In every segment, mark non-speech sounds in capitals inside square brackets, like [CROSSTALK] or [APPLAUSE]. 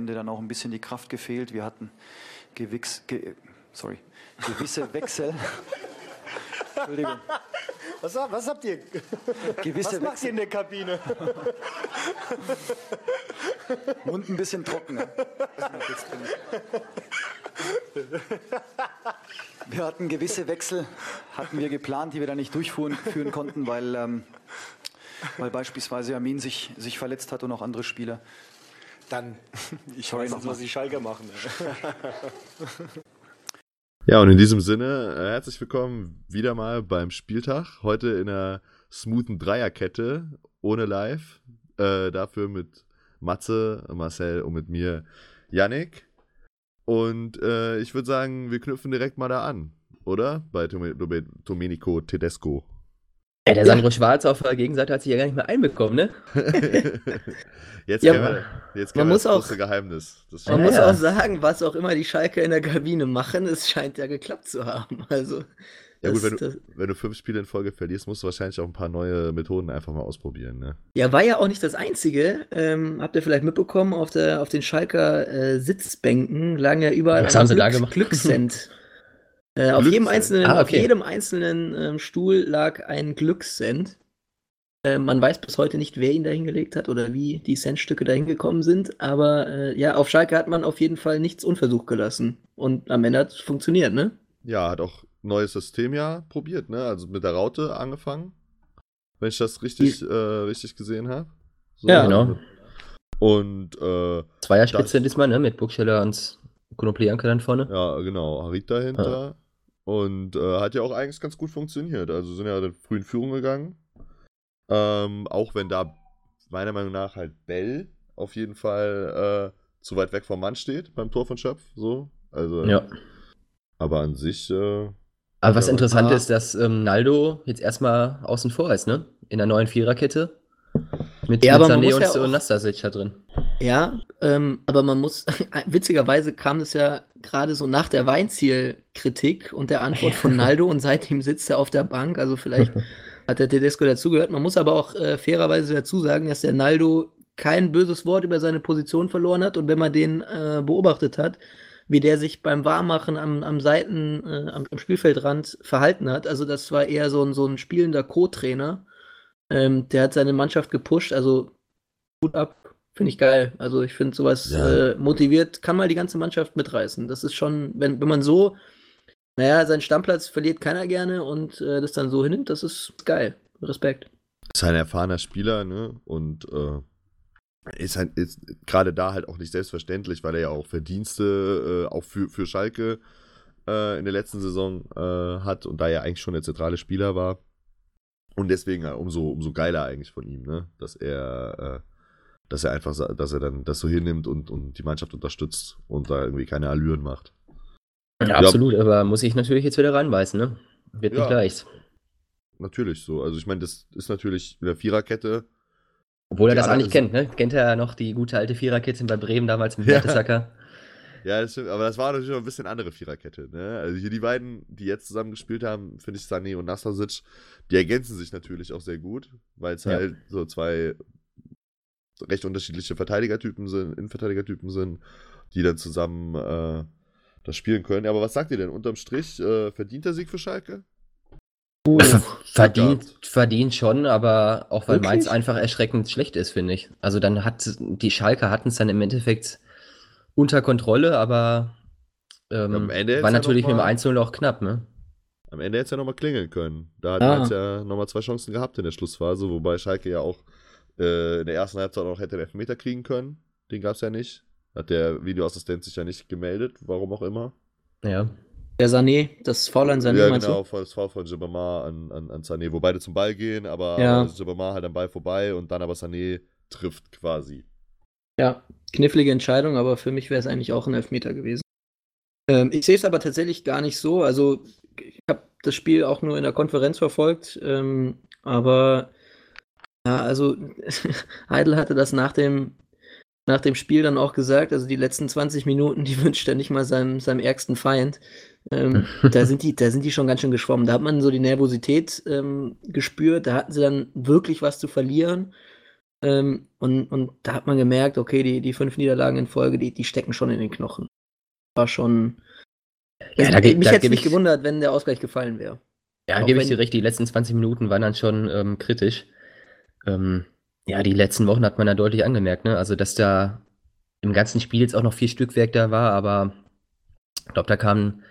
Ende dann auch ein bisschen die Kraft gefehlt. Wir hatten gewix, ge, sorry, gewisse Wechsel. [LAUGHS] Entschuldigung. Was, was, habt ihr? Gewisse was macht ihr in der Kabine? Mund ein bisschen trocken. Ja. Wir hatten gewisse Wechsel, hatten wir geplant, die wir dann nicht durchführen führen konnten, weil, ähm, weil beispielsweise Amin sich, sich verletzt hat und auch andere Spieler. Dann, [LAUGHS] ich weiß jetzt, was die Schalker machen. [LAUGHS] Ja, und in diesem Sinne, äh, herzlich willkommen wieder mal beim Spieltag. Heute in einer smoothen Dreierkette, ohne Live. Äh, dafür mit Matze, Marcel und mit mir, Yannick. Und äh, ich würde sagen, wir knüpfen direkt mal da an, oder? Bei Domenico Tedesco. Ja, der Sandro Schwarz auf der Gegenseite hat sich ja gar nicht mehr einbekommen, ne? [LAUGHS] jetzt ja, wir, jetzt man muss das auch, Geheimnis. Das man muss ja. auch sagen, was auch immer die Schalke in der Kabine machen, es scheint ja geklappt zu haben. [LAUGHS] Also, ja gut, wenn du, wenn du, fünf Spiele in Folge verlierst, musst du wahrscheinlich auch ein paar neue Methoden einfach mal ausprobieren. Ne? Ja, war ja auch nicht das Einzige. Ähm, habt ihr vielleicht mitbekommen, auf, der, auf den Schalker äh, Sitzbänken lagen ja überall Was haben sie Glück, da gemacht? Glückscent. [LAUGHS] Äh, auf, jedem einzelnen, ah, okay. auf jedem einzelnen ähm, Stuhl lag ein Glückssend. Äh, man weiß bis heute nicht, wer ihn da hingelegt hat oder wie die Centstücke da hingekommen sind. Aber äh, ja, auf Schalke hat man auf jeden Fall nichts unversucht gelassen. Und am Ende hat es funktioniert, ne? Ja, hat auch neues System ja probiert, ne? Also mit der Raute angefangen. Wenn ich das richtig, äh, richtig gesehen habe. So, ja, genau. Und äh, Zweierspitze diesmal, ne? Mit Burgscheller und Konoplianka dann vorne. Ja, genau. Harit dahinter. Ja. Und äh, hat ja auch eigentlich ganz gut funktioniert. Also sind ja früh in Führung gegangen. Ähm, auch wenn da meiner Meinung nach halt Bell auf jeden Fall äh, zu weit weg vom Mann steht beim Tor von Schöpf. So. Also, ja. Aber an sich. Äh, aber was interessant ist, dass ähm, Naldo jetzt erstmal außen vor ist, ne? In der neuen Viererkette. Mit, ja, mit Sané und, ja und Nastasic da drin. Ja, ähm, aber man muss, [LAUGHS] witzigerweise kam es ja gerade so nach der Weinziel-Kritik und der Antwort von [LAUGHS] Naldo und seitdem sitzt er auf der Bank. Also vielleicht [LAUGHS] hat der Tedesco dazugehört. Man muss aber auch äh, fairerweise dazu sagen, dass der Naldo kein böses Wort über seine Position verloren hat und wenn man den äh, beobachtet hat, wie der sich beim Warmmachen am, am Seiten, äh, am, am, Spielfeldrand verhalten hat. Also das war eher so ein, so ein spielender Co-Trainer. Ähm, der hat seine Mannschaft gepusht, also gut ab, Finde ich geil. Also ich finde sowas ja. äh, motiviert, kann mal die ganze Mannschaft mitreißen. Das ist schon, wenn, wenn man so, naja, seinen Stammplatz verliert keiner gerne und äh, das dann so hinnimmt, das ist geil. Respekt. Ist ein erfahrener Spieler, ne? Und äh, ist halt ist gerade da halt auch nicht selbstverständlich, weil er ja auch Verdienste äh, auch für, für Schalke äh, in der letzten Saison äh, hat und da ja eigentlich schon der zentrale Spieler war. Und deswegen umso, umso geiler eigentlich von ihm, ne? Dass er dass er einfach, dass er dann das so hinnimmt und, und die Mannschaft unterstützt und da irgendwie keine Allüren macht. Ja, ja, absolut, aber muss ich natürlich jetzt wieder reinbeißen, ne? Wird nicht ja, leicht. Natürlich so. Also ich meine, das ist natürlich in der Viererkette. Obwohl er das eigentlich kennt, ne? Kennt er ja noch die gute alte Viererkette bei Bremen damals mit Mertesacker. Ja, das stimmt, aber das war natürlich noch ein bisschen andere Viererkette. Ne? Also hier die beiden, die jetzt zusammen gespielt haben, finde ich Sani und Nastasic, die ergänzen sich natürlich auch sehr gut, weil es ja. halt so zwei recht unterschiedliche Verteidigertypen sind, Innenverteidigertypen sind, die dann zusammen äh, das spielen können. Aber was sagt ihr denn? Unterm Strich, äh, verdient der Sieg für Schalke? Uh, verdient, verdient schon, aber auch weil Wirklich? Mainz einfach erschreckend schlecht ist, finde ich. Also dann hat die Schalke hatten es dann im Endeffekt unter Kontrolle, aber ähm, war natürlich ja mit dem Einzelnen auch knapp, ne? Am Ende hätte es ja nochmal klingeln können. Da hat ah. Mainz ja nochmal zwei Chancen gehabt in der Schlussphase, wobei Schalke ja auch äh, in der ersten Halbzeit auch hätte den Elfmeter kriegen können. Den gab es ja nicht. Hat der Videoassistent sich ja nicht gemeldet, warum auch immer. Ja. Der Sané, das Foul an Sané, Ja, genau, du? das Foul von Jibamar an, an, an Sané, wo beide zum Ball gehen, aber ja. Jibamar halt am Ball vorbei und dann aber Sané trifft quasi. Ja, knifflige Entscheidung, aber für mich wäre es eigentlich auch ein Elfmeter gewesen. Ähm, ich sehe es aber tatsächlich gar nicht so. Also, ich habe das Spiel auch nur in der Konferenz verfolgt, ähm, aber ja, also [LAUGHS] Heidel hatte das nach dem, nach dem Spiel dann auch gesagt, also die letzten 20 Minuten, die [LAUGHS] wünscht er nicht mal seinem, seinem ärgsten Feind. Ähm, [LAUGHS] da, sind die, da sind die schon ganz schön geschwommen. Da hat man so die Nervosität ähm, gespürt, da hatten sie dann wirklich was zu verlieren. Ähm, und, und da hat man gemerkt, okay, die, die fünf Niederlagen in Folge, die, die stecken schon in den Knochen. War schon. Ja, also, da, mich hätte es nicht gewundert, wenn der Ausgleich gefallen wäre. Ja, gebe ich dir recht, die letzten 20 Minuten waren dann schon ähm, kritisch. Ähm, ja, die letzten Wochen hat man da deutlich angemerkt, ne? Also, dass da im ganzen Spiel jetzt auch noch viel Stückwerk da war, aber ich glaube, da kam,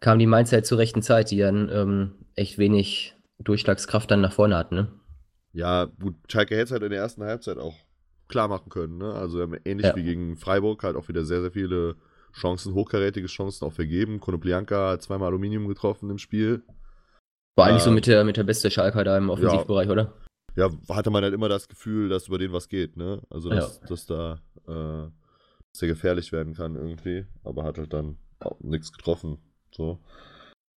kam die Mindset zur rechten Zeit, die dann ähm, echt wenig Durchschlagskraft dann nach vorne hatten, ne? Ja, gut, Schalke hätte es halt in der ersten Halbzeit auch klar machen können, ne? Also ähnlich ja. wie gegen Freiburg halt auch wieder sehr, sehr viele Chancen, hochkarätige Chancen auch vergeben. Konoplianka hat zweimal Aluminium getroffen im Spiel. War eigentlich so mit der, mit der beste Schalker da im Offensivbereich, ja. oder? Ja, hatte man halt immer das Gefühl, dass über den was geht, ne? Also, dass, ja. dass da äh, sehr gefährlich werden kann irgendwie, aber hat halt dann auch nichts getroffen. So.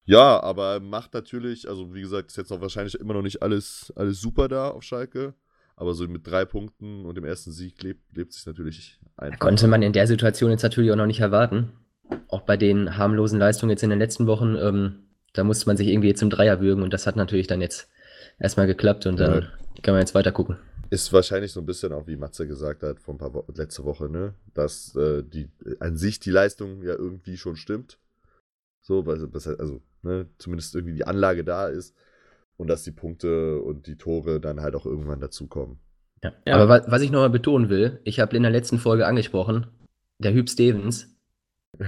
Ja, aber macht natürlich, also wie gesagt, ist jetzt noch wahrscheinlich immer noch nicht alles, alles super da auf Schalke. Aber so mit drei Punkten und dem ersten Sieg lebt, lebt sich natürlich einfach. Konnte man in der Situation jetzt natürlich auch noch nicht erwarten. Auch bei den harmlosen Leistungen jetzt in den letzten Wochen, ähm, da musste man sich irgendwie zum Dreier würgen und das hat natürlich dann jetzt erstmal geklappt und dann ja. Kann man jetzt weiter gucken. Ist wahrscheinlich so ein bisschen auch, wie Matze gesagt hat, vor ein paar Wochen, letzte Woche, ne? Dass äh, die an sich die Leistung ja irgendwie schon stimmt. So, weil, also, ne, zumindest irgendwie die Anlage da ist und dass die Punkte und die Tore dann halt auch irgendwann dazukommen. Ja. ja. Aber was, was ich nochmal betonen will, ich habe in der letzten Folge angesprochen, der Hüb Stevens,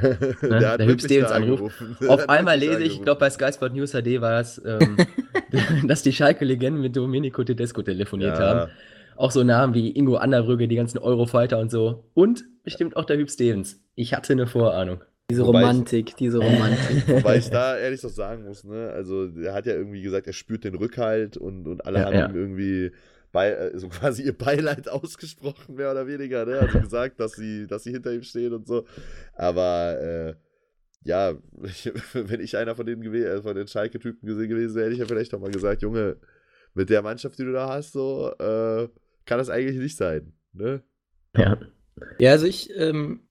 ne, der, der Hüb Stevens Anruf. Auf einmal lese ich, ich glaube bei Sky Sport News HD war es, ähm, [LAUGHS] [LAUGHS] dass die Schalke-Legenden mit Domenico Tedesco telefoniert ja. haben. Auch so Namen wie Ingo Anderbrügge, die ganzen Eurofighter und so. Und bestimmt auch der Hüb Stevens. Ich hatte eine Vorahnung. Diese Romantik, ich, diese Romantik. [LAUGHS] Wobei ich da ehrlich so sagen muss, ne? Also, er hat ja irgendwie gesagt, er spürt den Rückhalt und, und alle ja, haben ja. irgendwie bei, also [LAUGHS] quasi ihr Beileid ausgesprochen, mehr oder weniger, ne? Also gesagt, dass sie, dass sie hinter ihm stehen und so. Aber äh, ja, [LAUGHS] wenn ich einer von den, äh, von den Schalke-Typen gewesen wäre, hätte ich ja vielleicht auch mal gesagt, Junge, mit der Mannschaft, die du da hast, so, äh, kann das eigentlich nicht sein. Ne? Ja. Ja, also ich ähm,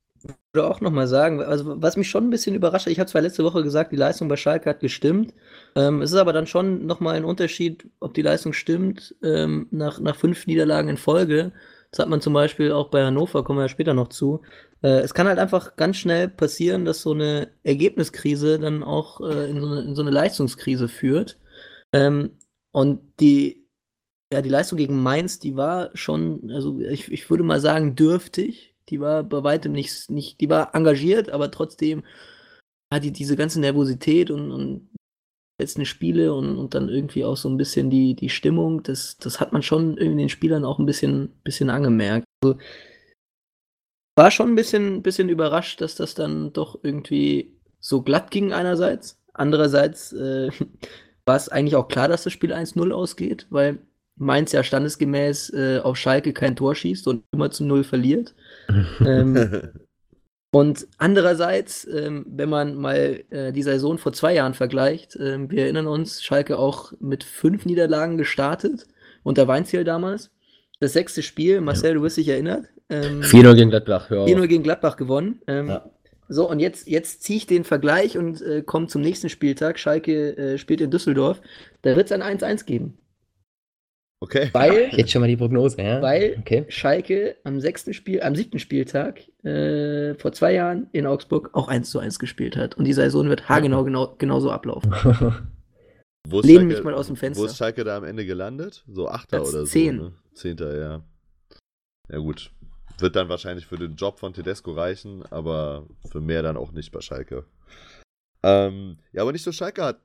würde auch nochmal sagen, also was mich schon ein bisschen überrascht hat, ich habe zwar letzte Woche gesagt, die Leistung bei Schalke hat gestimmt. Ähm, es ist aber dann schon nochmal ein Unterschied, ob die Leistung stimmt ähm, nach, nach fünf Niederlagen in Folge. Das hat man zum Beispiel auch bei Hannover, kommen wir ja später noch zu. Äh, es kann halt einfach ganz schnell passieren, dass so eine Ergebniskrise dann auch äh, in, so eine, in, so eine, Leistungskrise führt. Ähm, und die, ja, die Leistung gegen Mainz, die war schon, also ich, ich würde mal sagen, dürftig. Die war bei weitem nicht, nicht die war engagiert, aber trotzdem hat die diese ganze Nervosität und, und letzten Spiele und, und dann irgendwie auch so ein bisschen die, die Stimmung, das, das hat man schon irgendwie den Spielern auch ein bisschen, bisschen angemerkt. Also, war schon ein bisschen, bisschen überrascht, dass das dann doch irgendwie so glatt ging einerseits. Andererseits äh, [LAUGHS] war es eigentlich auch klar, dass das Spiel 1-0 ausgeht, weil Mainz ja standesgemäß äh, auf Schalke kein Tor schießt und immer zu Null verliert. [LAUGHS] ähm, und andererseits, ähm, wenn man mal äh, die Saison vor zwei Jahren vergleicht, äh, wir erinnern uns, Schalke auch mit fünf Niederlagen gestartet, unter Weinziel damals. Das sechste Spiel, Marcel, ja. du wirst dich erinnert. Ähm, 4-0 gegen Gladbach, ja. 4-0 gegen Gladbach gewonnen. Ähm, ja. So, und jetzt, jetzt ziehe ich den Vergleich und äh, komme zum nächsten Spieltag. Schalke äh, spielt in Düsseldorf. Da wird es ein 1-1 geben. Okay. Weil, jetzt schon mal die Prognose, ja? Weil okay. Schalke am sechsten Spiel, am siebten Spieltag äh, vor zwei Jahren in Augsburg auch 1 zu 1 gespielt hat. Und die Saison wird haargenau genau, genauso ablaufen. [LAUGHS] Lehnen mich mal aus dem Fenster. Wo ist Schalke da am Ende gelandet? So Achter Platz oder so? Zehn. Ne? Zehnter, ja. Ja gut. Wird dann wahrscheinlich für den Job von Tedesco reichen, aber für mehr dann auch nicht bei Schalke. Ähm, ja, aber nicht so Schalke hat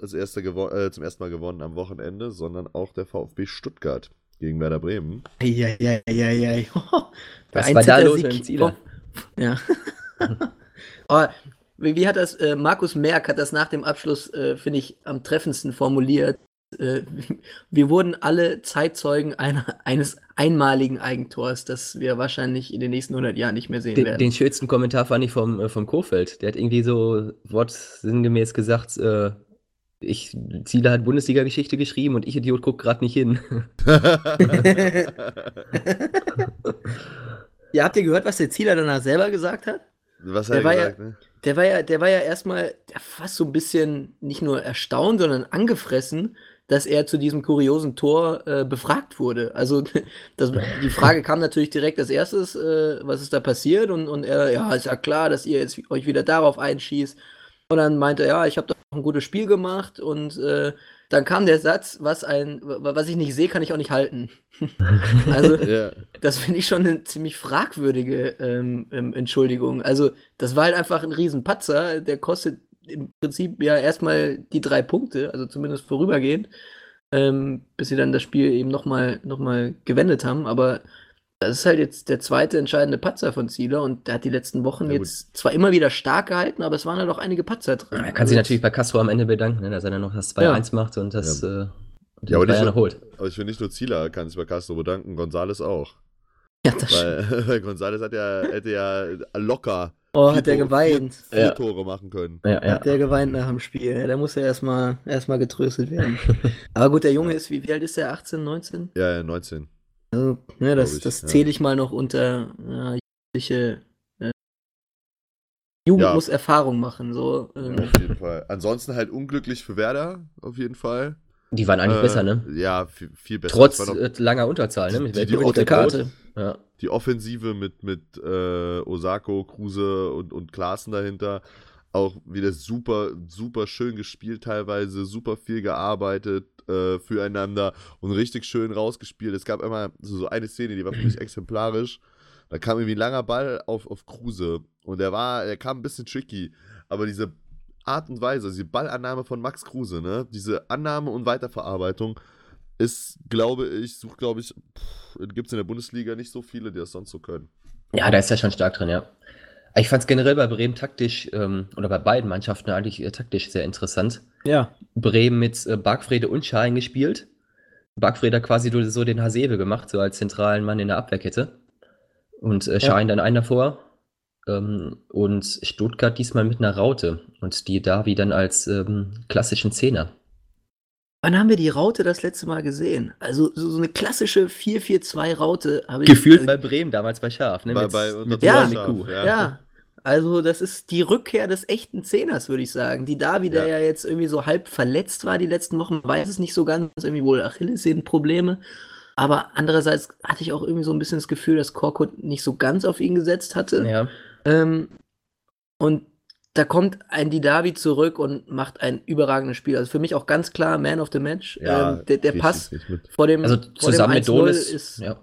als erster äh, zum ersten Mal gewonnen am Wochenende, sondern auch der VfB Stuttgart gegen Werder Bremen. Ja, ja, ja, ja. Was war da los im Ziel? Ja. [LAUGHS] oh, wie, wie, hat das, äh, Markus Merck hat das nach dem Abschluss, äh, finde ich, am treffendsten formuliert. Äh, [LAUGHS] wir wurden alle Zeitzeugen einer, eines einmaligen Eigentors, das wir wahrscheinlich in den nächsten 100 Jahren nicht mehr sehen den, werden. Den schönsten Kommentar fand ich vom, äh, vom Kofeld. Der hat irgendwie so wortsinngemäß gesagt, äh, ich, Ziele hat Bundesliga-Geschichte geschrieben und ich Idiot guck gerade nicht hin. [LAUGHS] ja, habt ihr gehört, was der Zieler danach selber gesagt hat? Was hat der er gesagt, ja, ne? Der war ja, der war ja erstmal fast so ein bisschen nicht nur erstaunt, sondern angefressen, dass er zu diesem kuriosen Tor äh, befragt wurde. Also [LAUGHS] das, die Frage kam natürlich direkt als erstes, äh, was ist da passiert? Und, und er, ja, ist ja klar, dass ihr jetzt euch wieder darauf einschießt. Und dann meinte er, ja, ich habe doch ein gutes Spiel gemacht und äh, dann kam der Satz, was ein, was ich nicht sehe, kann ich auch nicht halten. [LAUGHS] also, ja. das finde ich schon eine ziemlich fragwürdige ähm, ähm, Entschuldigung. Also, das war halt einfach ein Riesenpatzer, der kostet im Prinzip ja erstmal die drei Punkte, also zumindest vorübergehend, ähm, bis sie dann das Spiel eben nochmal noch mal gewendet haben. Aber das ist halt jetzt der zweite entscheidende Patzer von Zieler und der hat die letzten Wochen ja, jetzt zwar immer wieder stark gehalten, aber es waren halt auch einige Patzer drin. Ja, er kann sich natürlich bei Castro am Ende bedanken, ne, dass er dann noch das 2-1 ja. macht und das ja. äh, ja, aber nicht holt. Aber ich finde nicht nur Zieler kann sich bei Castro bedanken, Gonzales auch. Ja, das weil, [LAUGHS] weil Gonzales hat ja, hätte ja locker Oh, hat der geweint. Vier, vier Tore machen können. Ja, ja. Hat der geweint nach dem Spiel. Ja, der muss ja erstmal erst getröstet werden. [LAUGHS] Aber gut, der Junge ist, wie, wie alt ist der? 18, 19? Ja, ja 19. Also, ja, das, ich, das zähle ich mal noch unter ja, jugendliche. Äh, Jugend ja. muss Erfahrung machen. So, ähm. Auf jeden Fall. Ansonsten halt unglücklich für Werder, auf jeden Fall. Die waren eigentlich äh, besser, ne? Ja, viel, viel besser. Trotz noch, äh, langer Unterzahl, ne? Mit die, die, die Karte. Ja. Die Offensive mit, mit äh, Osako, Kruse und, und Klaassen dahinter. Auch wieder super, super schön gespielt teilweise, super viel gearbeitet äh, füreinander und richtig schön rausgespielt. Es gab immer so, so eine Szene, die war für mich [CLEARS THROAT] exemplarisch. Da kam irgendwie ein langer Ball auf, auf Kruse und der war, der kam ein bisschen tricky, aber diese Art und Weise, diese Ballannahme von Max Kruse, ne, diese Annahme und Weiterverarbeitung, ist, glaube ich, sucht, glaube ich, gibt es in der Bundesliga nicht so viele, die das sonst so können. Ja, da ist er schon stark drin, ja. Ich fand es generell bei Bremen taktisch, ähm, oder bei beiden Mannschaften eigentlich äh, taktisch sehr interessant. Ja. Bremen mit äh, Bargfrede und Schein gespielt. Bargfrede hat quasi so den Hasebe gemacht, so als zentralen Mann in der Abwehrkette. Und äh, Schein ja. dann einen davor. Ähm, und Stuttgart diesmal mit einer Raute. Und die Davi dann als ähm, klassischen Zehner. Wann haben wir die Raute das letzte Mal gesehen? Also so, so eine klassische 4-4-2-Raute habe ich. Gefühlt äh, bei Bremen damals bei Scharf, ne? Bei, bei, mit ja, Scharf, ja, ja. Also das ist die Rückkehr des echten Zehners, würde ich sagen. Die da wieder ja. ja jetzt irgendwie so halb verletzt war die letzten Wochen, weiß es nicht so ganz, irgendwie wohl Achillessehnenprobleme. Aber andererseits hatte ich auch irgendwie so ein bisschen das Gefühl, dass Korkut nicht so ganz auf ihn gesetzt hatte. Ja. Ähm, und da kommt ein Didavi zurück und macht ein überragendes Spiel. Also für mich auch ganz klar Man of the Match. Ja, ähm, der, der Pass vor dem Also zusammen mit Donis ist ja.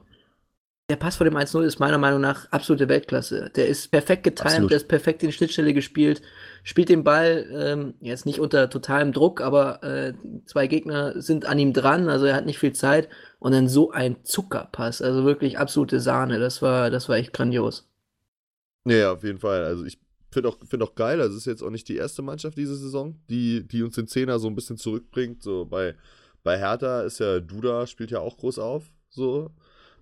Der Pass vor dem 1-0 ist meiner Meinung nach absolute Weltklasse. Der ist perfekt getimt, der ist perfekt in die Schnittstelle gespielt, spielt den Ball ähm, jetzt nicht unter totalem Druck, aber äh, zwei Gegner sind an ihm dran, also er hat nicht viel Zeit und dann so ein Zuckerpass, also wirklich absolute Sahne. Das war, das war echt grandios. Ja, auf jeden Fall. Also ich finde auch, find auch geil, also es ist jetzt auch nicht die erste Mannschaft diese Saison, die, die uns den Zehner so ein bisschen zurückbringt. So bei, bei Hertha ist ja Duda, spielt ja auch groß auf. So.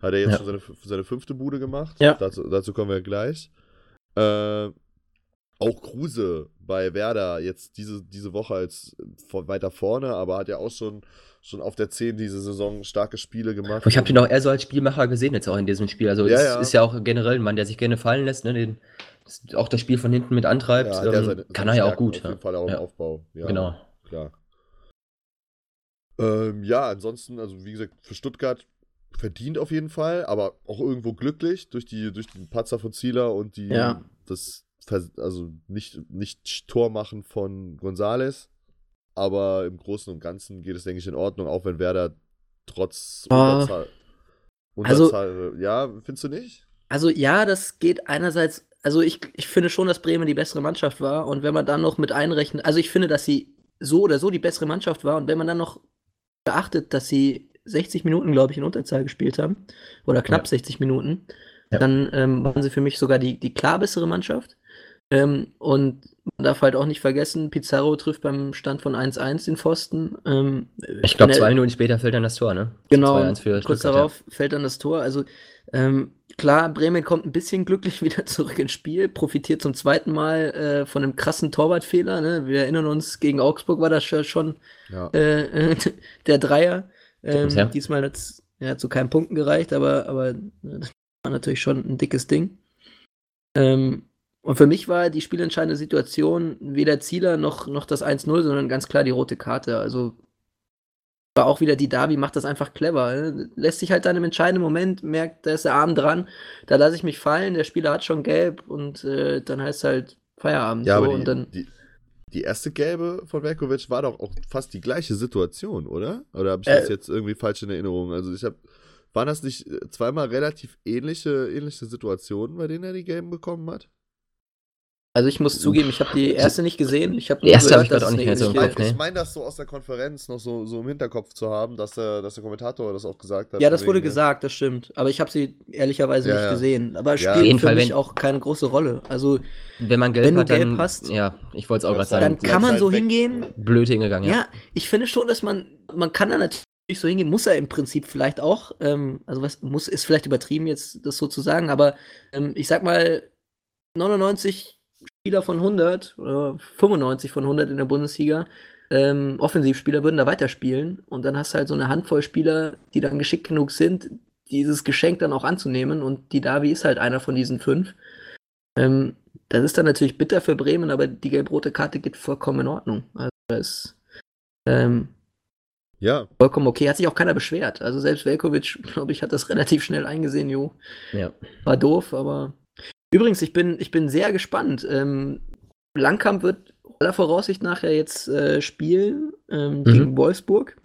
Hat er jetzt ja. schon seine, seine fünfte Bude gemacht. Ja. Dazu, dazu kommen wir gleich. Äh, auch Kruse bei Werder jetzt diese, diese Woche als weiter vorne, aber hat ja auch schon, schon auf der 10 diese Saison starke Spiele gemacht. Ich habe ihn auch eher so als Spielmacher gesehen jetzt auch in diesem Spiel. Also ja, ist, ja. ist ja auch generell ein Mann, der sich gerne fallen lässt, ne? Den, auch das Spiel von hinten mit antreibt, ja, ähm, seine, kann er ja auch gut. Auf jeden Fall auch im Aufbau. Genau. Klar. Ähm, ja, ansonsten, also wie gesagt, für Stuttgart verdient auf jeden Fall, aber auch irgendwo glücklich durch die durch den Patzer von Zieler und die ja. das also nicht nicht Tor machen von Gonzales, aber im Großen und Ganzen geht es denke ich in Ordnung, auch wenn Werder trotz uh, Unterzahl, Unterzahl also, ja, findest du nicht? Also ja, das geht einerseits also ich, ich finde schon, dass Bremen die bessere Mannschaft war. Und wenn man dann noch mit einrechnet, also ich finde, dass sie so oder so die bessere Mannschaft war. Und wenn man dann noch beachtet, dass sie 60 Minuten, glaube ich, in Unterzahl gespielt haben, oder knapp ja. 60 Minuten, ja. dann ähm, waren sie für mich sogar die, die klar bessere Mannschaft. Ähm, und man darf halt auch nicht vergessen, Pizarro trifft beim Stand von 1-1 den Pfosten. Ähm, ich glaube, zwei Minuten später fällt dann das Tor, ne? Genau, kurz darauf ja. fällt dann das Tor. Also ähm, klar, Bremen kommt ein bisschen glücklich [LAUGHS] wieder zurück ins Spiel, profitiert zum zweiten Mal äh, von einem krassen Torwartfehler. Ne? Wir erinnern uns, gegen Augsburg war das schon ja. äh, [LAUGHS] der Dreier. Ähm. Diesmal hat es ja, zu keinen Punkten gereicht, aber, aber das war natürlich schon ein dickes Ding. Ähm, und für mich war die spielentscheidende Situation weder Zieler noch, noch das 1-0, sondern ganz klar die rote Karte. Also war auch wieder die Darby, macht das einfach clever. Ne? Lässt sich halt dann im entscheidenden Moment, merkt, da ist der Arm dran, da lasse ich mich fallen, der Spieler hat schon gelb und äh, dann heißt halt Feierabend. Ja, so, aber die, und dann, die, die erste gelbe von Velkovic war doch auch fast die gleiche Situation, oder? Oder habe ich Äh. das jetzt irgendwie falsch in Erinnerung? Also ich habe, waren das nicht äh, zweimal relativ ähnliche, ähnliche Situationen, bei denen er die gelben bekommen hat? Also ich muss zugeben, ich habe die erste nicht gesehen. Ich habe Die erste hab ich dass auch nicht mehr so im Ich ähnliche- Kopf. meine das so aus der Konferenz noch so, so im Hinterkopf zu haben, dass der, dass der Kommentator das auch gesagt hat. Ja, das wurde ne? gesagt, das stimmt. Aber ich habe sie ehrlicherweise Ja, nicht ja. gesehen. Aber Ja. spielt für Fall, mich auch keine große Rolle. Also Wenn man gelb Wenn du hat, dann. hast, ja, ich wollte es auch gerade dann sagen. dann kann man so weg. hingehen. blöd hingegangen, Ja. ja. ich finde schon, dass man, man kann da natürlich so hingehen, muss er im Prinzip vielleicht auch. Ähm, also was muss, ist vielleicht übertrieben jetzt das so zu sagen, aber ähm, ich sag mal, 99 Spieler von 100 oder 95 von 100 in der Bundesliga, ähm, Offensivspieler würden da weiterspielen und dann hast du halt so eine Handvoll Spieler, die dann geschickt genug sind, dieses Geschenk dann auch anzunehmen und die Davi ist halt einer von diesen fünf. Ähm, das ist dann natürlich bitter für Bremen, aber die gelb-rote Karte geht vollkommen in Ordnung. Also das ist ähm, Ja, vollkommen okay. Hat sich auch keiner beschwert. Also selbst Velkovic, [LAUGHS] glaube ich, hat das relativ schnell eingesehen, jo. ja. War doof, aber. Übrigens, ich bin, ich bin sehr gespannt. Ähm, Langkamp wird aller Voraussicht nachher jetzt äh, spielen ähm, gegen Wolfsburg.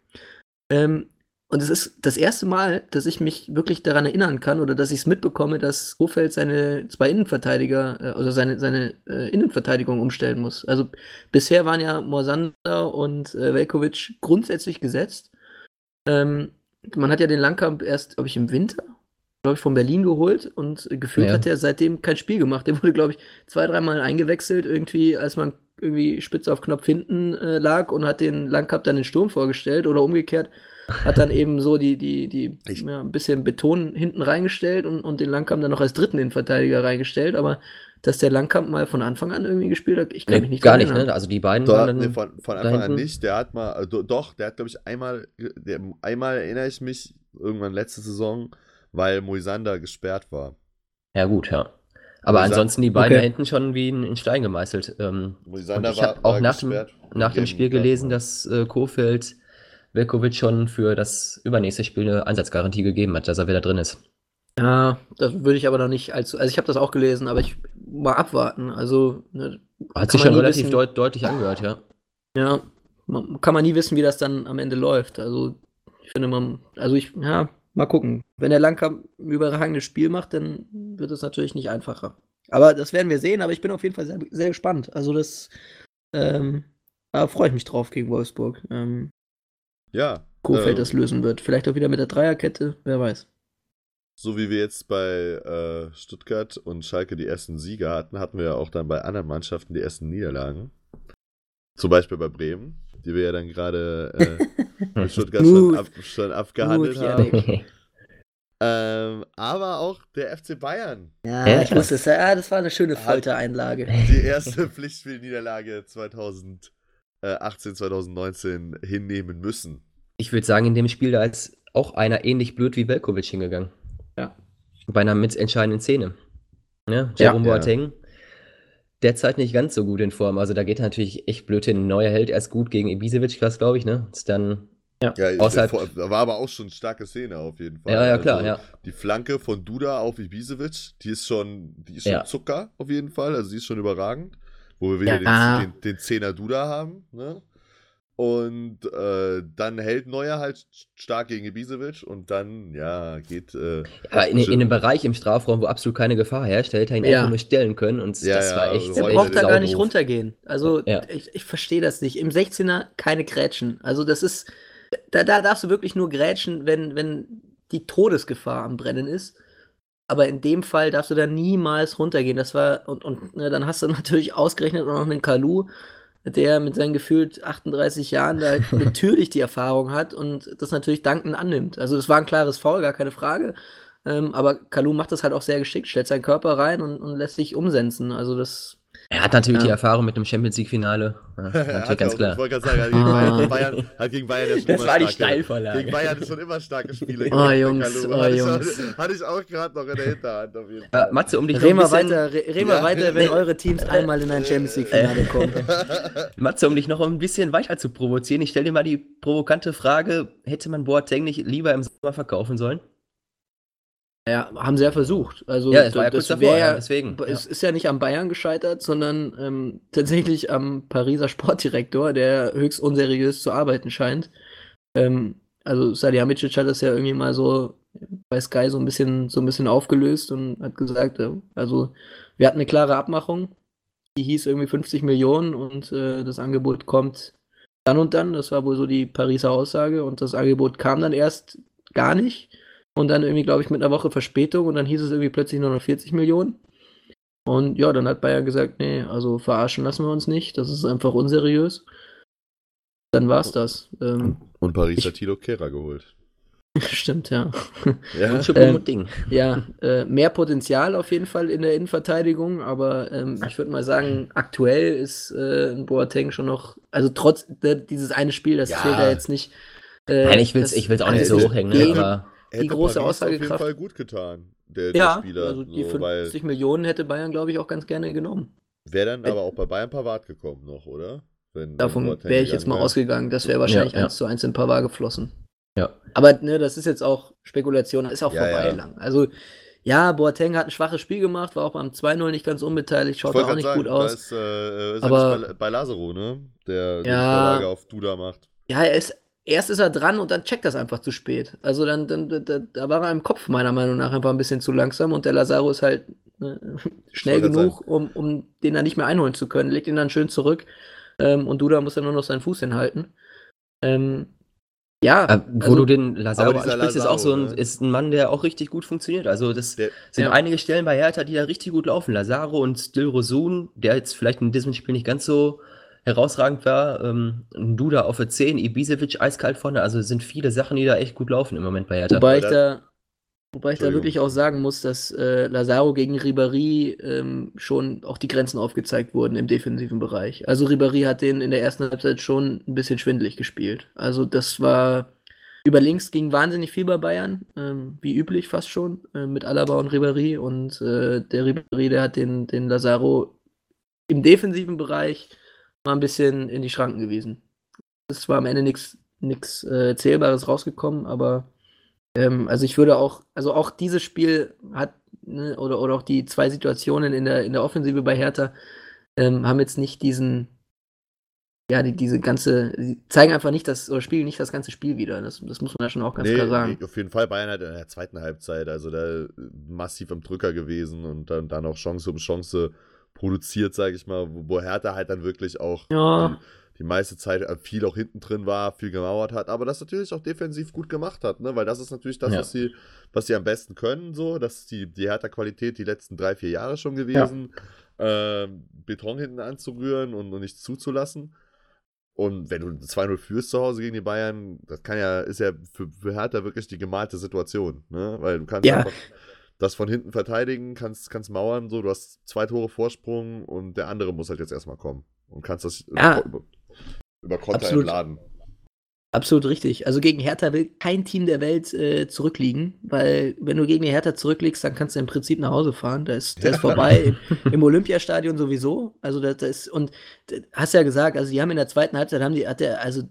Ähm, und es ist das erste Mal, dass ich mich wirklich daran erinnern kann oder dass ich es mitbekomme, dass Hofeld seine zwei Innenverteidiger, äh, also seine, seine äh, Innenverteidigung umstellen muss. Also bisher waren ja Morsander und äh, Velkovic grundsätzlich gesetzt. Ähm, man hat ja den Langkamp erst, glaube ich, im Winter, glaube ich, von Berlin geholt und gefühlt Ja. hat er seitdem kein Spiel gemacht. Der [LAUGHS] wurde, glaube ich, zwei, dreimal eingewechselt, irgendwie, als man irgendwie spitz auf Knopf hinten äh, lag und hat den Langkamp dann den Sturm vorgestellt oder umgekehrt. Hat dann eben so die, die, die, Ich- ja, ein bisschen Beton hinten reingestellt und, und den Langkamp dann noch als dritten Innenverteidiger reingestellt, aber dass der Langkamp mal von Anfang an irgendwie gespielt hat, ich kann mich Nee, nicht gar nicht, ne? Also die beiden Da, waren nee, dann. von, von Anfang an nicht. Der hat mal, do- doch, der hat, glaube ich, einmal, der, einmal erinnere ich mich, irgendwann letzte Saison, weil Moisander gesperrt war. Ja, gut, ja. Aber gesagt- ansonsten die beiden Okay. da hinten schon wie in, in Stein gemeißelt. Ähm, Moisander und ich habe war- auch nach dem, nach dem Spiel gelesen, dass äh, Kofeld Velkovic schon für das übernächste Spiel eine Einsatzgarantie gegeben hat, dass er wieder drin ist. Ja, das würde ich aber noch nicht allzu. Also ich habe das auch gelesen, aber ich mal abwarten. Also ne, Hat sich schon relativ deut deutlich angehört, ja. ja, man, kann man nie wissen, wie das dann am Ende läuft. Also ich finde man, also ich, ja, mal gucken. Wenn der Langkamp ein überragendes Spiel macht, dann wird es natürlich nicht einfacher. Aber das werden wir sehen. Aber ich bin auf jeden Fall sehr, sehr gespannt. Also das, ähm, da freue ich mich drauf gegen Wolfsburg. Ähm, Ja. Kofeld äh, das lösen wird. Vielleicht auch wieder mit der Dreierkette, wer weiß. So wie wir jetzt bei äh, Stuttgart und Schalke die ersten Siege hatten, hatten wir ja auch dann bei anderen Mannschaften die ersten Niederlagen. Zum Beispiel bei Bremen, die wir ja dann gerade äh, mit [LAUGHS] Stuttgart schon, ab, schon abgehandelt haben. [LAUGHS] Ähm, aber auch der FC Bayern. Ja, Ja. ich wusste es. Ja, das war eine schöne Foltereinlage. Die erste [LAUGHS] Pflichtspielniederlage 2018, 2019 hinnehmen müssen. Ich würde sagen, in dem Spiel da ist auch einer ähnlich blöd wie Velkovic hingegangen. Ja. Bei einer mitentscheidenden Szene. Ja, Jerome Ja. Boateng. Derzeit nicht ganz so gut in Form. Also da geht er natürlich echt blöd hin. Neuer hält erst gut gegen Ibisevic, was glaube ich, ne? Ist dann. Ja, Außerhalb- vor- da war aber auch schon eine starke Szene auf jeden Fall. Ja, ja, klar, Also, ja. Die Flanke von Duda auf Ibisevic, die ist schon, die ist schon Ja. Zucker auf jeden Fall. Also die ist schon überragend. Wo wir wieder Ja. den, den, den Zehner Duda haben. Ne? Und äh, dann hält Neuer halt stark gegen Ibisevic und dann, ja, geht. Äh, Aber in, in einem Bereich im Strafraum, wo absolut keine Gefahr herrscht, da hätte er ihn Ja. einfach nur stellen können. Und Ja, das ja, war echt. also Räume braucht da gar nicht runtergehen. Also Ja. ich, ich verstehe das nicht. Im 16er keine Grätschen. Also das ist, da, da darfst du wirklich nur grätschen, wenn, wenn die Todesgefahr am Brennen ist. Aber in dem Fall darfst du da niemals runtergehen. Das war, und, und ne, dann hast du [LAUGHS] natürlich ausgerechnet auch noch einen Kalu, der mit seinen gefühlt 38 Jahren da halt [LAUGHS] natürlich die Erfahrung hat und das natürlich dankend annimmt. Also das war ein klares Foul, gar keine Frage. Ähm, aber Kalu macht das halt auch sehr geschickt, stellt seinen Körper rein und, und lässt sich umsetzen. Also das Er hat natürlich ja. die Erfahrung mit einem Champions League-Finale. Ja, [LAUGHS] natürlich ganz auch, klar. Ich wollte gerade sagen, gegen, Bayern, Bayern, hat gegen Bayern ja schon Das war die Steilvorlage. Gegen Bayern ist schon immer starke Spiele. Oh, Jungs, oh, hatte Jungs. Ich, hatte ich auch gerade noch in der Hinterhand auf jeden Fall. Matze, um dich Reden wir weiter, reden wir weiter, wenn [LAUGHS] eure Teams einmal in ein Champions League-Finale kommen. [LAUGHS] Matze, um dich noch ein bisschen weiter zu provozieren, ich stelle dir mal die provokante Frage, hätte man Boateng nicht lieber im Sommer verkaufen sollen? Ja, haben sie ja versucht. Also ja, es war ja kurz davor, ja, deswegen. Es ist ja nicht am Bayern gescheitert, sondern ähm, tatsächlich am Pariser Sportdirektor, der höchst unseriös zu arbeiten scheint. Ähm, also Salihamidzic hat das ja irgendwie mal so bei Sky so ein bisschen so ein bisschen aufgelöst und hat gesagt, äh, also wir hatten eine klare Abmachung, die hieß irgendwie 50 Millionen und äh, das Angebot kommt dann und dann. Das war wohl so die Pariser Aussage und das Angebot kam dann erst gar nicht. Und dann irgendwie, glaube ich, mit einer Woche Verspätung und dann hieß es irgendwie plötzlich nur noch 40 Millionen. Und ja, dann hat Bayern gesagt, nee, also verarschen lassen wir uns nicht, das ist einfach unseriös. Dann war's das. Ähm, und Paris ich, hat Tilo Kehrer geholt. [LAUGHS] Stimmt, ja. [LAUGHS] Ja, ähm, Ding. ja äh, mehr Potenzial auf jeden Fall in der Innenverteidigung, aber ähm, ich würde mal sagen, aktuell ist äh, ein Boateng schon noch, also trotz äh, dieses eine Spiel, das ja. zählt ja jetzt nicht. Äh, Nein, ich will es ich will's auch nicht so hochhängen, ne, aber die große Paris Aussagekraft. auf jeden Fall gut getan, der, ja, der Spieler. Also die so, 50 Millionen hätte Bayern, glaube ich, auch ganz gerne genommen. Wäre dann aber auch bei Bayern Pavard gekommen noch, oder? Wenn, Davon wäre ich jetzt mal wär. ausgegangen, das wäre wahrscheinlich ja, 1 zu 1 in Pavard geflossen. Ja. Aber ne, das ist jetzt auch Spekulation, ist auch ja, vorbei ja. lang. Also ja, Boateng hat ein schwaches Spiel gemacht, war auch beim 2-0 nicht ganz unbeteiligt, schaut auch nicht sagen, gut aus. Ist, äh, ist aber bei, bei Lazaro, ne? Der die Vorlage auf Duda macht. Ja, er ist erst ist er dran und dann checkt das einfach zu spät. Also dann, dann da, da war er im Kopf meiner Meinung nach einfach ein bisschen zu langsam und der Lazaro ist halt ne, schnell genug, um, um den dann nicht mehr einholen zu können. Legt ihn dann schön zurück ähm, und Duda muss dann nur noch seinen Fuß hinhalten. Ähm, ja. Äh, wo also, du den Lazaro ansprichst, ist auch so ein, ne? ist ein Mann, der auch richtig gut funktioniert. Also das der, sind ja. einige Stellen bei Hertha, die da richtig gut laufen. Lazaro und Dilrosun, der jetzt vielleicht in diesem Spiel nicht ganz so herausragend war. Ähm, Duda auf der 10, Ibisevic eiskalt vorne. Also es sind viele Sachen, die da echt gut laufen im Moment bei Hertha. Wobei ich da, wobei ich da wirklich auch sagen muss, dass äh, Lazaro gegen Ribéry ähm, schon auch die Grenzen aufgezeigt wurden im defensiven Bereich. Also Ribéry hat den in der ersten Halbzeit schon ein bisschen schwindelig gespielt. Also das war über links ging wahnsinnig viel bei Bayern, ähm, wie üblich fast schon, äh, mit Alaba und Ribéry. Und äh, der Ribéry, der hat den, den Lazaro im defensiven Bereich ein bisschen in die Schranken gewesen. Es war am Ende nichts äh, Zählbares rausgekommen, aber ähm, also ich würde auch, also auch dieses Spiel hat, ne, oder, oder auch die zwei Situationen in der, in der Offensive bei Hertha ähm, haben jetzt nicht diesen, ja, die, diese ganze, die zeigen einfach nicht das, oder spielen nicht das ganze Spiel wieder. Das, das muss man ja schon auch ganz nee, klar sagen. Auf jeden Fall Bayern hat in der zweiten Halbzeit, also da massiv am Drücker gewesen und dann, dann auch Chance um Chance produziert, sage ich mal, wo Hertha halt dann wirklich auch ja. die, die, meiste Zeit äh, viel auch hinten drin war, viel gemauert hat, aber das natürlich auch defensiv gut gemacht hat, ne? weil das ist natürlich das, ja. was, sie, was sie am besten können, so, das ist die, die Hertha-Qualität die letzten drei, vier Jahre schon gewesen, ja. ähm, Beton hinten anzurühren und, und nichts zuzulassen. Und wenn du 2-0 führst zu Hause gegen die Bayern, das kann ja, ist ja für, für Hertha wirklich die gemalte Situation, ne? Weil du kannst ja. einfach das von hinten verteidigen, kannst, kannst mauern, so, du hast zwei Tore Vorsprung und der andere muss halt jetzt erstmal kommen. Und kannst das ja, über, über Konter absolut, entladen. Absolut richtig. Also gegen Hertha will kein Team der Welt äh, zurückliegen, weil wenn du gegen die Hertha zurückliegst, dann kannst du im Prinzip nach Hause fahren. Da ist, der ist vorbei. Im, Im, Olympiastadion sowieso. Also das, das ist, und hast ja gesagt, also die haben in der zweiten Halbzeit haben die, hat der, also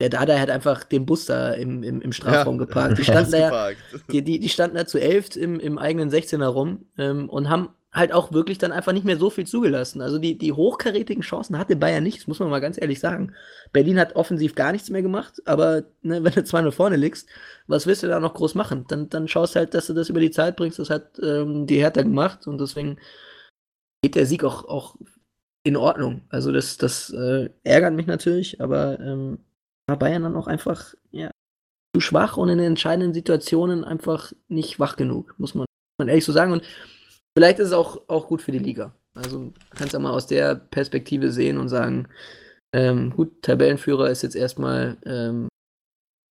der Dada hat einfach den Bus da im, im, im Strafraum ja, geparkt. Die [LAUGHS] standen, da, die, die, die, standen da zu elf im, im eigenen 16er rum ähm, und haben halt auch wirklich dann einfach nicht mehr so viel zugelassen. Also die, die hochkarätigen Chancen hatte Bayern nicht, das muss man mal ganz ehrlich sagen. Berlin hat offensiv gar nichts mehr gemacht, aber ne, wenn du [LAUGHS] 2-0 vorne liegst, was willst du da noch groß machen? Dann, dann schaust halt, dass du das über die Zeit bringst. Das hat ähm, die Hertha gemacht und deswegen geht der Sieg auch, auch in Ordnung. Also das, das äh, ärgert mich natürlich, aber ähm, war Bayern dann auch einfach ja, zu schwach und in entscheidenden Situationen einfach nicht wach genug, muss man, man ehrlich so sagen. Und vielleicht ist es auch, auch gut für die Liga. Also kannst du mal aus der Perspektive sehen und sagen, ähm, gut, Tabellenführer ist jetzt erstmal ähm,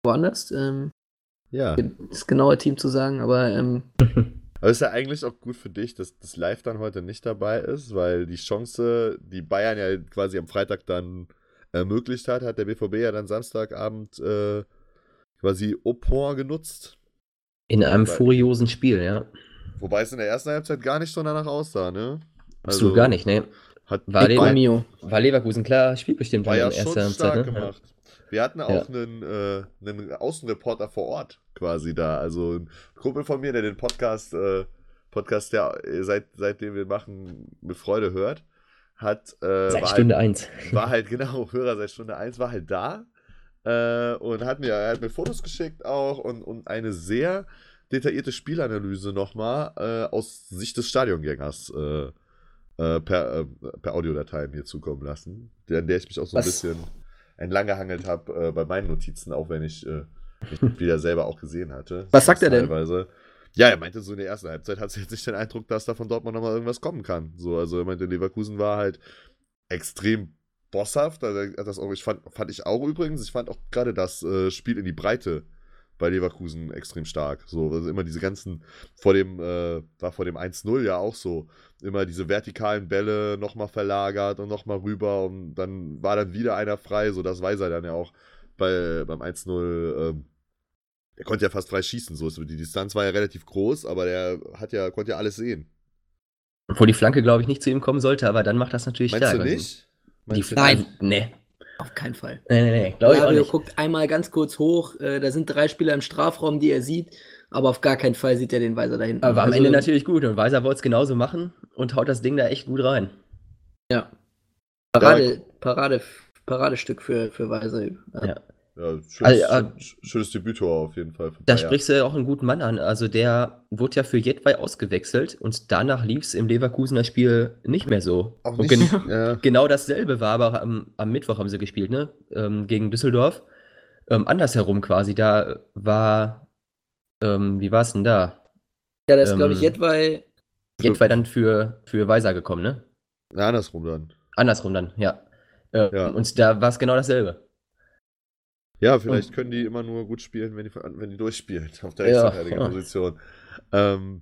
woanders. Ähm, ja. Das genaue Team zu sagen, aber ähm, [LAUGHS] Aber ist ja eigentlich auch gut für dich, dass das Live dann heute nicht dabei ist, weil die Chance, die Bayern ja quasi am Freitag dann ermöglicht hat, hat der BVB ja dann Samstagabend äh, quasi point genutzt. In einem Wobei, furiosen Spiel, ja. Wobei es in der ersten Halbzeit gar nicht so danach aussah, ne? Also, Absolut gar nicht, ne? Hat war, Lever war Leverkusen klar, spielbestimmt war ja in der ersten Halbzeit. Ne? Gemacht. Wir hatten auch ja. einen, äh, einen Außenreporter vor Ort quasi da. Also ein Kumpel von mir, der den Podcast, äh, Podcast, der seit, seitdem wir machen, mit Freude hört, hat. Äh, seit Stunde 1. Halt, [LAUGHS] war halt, genau, Hörer seit Stunde 1, war halt da äh, und hat mir, hat mir Fotos geschickt auch und, und eine sehr detaillierte Spielanalyse nochmal äh, aus Sicht des Stadiongängers äh, äh, per, äh, per Audiodatei mir zukommen lassen, an der ich mich auch so ein bisschen entlanggehangelt habe äh, bei meinen Notizen, auch wenn ich mich wieder selber auch gesehen hatte. Was sagt er denn? Teilweise. Ja, er meinte so in der ersten Halbzeit hat sie jetzt nicht den Eindruck, dass da von Dortmund nochmal irgendwas kommen kann. So, also er meinte, Leverkusen war halt extrem bosshaft. Also das auch, ich fand, fand ich auch übrigens, ich fand auch gerade das äh, Spiel in die Breite bei Leverkusen extrem stark. So, also immer diese ganzen, vor dem, äh, war vor dem 1-0 ja auch so, immer diese vertikalen Bälle nochmal verlagert und nochmal rüber und dann war dann wieder einer frei, so das weiß er dann ja auch bei, beim 1-0, ähm, der konnte ja fast frei schießen, so die Distanz war ja relativ groß, aber der hat ja, konnte ja alles sehen. Obwohl die Flanke, glaube ich, nicht zu ihm kommen sollte, aber dann macht das natürlich Meinst stark. du nicht? Meinst die Nein, nee. Auf keinen Fall. Nee, nee, nee. Glaube Flavio guckt einmal ganz kurz hoch. Äh, da sind drei Spieler im Strafraum, die er sieht. Aber auf gar keinen Fall sieht er den Weiser da hinten. Aber am also, Ende natürlich gut. Und Weiser wollte es genauso machen und haut das Ding da echt gut rein. Ja. Parade, Parade, Paradestück für, für Weiser. Ja. Ja, schönes, also, äh, schönes Debütor auf jeden Fall. Da sprichst du ja auch einen guten Mann an. Also der wurde ja für Jedwai ausgewechselt und danach lief es im Leverkusener Spiel nicht mehr so. Auch nicht, gen [LAUGHS] ja. Genau dasselbe war aber am, am, Mittwoch haben sie gespielt, ne? Ähm, gegen Düsseldorf. Ähm, andersherum quasi. Da war, ähm, wie war es denn da? Ja, da ist, glaube ich, Jedwai. Jedwai dann für, für Weiser gekommen, ne? Ja, andersrum dann. Andersrum dann, ja. Äh, ja. Und da war es genau dasselbe. Ja, vielleicht können die immer nur gut spielen, wenn die, wenn die durchspielen auf der ja, Rechtsverteidiger-Position. [LAUGHS] Ja. Ähm,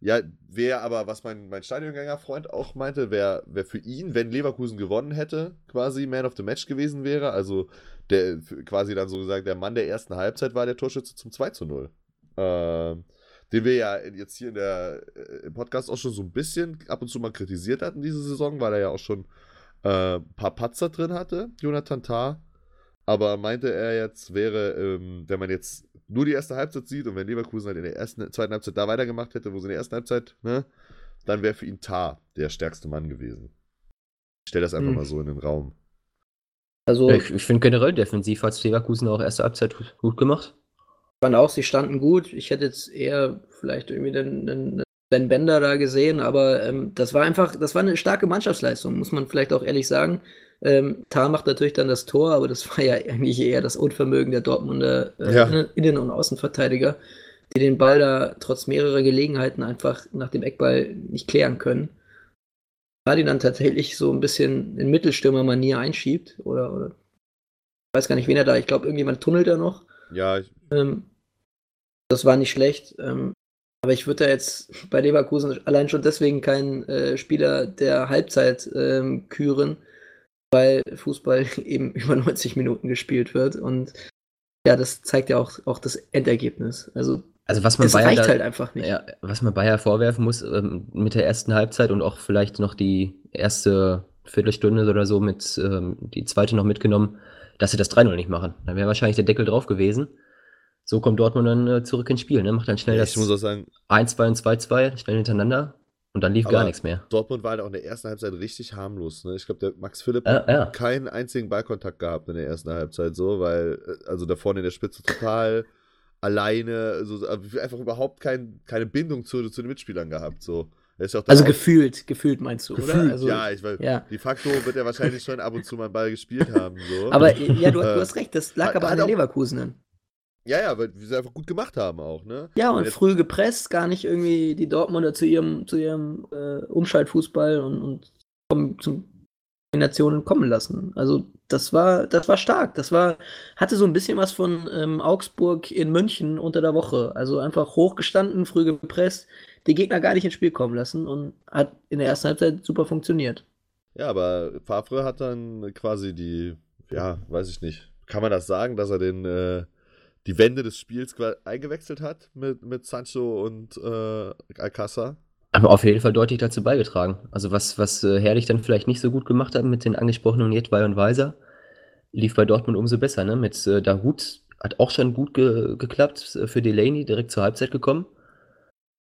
ja, wäre aber, was mein, mein Stadiongänger-Freund auch meinte, wäre wär für ihn, wenn Leverkusen gewonnen hätte, quasi Man of the Match gewesen wäre. Also der quasi dann so gesagt, der Mann der ersten Halbzeit war der Torschütze zum 2 zu 0. Ähm, den wir ja jetzt hier in der, äh, im Podcast auch schon so ein bisschen ab und zu mal kritisiert hatten diese Saison, weil er ja auch schon äh, ein paar Patzer drin hatte, Jonathan Tah. Aber meinte er jetzt, wäre, ähm, wenn man jetzt nur die erste Halbzeit sieht und wenn Leverkusen halt in der ersten, zweiten Halbzeit da weitergemacht hätte, wo sie in der ersten Halbzeit, ne, dann wäre für ihn Tar der stärkste Mann gewesen. Ich stelle das einfach hm. mal so in den Raum. Also, ich, ich finde generell defensiv hat Leverkusen auch erste Halbzeit gut gemacht. Ich fand auch, sie standen gut. Ich hätte jetzt eher vielleicht irgendwie den Ben Bender da gesehen, aber ähm, das war einfach, das war eine starke Mannschaftsleistung, muss man vielleicht auch ehrlich sagen. Ähm, Tar macht natürlich dann das Tor, aber das [LAUGHS] war ja eigentlich eher das Unvermögen der Dortmunder äh, ja. Innen- und Außenverteidiger, die den Ball da trotz mehrerer Gelegenheiten einfach nach dem Eckball nicht klären können. Da die dann tatsächlich so ein bisschen in Mittelstürmer-Manier einschiebt oder, oder ich weiß gar nicht, wen er da, ich glaube, irgendjemand tunnelt da noch. Ja, ich... ähm, das war nicht schlecht. Ähm, aber ich würde da jetzt bei Leverkusen allein schon deswegen keinen äh, Spieler der Halbzeit ähm, küren, weil Fußball [LAUGHS] eben über 90 Minuten gespielt wird. Und ja, das zeigt ja auch, auch das Endergebnis. Also, also was man Bayern reicht da, halt einfach nicht. Ja, was man Bayer vorwerfen muss ähm, mit der ersten Halbzeit und auch vielleicht noch die erste Viertelstunde oder so mit ähm, die zweite noch mitgenommen, dass sie das 3-0 nicht machen. Da wäre wahrscheinlich der Deckel drauf gewesen so kommt Dortmund dann äh, zurück ins Spiel, ne? Macht dann schnell ja, das 1-2 und 2-2, schnell hintereinander. Und dann lief gar nichts mehr. Dortmund war halt auch in der ersten Halbzeit richtig harmlos. Ne? Ich glaube, der Max Philipp ja, ja. hat keinen einzigen Ballkontakt gehabt in der ersten Halbzeit so, weil, äh, also da vorne in der Spitze total alleine, also einfach überhaupt kein, keine Bindung zu, zu den Mitspielern gehabt. So. Ja also gefühlt, gefühlt meinst du, gefühlt, oder? Also, ja, ich weiß. Ja. De facto wird er wahrscheinlich schon ab und zu mal einen Ball gespielt haben. So. Aber ja, du, du hast recht, das lag hat, aber an den Leverkusenern. Ja, ja, weil wir sie einfach gut gemacht haben auch, ne? Ja, und, und früh gepresst, gar nicht irgendwie die Dortmunder zu ihrem, zu ihrem äh, Umschaltfußball und, und kommen zum Kombinationen kommen lassen. Also das war, das war stark. Das war, hatte so ein bisschen was von ähm, Augsburg in München unter der Woche. Also einfach hochgestanden, früh gepresst, die Gegner gar nicht ins Spiel kommen lassen und hat in der ersten Halbzeit super funktioniert. Ja, aber Favre hat dann quasi die, ja, weiß ich nicht, kann man das sagen, dass er den äh, die Wende des Spiels eingewechselt hat mit, mit Sancho und äh, Alcázar? Aber auf jeden Fall deutlich dazu beigetragen. Also was, was äh, Herrlich dann vielleicht nicht so gut gemacht hat mit den angesprochenen Jedwai und Weiser, lief bei Dortmund umso besser. Ne? Mit äh, Dahut hat auch schon gut ge geklappt äh, für Delaney, direkt zur Halbzeit gekommen.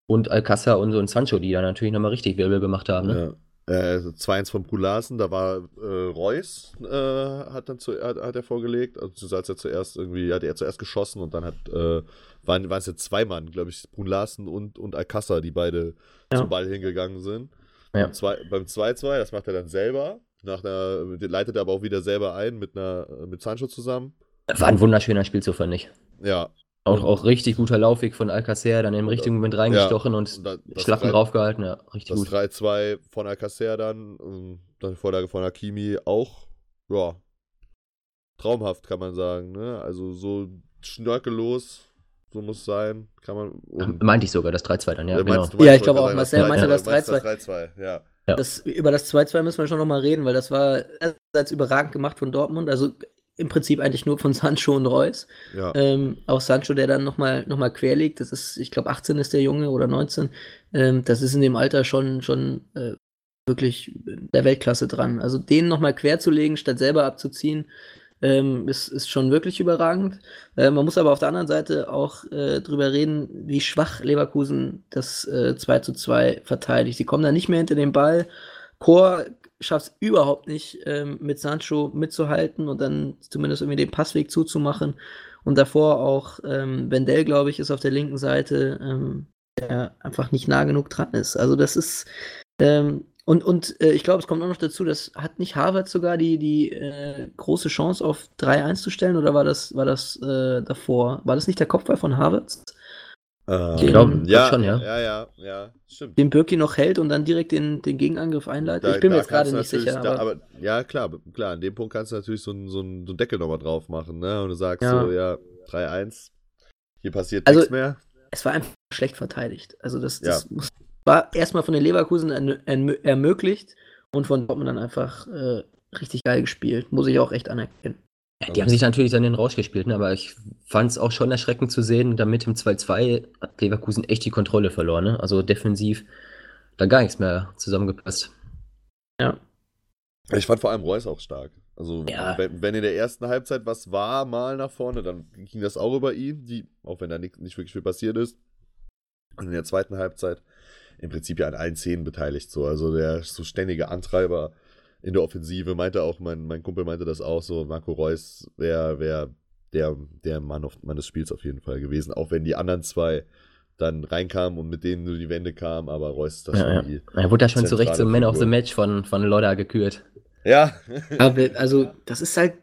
Und Alcázar und, und Sancho, die da natürlich nochmal richtig Wirbel gemacht haben. Ne? Ja. Äh, 2-1 also von Pularsen, da war äh, Reus, äh, hat dann zu, hat, hat, er vorgelegt, also als er zuerst irgendwie, hat er zuerst geschossen und dann hat, äh, waren, waren es jetzt zwei Mann, glaube ich, Brun Larsen und, und Alcázar, die beide ja. zum Ball hingegangen sind. Ja. beim 2-2, das macht er dann selber. Nach einer, leitet er aber auch wieder selber ein mit, einer, mit Sancho zusammen. War ein wunderschöner Spielzug, fand ich. Ja. Auch, auch richtig guter Laufweg von Alcacer, dann im richtigen Moment reingestochen ja, und, und das, Schlappen draufgehalten. Ja, richtig das gut. Das 3-2 von Alcacer dann, und dann Vorlage von Hakimi auch, ja, traumhaft kann man sagen. Ne? Also so schnörkellos, so muss es sein. Kann man. Und meinte ich sogar, das 3-2 dann, ja. ja genau. Ja, ich glaube auch, Marcel meinte das 3-2. Ja. Das, über das 2-2 müssen wir schon nochmal reden, weil das war einerseits überragend gemacht von Dortmund. Also im Prinzip eigentlich nur von [LAUGHS] Sancho und Reus. Ja. Ähm, auch Sancho, der dann nochmal noch mal quer liegt. Das ist, ich glaube, 18 ist der Junge oder 19. Ähm, das ist in dem Alter schon, schon äh, wirklich der Weltklasse dran. Also den nochmal quer zu legen, statt selber abzuziehen, ähm, ist, ist schon wirklich überragend. Äh, man muss aber auf der anderen Seite auch äh, drüber reden, wie schwach Leverkusen das äh, 2 zu 2 verteidigt. Sie kommen da nicht mehr hinter den Ball. Chor schafft es überhaupt nicht, ähm, mit Sancho mitzuhalten und dann zumindest irgendwie den Passweg zuzumachen. Und davor auch ähm, Wendell, glaube ich, ist auf der linken Seite, ähm, der einfach nicht nah genug dran ist. Also das ist, ähm, und, und äh, ich glaube, es kommt auch noch dazu, dass hat nicht Harvard sogar die, die äh, große Chance auf 3-1 zu stellen oder war das, war das äh, davor? War das nicht der Kopfball von Harvard? Äh, ich glaube, ja, schon, ja. Ja, ja, ja, stimmt. Den Birki noch hält und dann direkt den, den Gegenangriff einleitet. Da, ich bin mir jetzt gerade nicht sicher. Da, aber, ja, klar, klar, an dem Punkt kannst du natürlich so einen so so Deckel nochmal drauf machen, ne? Und du sagst ja. so, ja, 3-1, hier passiert also, nichts mehr. Es war einfach schlecht verteidigt. Also das, das ja. muss, war erstmal von den Leverkusen ermöglicht und von Dortmund dann einfach äh, richtig geil gespielt. Muss ich auch echt anerkennen. Ja, die haben sich natürlich dann den rausgespielt, ne? aber ich fand es auch schon erschreckend zu sehen, damit im 2-2 hat Leverkusen echt die Kontrolle verloren. Ne? Also defensiv da gar nichts mehr zusammengepasst. Ja. Ich fand vor allem Reus auch stark. Also, ja. wenn, wenn, in der ersten Halbzeit was war, mal nach vorne, dann ging das auch über ihn, die, auch wenn da nicht, nicht wirklich viel passiert ist. Und in der zweiten Halbzeit im Prinzip ja an allen Szenen beteiligt. So. Also der so ständige Antreiber in der Offensive, meinte auch, mein, mein Kumpel meinte das auch so, Marco Reus wäre wär der, der Mann, auf, Mann des Spiels auf jeden Fall gewesen, auch wenn die anderen zwei dann reinkamen und mit denen nur die Wände kamen, aber Reus ist das ja, schon ja. Er wurde da schon zu Recht zum Man of the Match von, von Lodda gekürt. Ja. [LAUGHS] aber also, das ist halt,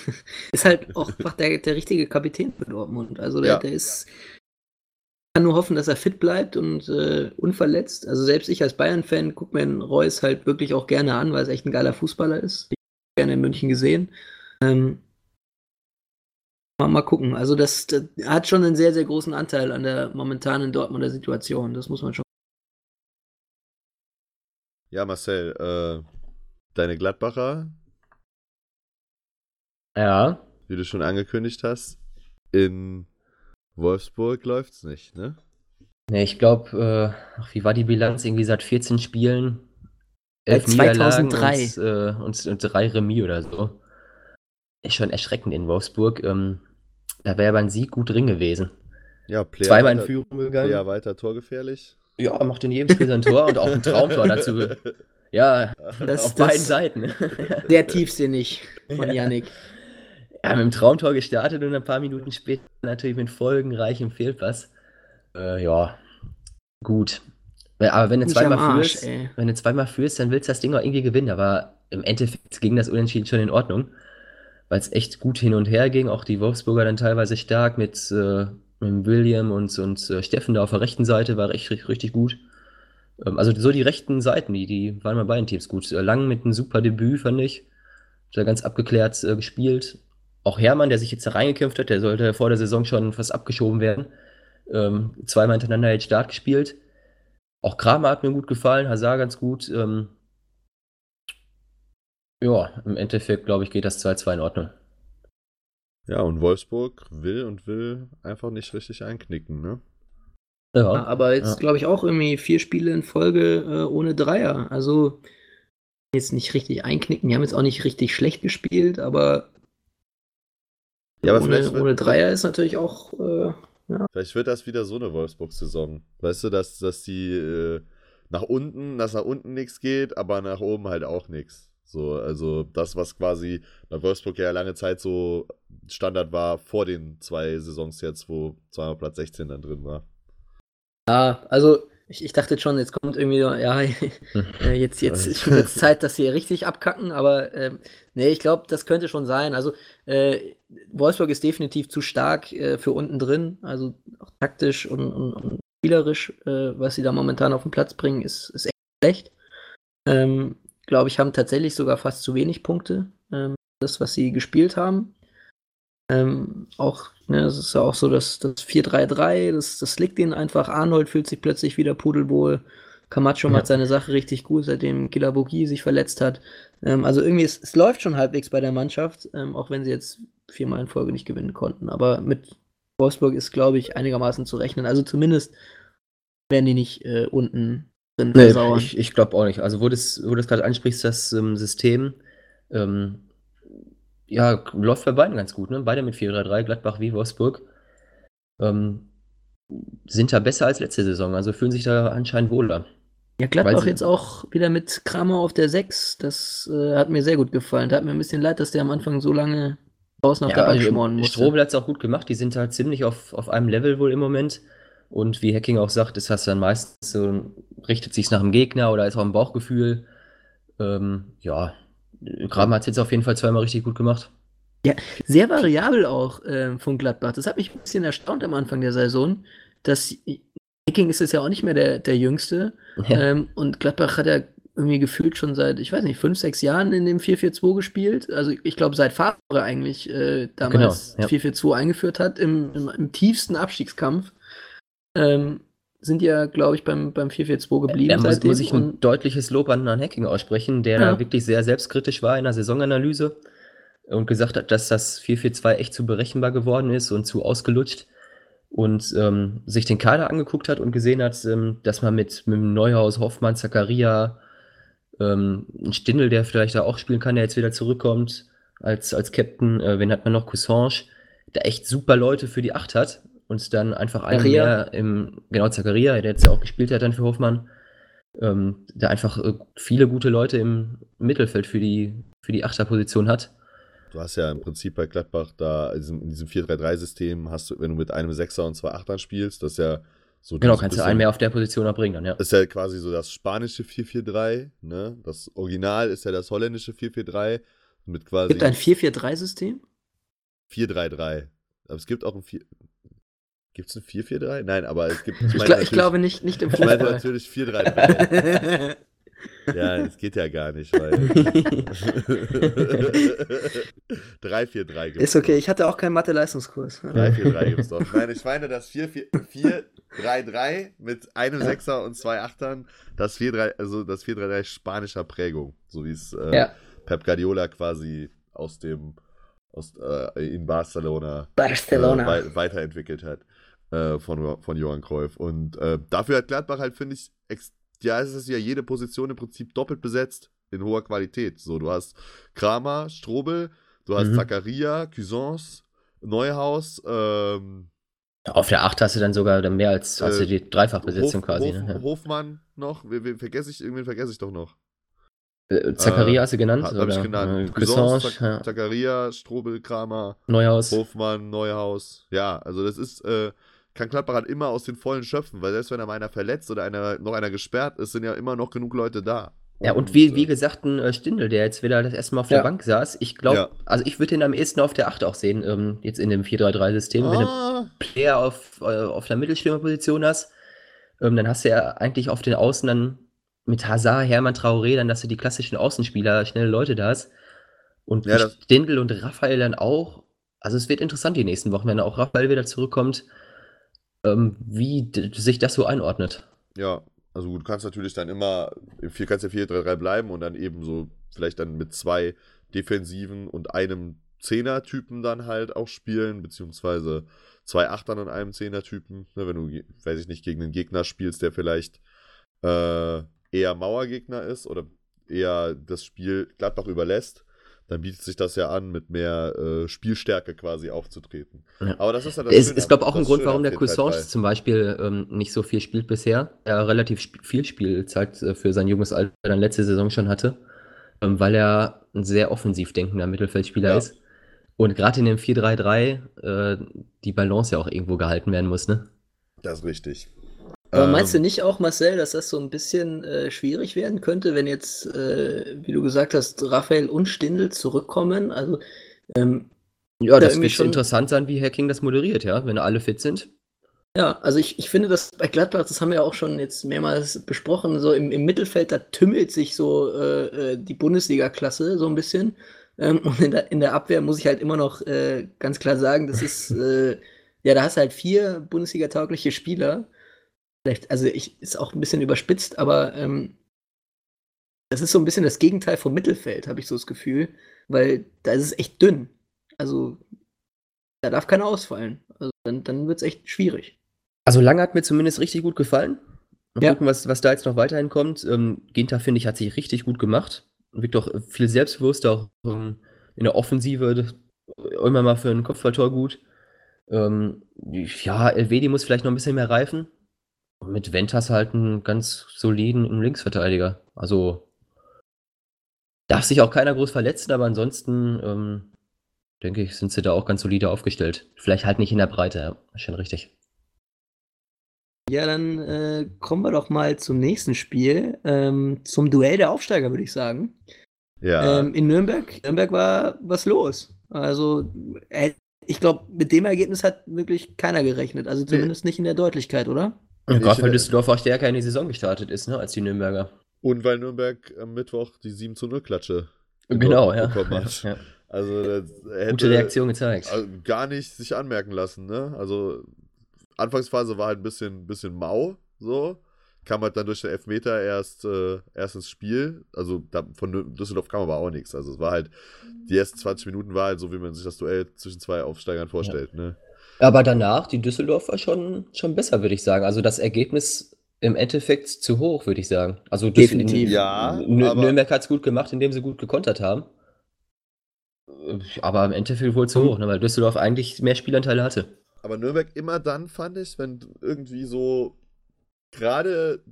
[LAUGHS] ist halt auch einfach der, der richtige Kapitän für Dortmund. Also, der, ja. der ist, kann nur hoffen, dass er fit bleibt und äh, unverletzt. Also selbst ich als Bayern-Fan gucke mir den Reus halt wirklich auch gerne an, weil es echt ein geiler Fußballer ist. Ich habe gerne in München gesehen. Ähm, mal, mal gucken. Also das, das, hat schon einen sehr, sehr großen Anteil an der momentanen Dortmunder Situation. Das muss man schon. Ja, Marcel, äh, deine Gladbacher. Ja. Wie du schon angekündigt hast, in Wolfsburg läuft's nicht, ne? Ne, ich glaube, äh, wie war die Bilanz? Irgendwie seit 14 Spielen. Elf 2003. Und, äh, und, und, drei Remis oder so. Ist schon erschreckend in Wolfsburg. Ähm, da wäre aber ein Sieg gut drin gewesen. Ja, Player Zweimal in Führung gegangen. Ja, weiter torgefährlich. Ja, macht in jedem Spiel sein Tor und auch ein Traumtor dazu. [LAUGHS] Ja, das, auf das beiden Seiten. Sehr tiefsinnig von Yannick. Ja, mit dem Traumtor gestartet und ein paar Minuten später natürlich mit folgenreichem Fehlpass. Äh, ja, gut. Aber wenn du zweimal Arsch, führst, ey. wenn du zweimal führst, dann willst du das Ding auch irgendwie gewinnen. Aber im Endeffekt ging das Unentschieden schon in Ordnung, weil es echt gut hin und her ging. Auch die Wolfsburger dann teilweise stark mit, äh, mit William und, und äh, Steffen da auf der rechten Seite war echt richtig, richtig gut. Ähm, also so die rechten Seiten, die, die waren bei beiden Teams gut. Äh, Lang mit einem super Debüt, fand ich. Er ganz abgeklärt äh, gespielt. Auch Hermann, der sich jetzt da reingekämpft hat, der sollte vor der Saison schon fast abgeschoben werden. Ähm, zweimal hintereinander jetzt Start gespielt. Auch Kramer hat mir gut gefallen, Hazard ganz gut. Ähm, ja, im Endeffekt, glaube ich, geht das 2-2 in Ordnung. Ja, und Wolfsburg will und will einfach nicht richtig einknicken, ne? Ja, aber jetzt, ja. glaube ich, auch irgendwie vier Spiele in Folge äh, ohne Dreier. Also jetzt nicht richtig einknicken. Die haben jetzt auch nicht richtig schlecht gespielt, aber, ja, aber ohne, ohne Dreier ist natürlich auch. Äh, ja. Vielleicht wird das wieder so eine Wolfsburg-Saison. Weißt du, dass, dass die äh, nach unten, dass nach unten nichts geht, aber nach oben halt auch nichts. So, also das, was quasi bei Wolfsburg ja lange Zeit so Standard war vor den zwei Saisons jetzt, wo zweimal Platz 16 dann drin war. Ja, also ich, ich dachte schon, jetzt kommt irgendwie, ja, [LAUGHS] äh, jetzt, jetzt ist jetzt Zeit, dass sie richtig abkacken, aber äh, nee, ich glaube, das könnte schon sein. Also äh, Wolfsburg ist definitiv zu stark äh, für unten drin, also auch taktisch und, und, und spielerisch, äh, was sie da momentan auf den Platz bringen, ist, ist echt schlecht. Ähm, glaube ich, haben tatsächlich sogar fast zu wenig Punkte, ähm, das, was sie gespielt haben. Ähm, auch, ne, es ist ja auch so, dass das 4-3-3, das, das liegt ihnen einfach. Arnold fühlt sich plötzlich wieder pudelwohl. Camacho ja. macht seine Sache richtig gut, seitdem Kilabogi sich verletzt hat. Ähm, also irgendwie, es, es, läuft schon halbwegs bei der Mannschaft, ähm, auch wenn sie jetzt viermal in Folge nicht gewinnen konnten. Aber mit Wolfsburg ist, glaube ich, einigermaßen zu rechnen. Also zumindest werden die nicht äh, unten drin nee, Ich, ich glaube auch nicht. Also wo du das, das gerade ansprichst, das ähm, System, ähm, ja, läuft bei beiden ganz gut, ne? Beide mit 4-3-3, Gladbach wie Wolfsburg. Ähm, sind da besser als letzte Saison, also fühlen sich da anscheinend wohler. Ja, Gladbach jetzt auch wieder mit Kramer auf der 6. Das äh, hat mir sehr gut gefallen. Da hat mir ein bisschen leid, dass der am Anfang so lange draußen auf ja, also schmoren musste. Strobel hat es auch gut gemacht. Die sind halt ziemlich auf, auf einem Level wohl im Moment. Und wie Hacking auch sagt, ist das dann meistens so, richtet sich nach dem Gegner oder ist auch ein Bauchgefühl. Ähm, ja, Kramer hat es jetzt auf jeden Fall zweimal richtig gut gemacht. Ja, sehr variabel auch äh, von Gladbach. Das hat mich ein bisschen erstaunt am Anfang der Saison, dass Hacking ist es ja auch nicht mehr der, der Jüngste. Ja. Ähm, und Gladbach hat ja irgendwie gefühlt schon seit, ich weiß nicht, fünf, sechs Jahren in dem 4-4-2 gespielt. Also ich glaube, seit Favre eigentlich äh, damals genau, ja. 4-4-2 eingeführt hat, im, im, im tiefsten Abstiegskampf ähm, sind ja, glaube ich, beim, beim 442 geblieben. Da muss, muss ich ein deutliches Lob an Herrn Hacking aussprechen, der ja. da wirklich sehr selbstkritisch war in der Saisonanalyse und gesagt hat, dass das 442 echt zu berechenbar geworden ist und zu ausgelutscht und ähm, sich den Kader angeguckt hat und gesehen hat, ähm, dass man mit, mit Neuhaus, Hoffmann, Zakaria, ähm, ein Stindel, der vielleicht da auch spielen kann, der jetzt wieder zurückkommt als, als Captain, äh, wen hat man noch, Cousange, der echt super Leute für die Acht hat und dann einfach einen mehr im, genau, Zacharia, der jetzt ja auch gespielt hat dann für Hoffmann, ähm, der einfach äh, viele gute Leute im Mittelfeld für die, für die Achterposition hat. Du hast ja im Prinzip bei Gladbach da in diesem 4-3-3-System hast du, wenn du mit einem Sechser und zwei Achtern spielst, das ist ja so. Genau, kannst du einen mehr auf der Position erbringen dann, ja. Das ist ja quasi so das spanische 4-4-3, ne? Das Original ist ja das holländische 4-4-3 mit quasi. Gibt ein 4-4-3-System? 4-3-3. Aber es gibt auch ein 4. Gibt es ein 4-4-3? Nein, aber es gibt. Ich, ich, gl ich glaube nicht, nicht im Fußball. Ich meine natürlich 4-3-3. [LAUGHS] ja, das geht ja gar nicht, weil. 3-4-3 gibt es. Ist okay, ich hatte auch keinen Mathe-Leistungskurs. 3-4-3 gibt es doch. Nein, ich meine das 4-3-3 mit einem. Sechser und zwei Achtern, das 4-3, also das 4-3-3 spanischer Prägung, so wie es äh, ja. Pep Guardiola quasi aus dem aus, äh, in Barcelona, Barcelona. Äh, weiterentwickelt hat äh, von, von Johann Cruyff. Und äh, dafür hat Gladbach halt, finde ich, ja, es ist ja jede Position im Prinzip doppelt besetzt in hoher Qualität. So, du hast Kramer, Strobel, du hast mhm. Zakaria, Cuisance, Neuhaus, ähm, auf der 8 hast du dann sogar mehr als, als äh, die Dreifachbesetzung Hof, quasi. Hof, ne? Hofmann noch, wen, wen vergesse ich, irgendwen vergesse ich doch noch. Äh, Zakaria hast du genannt? Habe ich genannt. Äh, Zak Zakaria, Strobel, Kramer, Neuhaus. Hofmann, Neuhaus. Ja, also das ist, äh, kann Gladbach halt immer aus den Vollen schöpfen, weil selbst wenn da mal einer verletzt oder einer, noch einer gesperrt ist, sind ja immer noch genug Leute da. Ja, und, wie, wie äh, gesagt, ein äh, Stindel, der jetzt wieder das erste Mal auf ja. der Bank saß. Ich glaube, ja. also ich würde ihn am ehesten auf der 8 auch sehen, ähm, jetzt in dem 4-3-3-System. Ah. Wenn du ah. Player auf, äh, auf der Mittelstürmerposition hast, ähm, dann hast du ja eigentlich auf den Außen dann mit Hazard, Hermann Traoré, dann, dass du die klassischen Außenspieler, schnelle Leute da hast. Und ja, Stindl und Raphael dann auch. Also es wird interessant die nächsten Wochen, wenn auch Raphael wieder zurückkommt, ähm, wie sich das so einordnet. Ja, also du kannst natürlich dann immer, im 4 kannst ja 4-3-3 bleiben und dann eben so vielleicht dann mit zwei Defensiven und einem Zehner-Typen dann halt auch spielen, beziehungsweise zwei Achtern und einem Zehner-Typen. Ne, wenn du, weiß ich nicht, gegen einen Gegner spielst, der vielleicht äh, eher Mauergegner ist oder eher das Spiel Gladbach überlässt, dann bietet sich das ja an, mit mehr äh, Spielstärke quasi aufzutreten. Ja. Aber das ist ja das Es ist, glaube ich, auch ein Grund, warum der Cousange zum Beispiel ähm, nicht so viel spielt bisher. Er relativ sp viel Spielzeit äh, für sein junges Alter dann letzte Saison schon hatte, ähm, weil er ein sehr offensiv denkender Mittelfeldspieler ja. ist. Und gerade in dem 4-3-3 äh, die Balance ja auch irgendwo gehalten werden muss, ne? Das ist richtig. Aber ähm, meinst du nicht auch, Marcel, dass das so ein bisschen äh, schwierig werden könnte, wenn jetzt, äh, wie du gesagt hast, Raphael und Stindl zurückkommen? Also, ähm, ja, das wird schon interessant sein, wie Herr King das moderiert, ja, wenn alle fit sind. Ja, also ich, ich finde das bei Gladbach, das haben wir ja auch schon jetzt mehrmals besprochen, so im, im Mittelfeld, da tümmelt sich so äh, äh die Bundesliga-Klasse so ein bisschen. Ähm, und in der, in der Abwehr muss ich halt immer noch äh, ganz klar sagen, das ist, äh, ja, da hast du halt vier Bundesliga-taugliche Spieler vielleicht, also ich ist auch ein bisschen überspitzt, aber ähm, das ist so ein bisschen das Gegenteil vom Mittelfeld, habe ich so das Gefühl, weil da ist es echt dünn. Also da darf keiner ausfallen. Also dann, dann wird es echt schwierig. Also lange hat mir zumindest richtig gut gefallen. Mal ja. gucken, was, was da jetzt noch weiterhin kommt. Ähm, Ginter, finde ich, hat sich richtig gut gemacht. Wirkt doch viel selbstbewusster, auch ähm, in der Offensive immer mal für ein Kopfballtor gut. Ähm, ja, Elvedi muss vielleicht noch ein bisschen mehr reifen. Mit Ventas halt einen ganz soliden Linksverteidiger. Also darf sich auch keiner groß verletzen, aber ansonsten ähm, denke ich, sind sie da auch ganz solide aufgestellt. Vielleicht halt nicht in der Breite, ja. schon richtig. Ja, dann äh, kommen wir doch mal zum nächsten Spiel, ähm, zum Duell der Aufsteiger, würde ich sagen. Ja. Ähm, in Nürnberg. Nürnberg war was los. Also, äh, ich glaube, mit dem Ergebnis hat wirklich keiner gerechnet. Also zumindest nee. nicht in der Deutlichkeit, oder? Ja, gerade weil Düsseldorf auch stärker in die Saison gestartet ist, ne, als die Nürnberger. Und weil Nürnberg am Mittwoch die 7 zu 0 Klatsche genau, ja. bekommen hat. Ja, ja. Also hätte Gute Reaktion gezeigt. Gar nicht sich anmerken lassen, ne? Also Anfangsphase war halt ein bisschen, bisschen mau, so. Kam halt dann durch den Elfmeter erst, äh, erst ins Spiel. Also da, von Düsseldorf kam aber auch nichts. Also es war halt, die ersten 20 Minuten war halt so, wie man sich das Duell zwischen zwei Aufsteigern vorstellt, ja. ne? Aber danach, die Düsseldorfer schon, schon besser, würde ich sagen. Also das Ergebnis im Endeffekt zu hoch, würde ich sagen. Also definitiv. Ja. Nürnberg hat es gut gemacht, indem sie gut gekontert haben. Aber im Endeffekt wohl zu hoch, ne, weil Düsseldorf eigentlich mehr Spielanteile hatte. Aber Nürnberg immer dann, fand ich, wenn irgendwie so gerade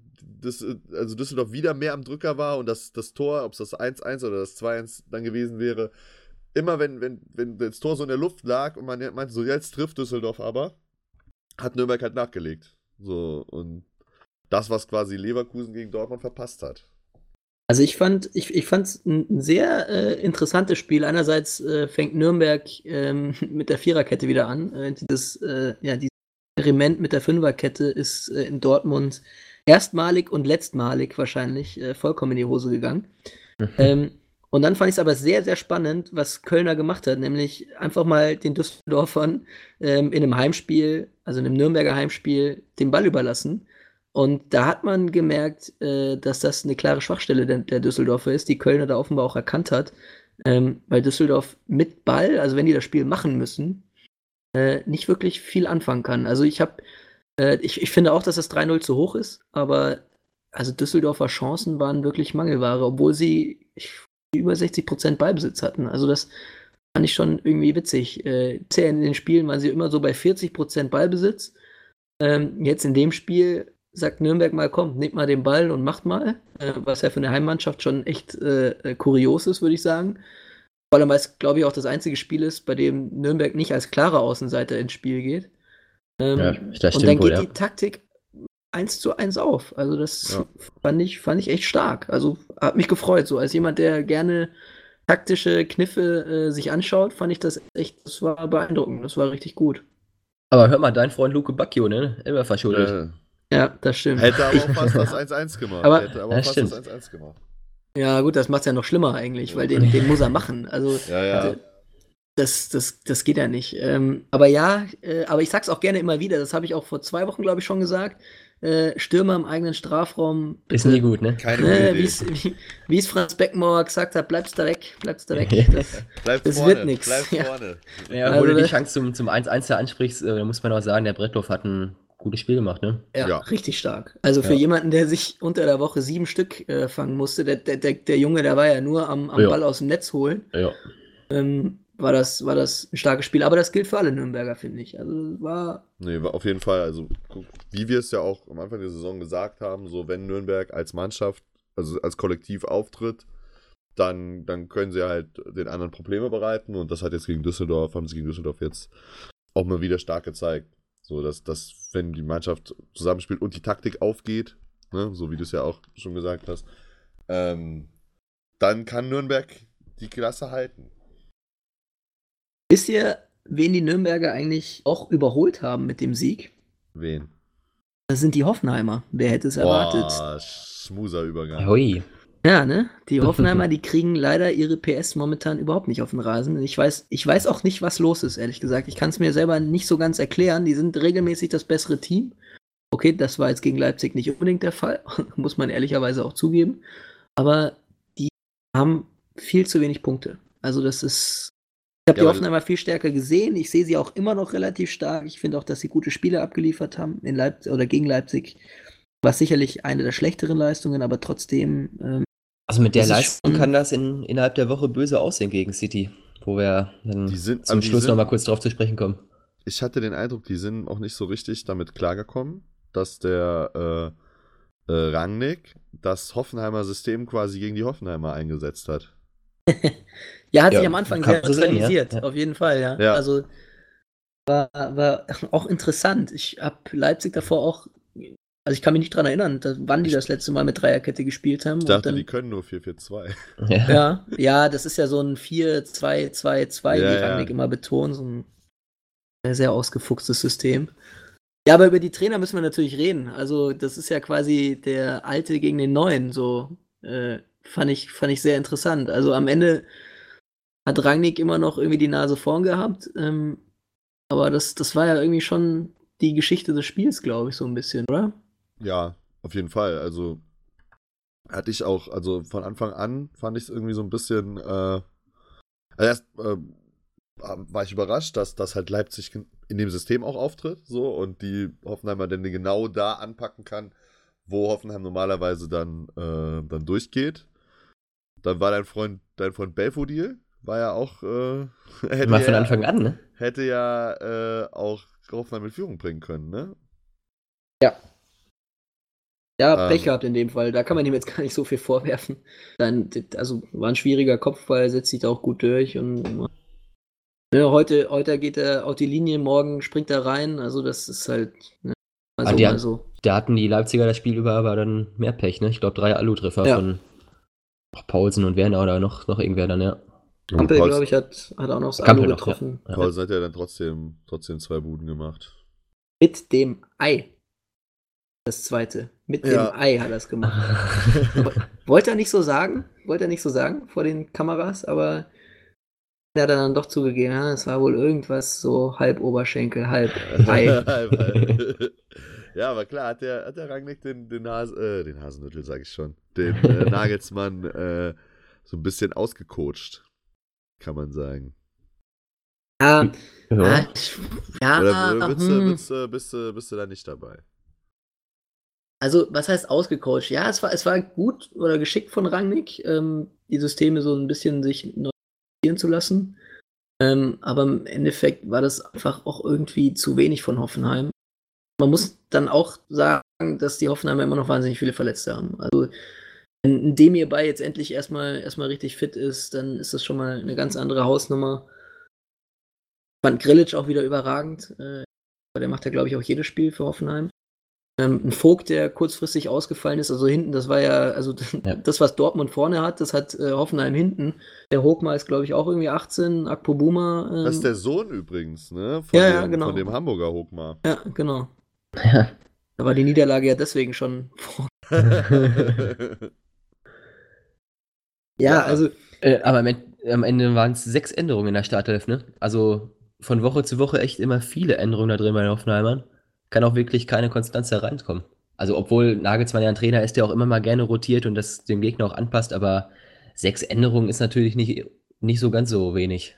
also Düsseldorf wieder mehr am Drücker war und das, das Tor, ob es das 1-1 oder das 2-1 dann gewesen wäre, immer wenn, wenn, wenn das Tor so in der Luft lag und man meinte so, jetzt trifft Düsseldorf aber, hat Nürnberg halt nachgelegt. So, und das, was quasi Leverkusen gegen Dortmund verpasst hat. Also ich fand, ich, ich fand es ein sehr äh, interessantes Spiel. Einerseits äh, fängt Nürnberg ähm, [LAUGHS] mit der Viererkette wieder an. Äh, dieses, äh, ja, dieses Experiment mit der Fünferkette ist äh, in Dortmund erstmalig und letztmalig wahrscheinlich äh, vollkommen in die Hose gegangen. Mhm. Ähm, und dann fand ich es aber sehr, sehr spannend, was Kölner gemacht hat, nämlich einfach mal den Düsseldorfern ähm, in einem Heimspiel, also in einem Nürnberger Heimspiel, den Ball überlassen. Und da hat man gemerkt, äh, dass das eine klare Schwachstelle der, der, Düsseldorfer ist, die Kölner da offenbar auch erkannt hat, ähm, weil Düsseldorf mit Ball, also wenn die das Spiel machen müssen, äh, nicht wirklich viel anfangen kann. Also ich habe, äh, ich, ich finde auch, dass das 3-0 zu hoch ist, aber also Düsseldorfer Chancen waren wirklich Mangelware, obwohl sie, ich über 60 Prozent Ballbesitz hatten. Also das fand ich schon irgendwie witzig. Äh, in den Spielen waren sie immer so bei 40 Prozent Ballbesitz. Ähm, jetzt in dem Spiel sagt Nürnberg mal, komm, nehmt mal den Ball und macht mal. Äh, was ja für eine Heimmannschaft schon echt äh, äh kurios ist, würde ich sagen. Vor allem, weil es, glaube ich, auch das einzige Spiel ist, bei dem Nürnberg nicht als klarer Außenseiter ins Spiel geht. Ähm, ja, das und dann geht ja. die Taktik eins zu eins auf. Also das ja. fand, ich, fand ich echt stark. Also hat mich gefreut. So als jemand, der gerne taktische Kniffe äh, sich anschaut, fand ich das echt, das war beeindruckend. Das war richtig gut. Aber hör mal, dein Freund Luke Bacchio, ne? Immer verschuldet. Ja, das stimmt. Hätte aber auch fast das [LAUGHS] 1-1 gemacht. Aber, Hätte aber fast stimmt. das 1-1 gemacht. Ja, gut, das macht es ja noch schlimmer eigentlich, weil den, den muss er machen. Also, [LAUGHS] ja, ja. Also, das, das, das geht ja nicht. Ähm, aber ja, äh, aber ich sag's auch gerne immer wieder, das habe ich auch vor zwei Wochen, glaube ich, schon gesagt. Äh, Stürmer im eigenen Strafraum. Bitte, ist nie gut, ne? Keine ne, Wie es Franz Beckenbauer gesagt hat, bleibst da weg, bleibst da weg. [LAUGHS] Das, Bleib das vorne, wird nichts. Bleib ja. vorne. Ja, also, wo du die Chance zum, zum 1-1 ansprichst, äh, muss man auch sagen, der Brettloff hat ein gutes Spiel gemacht, ne? Ja, ja. richtig stark. Also für ja. jemanden, der sich unter der Woche sieben Stück äh, fangen musste, der, der, der, der, Junge, der war ja nur am, am Ball aus dem Netz holen. Ja. Ähm, war das, war das ein starkes Spiel. Aber das gilt für alle Nürnberger, finde ich. Also war. Nee, war auf jeden Fall. Also, wie wir es ja auch am Anfang der Saison gesagt haben, so wenn Nürnberg als Mannschaft, also als Kollektiv auftritt, dann, dann können sie halt den anderen Probleme bereiten. Und das hat jetzt gegen Düsseldorf, haben sie gegen Düsseldorf jetzt auch mal wieder stark gezeigt. So, dass, dass wenn die Mannschaft zusammenspielt und die Taktik aufgeht, ne, so wie du es ja auch schon gesagt hast, ähm, dann kann Nürnberg die Klasse halten. Wisst ihr, wen die Nürnberger eigentlich auch überholt haben mit dem Sieg? Wen? Das sind die Hoffenheimer. Wer hätte es erwartet? Boah, schmuser Übergang. Hui. Ja, ne? Die [LAUGHS] Hoffenheimer, die kriegen leider ihre PS momentan überhaupt nicht auf den Rasen. Ich weiß, ich weiß auch nicht, was los ist, ehrlich gesagt. Ich kann es mir selber nicht so ganz erklären. Die sind regelmäßig das bessere Team. Okay, das war jetzt gegen Leipzig nicht unbedingt der Fall, [LAUGHS] muss man ehrlicherweise auch zugeben. Aber die haben viel zu wenig Punkte. Also das ist habe ja, die Hoffenheimer viel stärker gesehen. Ich sehe sie auch immer noch relativ stark. Ich finde auch, dass sie gute Spiele abgeliefert haben in Leipzig oder gegen Leipzig. War sicherlich eine der schlechteren Leistungen, aber trotzdem. Ähm, also mit der Leistung kann das in, innerhalb der Woche böse aussehen gegen City, wo wir dann sind, zum Schluss nochmal kurz drauf zu sprechen kommen. Ich hatte den Eindruck, die sind auch nicht so richtig damit klargekommen, dass der äh, äh, Rangnick das Hoffenheimer System quasi gegen die Hoffenheimer eingesetzt hat. [LAUGHS] ja, hat ja, sich am Anfang sehr realisiert, ja. auf jeden Fall, ja. ja. Also war, war auch interessant. Ich habe Leipzig davor auch, also ich kann mich nicht dran erinnern, wann die das letzte Mal mit Dreierkette gespielt haben. Ich dachte, dann, die können nur 4-4-2. Ja. ja, ja, das ist ja so ein 4-2-2-2, wie Rangnick immer betont, so ein sehr ausgefuchstes System. Ja, aber über die Trainer müssen wir natürlich reden. Also, das ist ja quasi der Alte gegen den Neuen, so. Äh, fand ich, fand ich sehr interessant. Also am Ende hat Rangnick immer noch irgendwie die Nase vorn gehabt. Ähm, aber das, das war ja irgendwie schon die Geschichte des Spiels, glaube ich, so ein bisschen, oder? Ja, auf jeden Fall. Also hatte ich auch, also von Anfang an fand ich es irgendwie so ein bisschen, äh, also erst äh, war ich überrascht, dass, dass halt Leipzig in dem System auch auftritt, so und die Hoffenheimer denn genau da anpacken kann, wo Hoffenheim normalerweise dann, äh, dann durchgeht. Dann war dein Freund, dein Freund Belfodil, war ja auch. Äh, [LAUGHS] hätte Mal von ja, Anfang an, ne? Hätte ja äh, auch Hoffenheim mit Führung bringen können, ne? Ja. Ja, ähm, Pech gehabt in dem Fall. Da kann man ihm jetzt gar nicht so viel vorwerfen. Dann, also war ein schwieriger Kopfball, setzt sich da auch gut durch und ne, heute, heute geht er auf die Linie, morgen springt er rein. Also das ist halt ne, mal ah, so, mal so. Da hatten die Leipziger das Spiel über aber dann mehr Pech, ne? Ich glaube drei Alu-Treffer ja. von Paulsen und Werner oder noch, noch irgendwer dann, ja. Kampel, glaube ich, hat, hat auch noch das Alu getroffen. Ja. Paulsen hat ja dann trotzdem, trotzdem zwei Buden gemacht. Mit dem Ei. Das zweite. Mit ja. dem Ei hat er es gemacht. Wollte er nicht so sagen, wollte er nicht so sagen vor den Kameras, aber er hat dann doch zugegeben, ja, es war wohl irgendwas so halb Oberschenkel, halb [LAUGHS] Ei. Ja, aber klar, hat der, hat der Rangnick den, den, Has, äh, den Hasenüttel, sag ich schon, den äh, [LAUGHS] Nagelsmann äh, so ein bisschen ausgecoacht, kann man sagen. Ja, [LAUGHS] ja. ja Oder bist, hm. bist, bist, bist, bist du da nicht dabei? Also, was heißt ausgecoacht? Ja, es war, es war gut oder geschickt von Rangnick, ähm, die Systeme so ein bisschen sich neu zu lassen. Ähm, aber im Endeffekt war das einfach auch irgendwie zu wenig von Hoffenheim man muss dann auch sagen, dass die Hoffenheimer immer noch wahnsinnig viele Verletzte haben. Also, wenn Demir bei jetzt endlich erstmal, erstmal richtig fit ist, dann ist das schon mal eine ganz andere Hausnummer. Ich fand Grillitsch auch wieder überragend. Äh, der macht ja, glaube ich, auch jedes Spiel für Hoffenheim. Ähm, ein Vogt, der kurzfristig ausgefallen ist, also hinten, das war ja, also [LAUGHS] ja. das, was Dortmund vorne hat, das hat äh, Hoffenheim hinten. Der Hogmar ist, glaube ich, auch irgendwie 18, Akpo Buma. Ähm, das ist der Sohn übrigens, ne? Von ja, dem, ja, genau. Von dem Hamburger Hogmar. Ja, genau. Ja. Da war die Niederlage ja deswegen schon vor. [LAUGHS] [LAUGHS] ja, also. Äh, aber am Ende waren es sechs Änderungen in der Startelf, ne? Also von Woche zu Woche echt immer viele Änderungen da drin bei den Hoffenheimern. Kann auch wirklich keine Konstanz da reinkommen. Also, obwohl Nagelsmann ja ein Trainer ist, der auch immer mal gerne rotiert und das dem Gegner auch anpasst, aber sechs Änderungen ist natürlich nicht, nicht so ganz so wenig.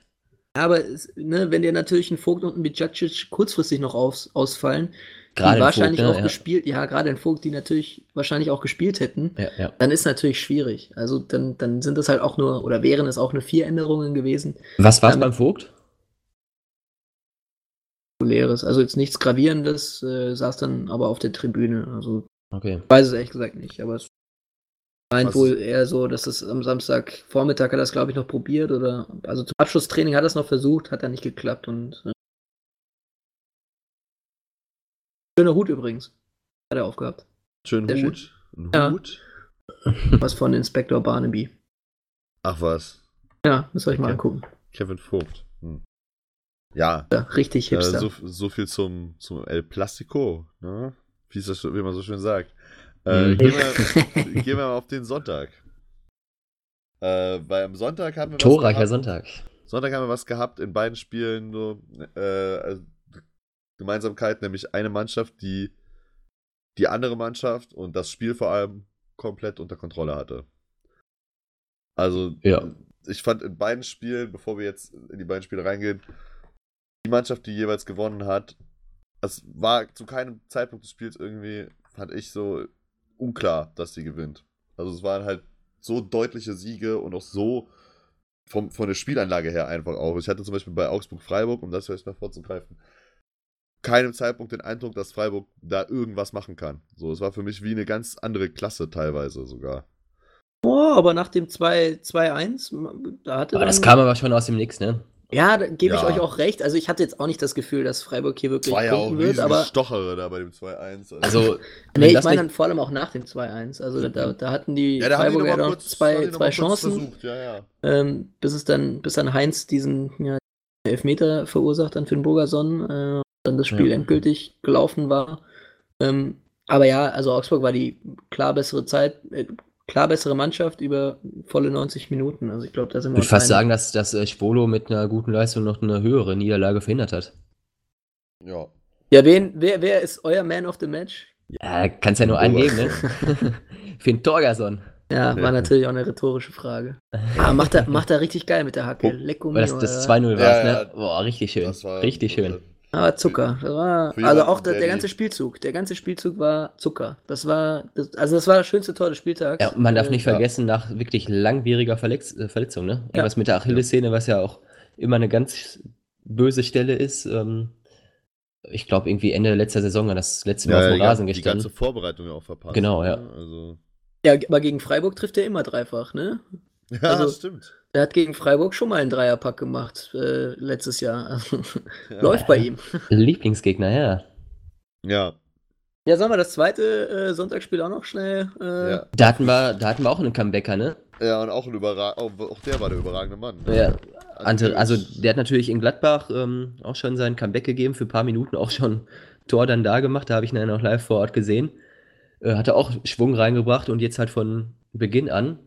Aber ne, wenn dir natürlich ein Vogt und ein Bijacic kurzfristig noch aus, ausfallen, gerade die wahrscheinlich Vogt, ne? auch ja. gespielt, ja, gerade ein Vogt, die natürlich wahrscheinlich auch gespielt hätten, ja, ja. dann ist natürlich schwierig. Also dann, dann sind es halt auch nur, oder wären es auch nur vier Änderungen gewesen. Was war es beim Vogt? Leeres. Also jetzt nichts Gravierendes, äh, saß dann aber auf der Tribüne. Also okay. weiß es ehrlich gesagt nicht, aber es meint wohl eher so, dass es am Samstagvormittag hat er das, glaube ich, noch probiert oder also zum Abschlusstraining hat er es noch versucht, hat dann nicht geklappt und äh, Schöner Hut übrigens. Hat er aufgehabt. Schönen Sehr Hut. Schön. Ein Hut. Ja. Was von Inspektor Barnaby. Ach was. Ja, müsst ihr euch mal angucken. Kevin Vogt. Hm. Ja. ja. Richtig äh, hipster. Äh, so, so, viel zum, zum El Plastico, ne? Wie, das, wie man so schön sagt. Äh, mhm. gehen, wir, [LAUGHS] gehen wir mal auf den Sonntag. Äh, weil am Sonntag haben wir. Torreicher Sonntag. Sonntag haben wir was gehabt in beiden Spielen. So, äh, also Gemeinsamkeit, nämlich eine Mannschaft, die die andere Mannschaft und das Spiel vor allem komplett unter Kontrolle hatte. Also, ja. ich fand in beiden Spielen, bevor wir jetzt in die beiden Spiele reingehen, die Mannschaft, die jeweils gewonnen hat, es war zu keinem Zeitpunkt des Spiels irgendwie, fand ich so unklar, dass sie gewinnt. Also es waren halt so deutliche Siege und auch so vom, von der Spielanlage her einfach auch. Ich hatte zum Beispiel bei Augsburg-Freiburg, um das vielleicht mal vorzugreifen, keinem Zeitpunkt den Eindruck, dass Freiburg da irgendwas machen kann. So, es war für mich wie eine ganz andere Klasse teilweise sogar. Boah, aber nach dem 2-1, da hatte aber Das kam aber schon aus dem Nix, ne? Ja, da gebe ich euch auch recht. Also ich hatte jetzt auch nicht das Gefühl, dass Freiburg hier wirklich war ja auch wird, aber Stochere da bei dem 2-1. Also, [LAUGHS] also nee, ich meine dann vor allem auch nach dem 2-1. Also da, da, hatten die ja, Freiburger noch kurz, zwei, zwei Chancen, ja, ja. Ähm, bis es dann, bis dann Heinz diesen ja, Elfmeter verursacht dann für den Burgerson, äh, dann das Spiel endgültig gelaufen war. Ähm, aber ja, also Augsburg war die klar bessere Zeit, äh, klar bessere Mannschaft über volle 90 Minuten. Also ich glaube, da sind wir. Ich würde fast sagen, dass, dass äh, Spolo mit einer guten Leistung noch eine höhere Niederlage verhindert hat. Ja. Ja, wen, wer, wer ist euer Man of the Match? Ja, kann es ja nur einen geben, ne? [LAUGHS] [LAUGHS] Den Torgerson. Ja, war natürlich auch eine rhetorische Frage. Aber macht er, macht er richtig geil mit der Hacke. Lecko Das, das 2-0 war es, ne? Boah, richtig schön. Richtig schön. Aber Zucker. Das war, also auch der, der, ganze Spielzug. Der ganze Spielzug war Zucker. Das war, das, also das war das schönste Tor des Spieltags. Ja, man darf nicht ja. vergessen, nach wirklich langwieriger Verletz, äh, Verletzung, ne? Irgendwas ja. mit der Achillessehne, was ja auch immer eine ganz böse Stelle ist. Ähm, ich glaube, irgendwie Ende letzter Saison das letzte Mal ja, auf dem Rasen gestanden. Die ganze Vorbereitung auch verpasst. Genau, ja. Ne? Also. Ja, aber gegen Freiburg trifft er immer dreifach, ne? Ja, also, stimmt. Er hat gegen Freiburg schon mal einen Dreierpack gemacht äh, letztes Jahr. [LAUGHS] ja. Läuft bei ihm. Lieblingsgegner, ja. Ja. Ja, sagen wir das zweite äh, Sonntagsspiel auch noch schnell. Äh, ja. Da, hatten wir, da hatten wir auch einen Comebacker, ne? Ja, und auch, ein Überrag auch, auch der war der überragende Mann. Ne? Ja. Ante, also der hat natürlich in Gladbach ähm, auch schon sein Comeback gegeben, für ein paar Minuten auch schon Tor dann da gemacht. Da habe ich ihn dann auch live vor Ort gesehen. Äh, hat er auch Schwung reingebracht und jetzt halt von Beginn an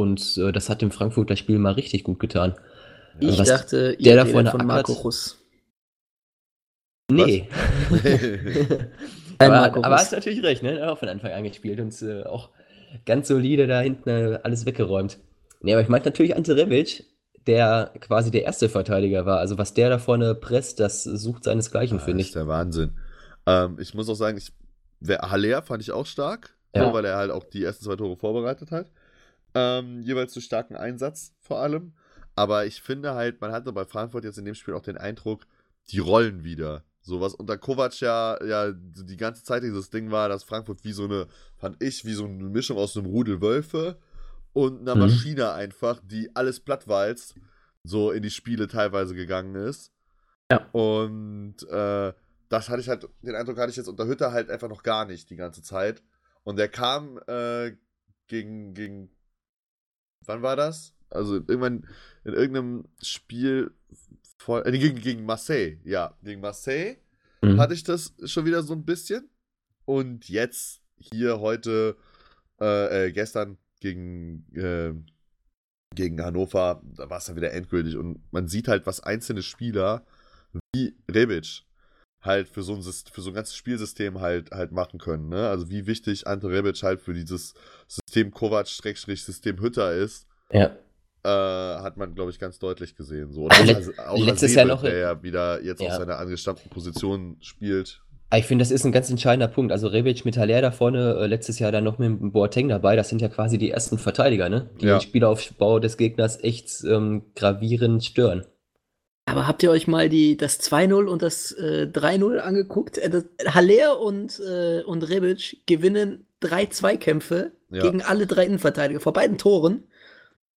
und äh, das hat dem Frankfurter Spiel mal richtig gut getan. Ich Was dachte, der da vorne von Marco Russ. Nee. [LAUGHS] aber, aber hast natürlich recht, ne? Auch von Anfang an gespielt und äh, auch ganz solide da hinten äh, alles weggeräumt. Nee, aber ich meinte natürlich Ante Rebic, der quasi der erste Verteidiger war. Also was der da vorne presst, das sucht seinesgleichen, ja, finde ich. Das ist der Wahnsinn. Ähm, ich muss auch sagen, ich, Haller fand ich auch stark, ja. weil er halt auch die ersten zwei Tore vorbereitet hat. Ähm, jeweils zu starken Einsatz vor allem. Aber ich finde halt, man hatte bei Frankfurt jetzt in dem Spiel auch den Eindruck, die rollen wieder. So was unter Kovac ja, ja die ganze Zeit dieses Ding war, dass Frankfurt wie so eine, fand ich, wie so eine Mischung aus einem Rudel Wölfe und einer mhm. Maschine einfach, die alles plattwalzt, so in die Spiele teilweise gegangen ist. Ja. Und äh, das hatte ich halt, den Eindruck hatte ich jetzt unter Hütter halt einfach noch gar nicht die ganze Zeit. Und der kam äh, gegen, gegen wann war das? Also irgendwann in irgendeinem Spiel vor, äh, gegen, gegen Marseille, ja, gegen Marseille mhm. hatte ich das schon wieder so ein bisschen. und jetzt hier heute, äh, äh, gestern gegen, äh, gegen Hannover, da war es dann wieder endgültig. Und man sieht halt, was einzelne Spieler wie Rebic halt für so ein, für so ein ganzes Spielsystem halt, halt machen können. Ne? Also wie wichtig Ante Rebic halt für dieses System Kovac-System Hütter ist. Ja. Äh, hat man, glaube ich, ganz deutlich gesehen. So. Und also, auch letztes Jahr noch, der ja wieder jetzt ja. auf seiner angestammten Position spielt. Ich finde, das ist ein ganz entscheidender Punkt. Also Rebic mit Haller da vorne, äh, letztes Jahr dann noch mit Boateng dabei, das sind ja quasi die ersten Verteidiger, ne? die ja. den Spielaufbau des Gegners echt ähm, gravierend stören. Aber habt ihr euch mal die, das 2-0 und das äh, 3-0 angeguckt? Äh, Haller und, äh, und Rebic gewinnen drei Zweikämpfe ja. gegen alle drei Innenverteidiger vor beiden Toren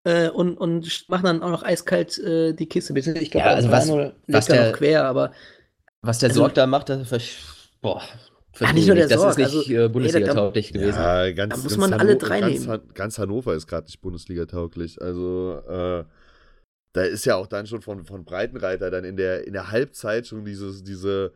äh, und, und machen dann auch noch eiskalt äh, die Kiste. Ich glaube, ja, also was, was der, noch quer, aber. Was der also, Sorg da macht, das boah, ja, nicht nur der das Sorg, ist nicht also, äh, Bundesliga-tauglich gewesen. Ja, ganz, da muss man alle drei ganz, nehmen. Ganz Hannover ist gerade nicht Bundesliga-tauglich. Also, äh, da ist ja auch dann schon von, von Breitenreiter dann in der, in der Halbzeit schon dieses, diese,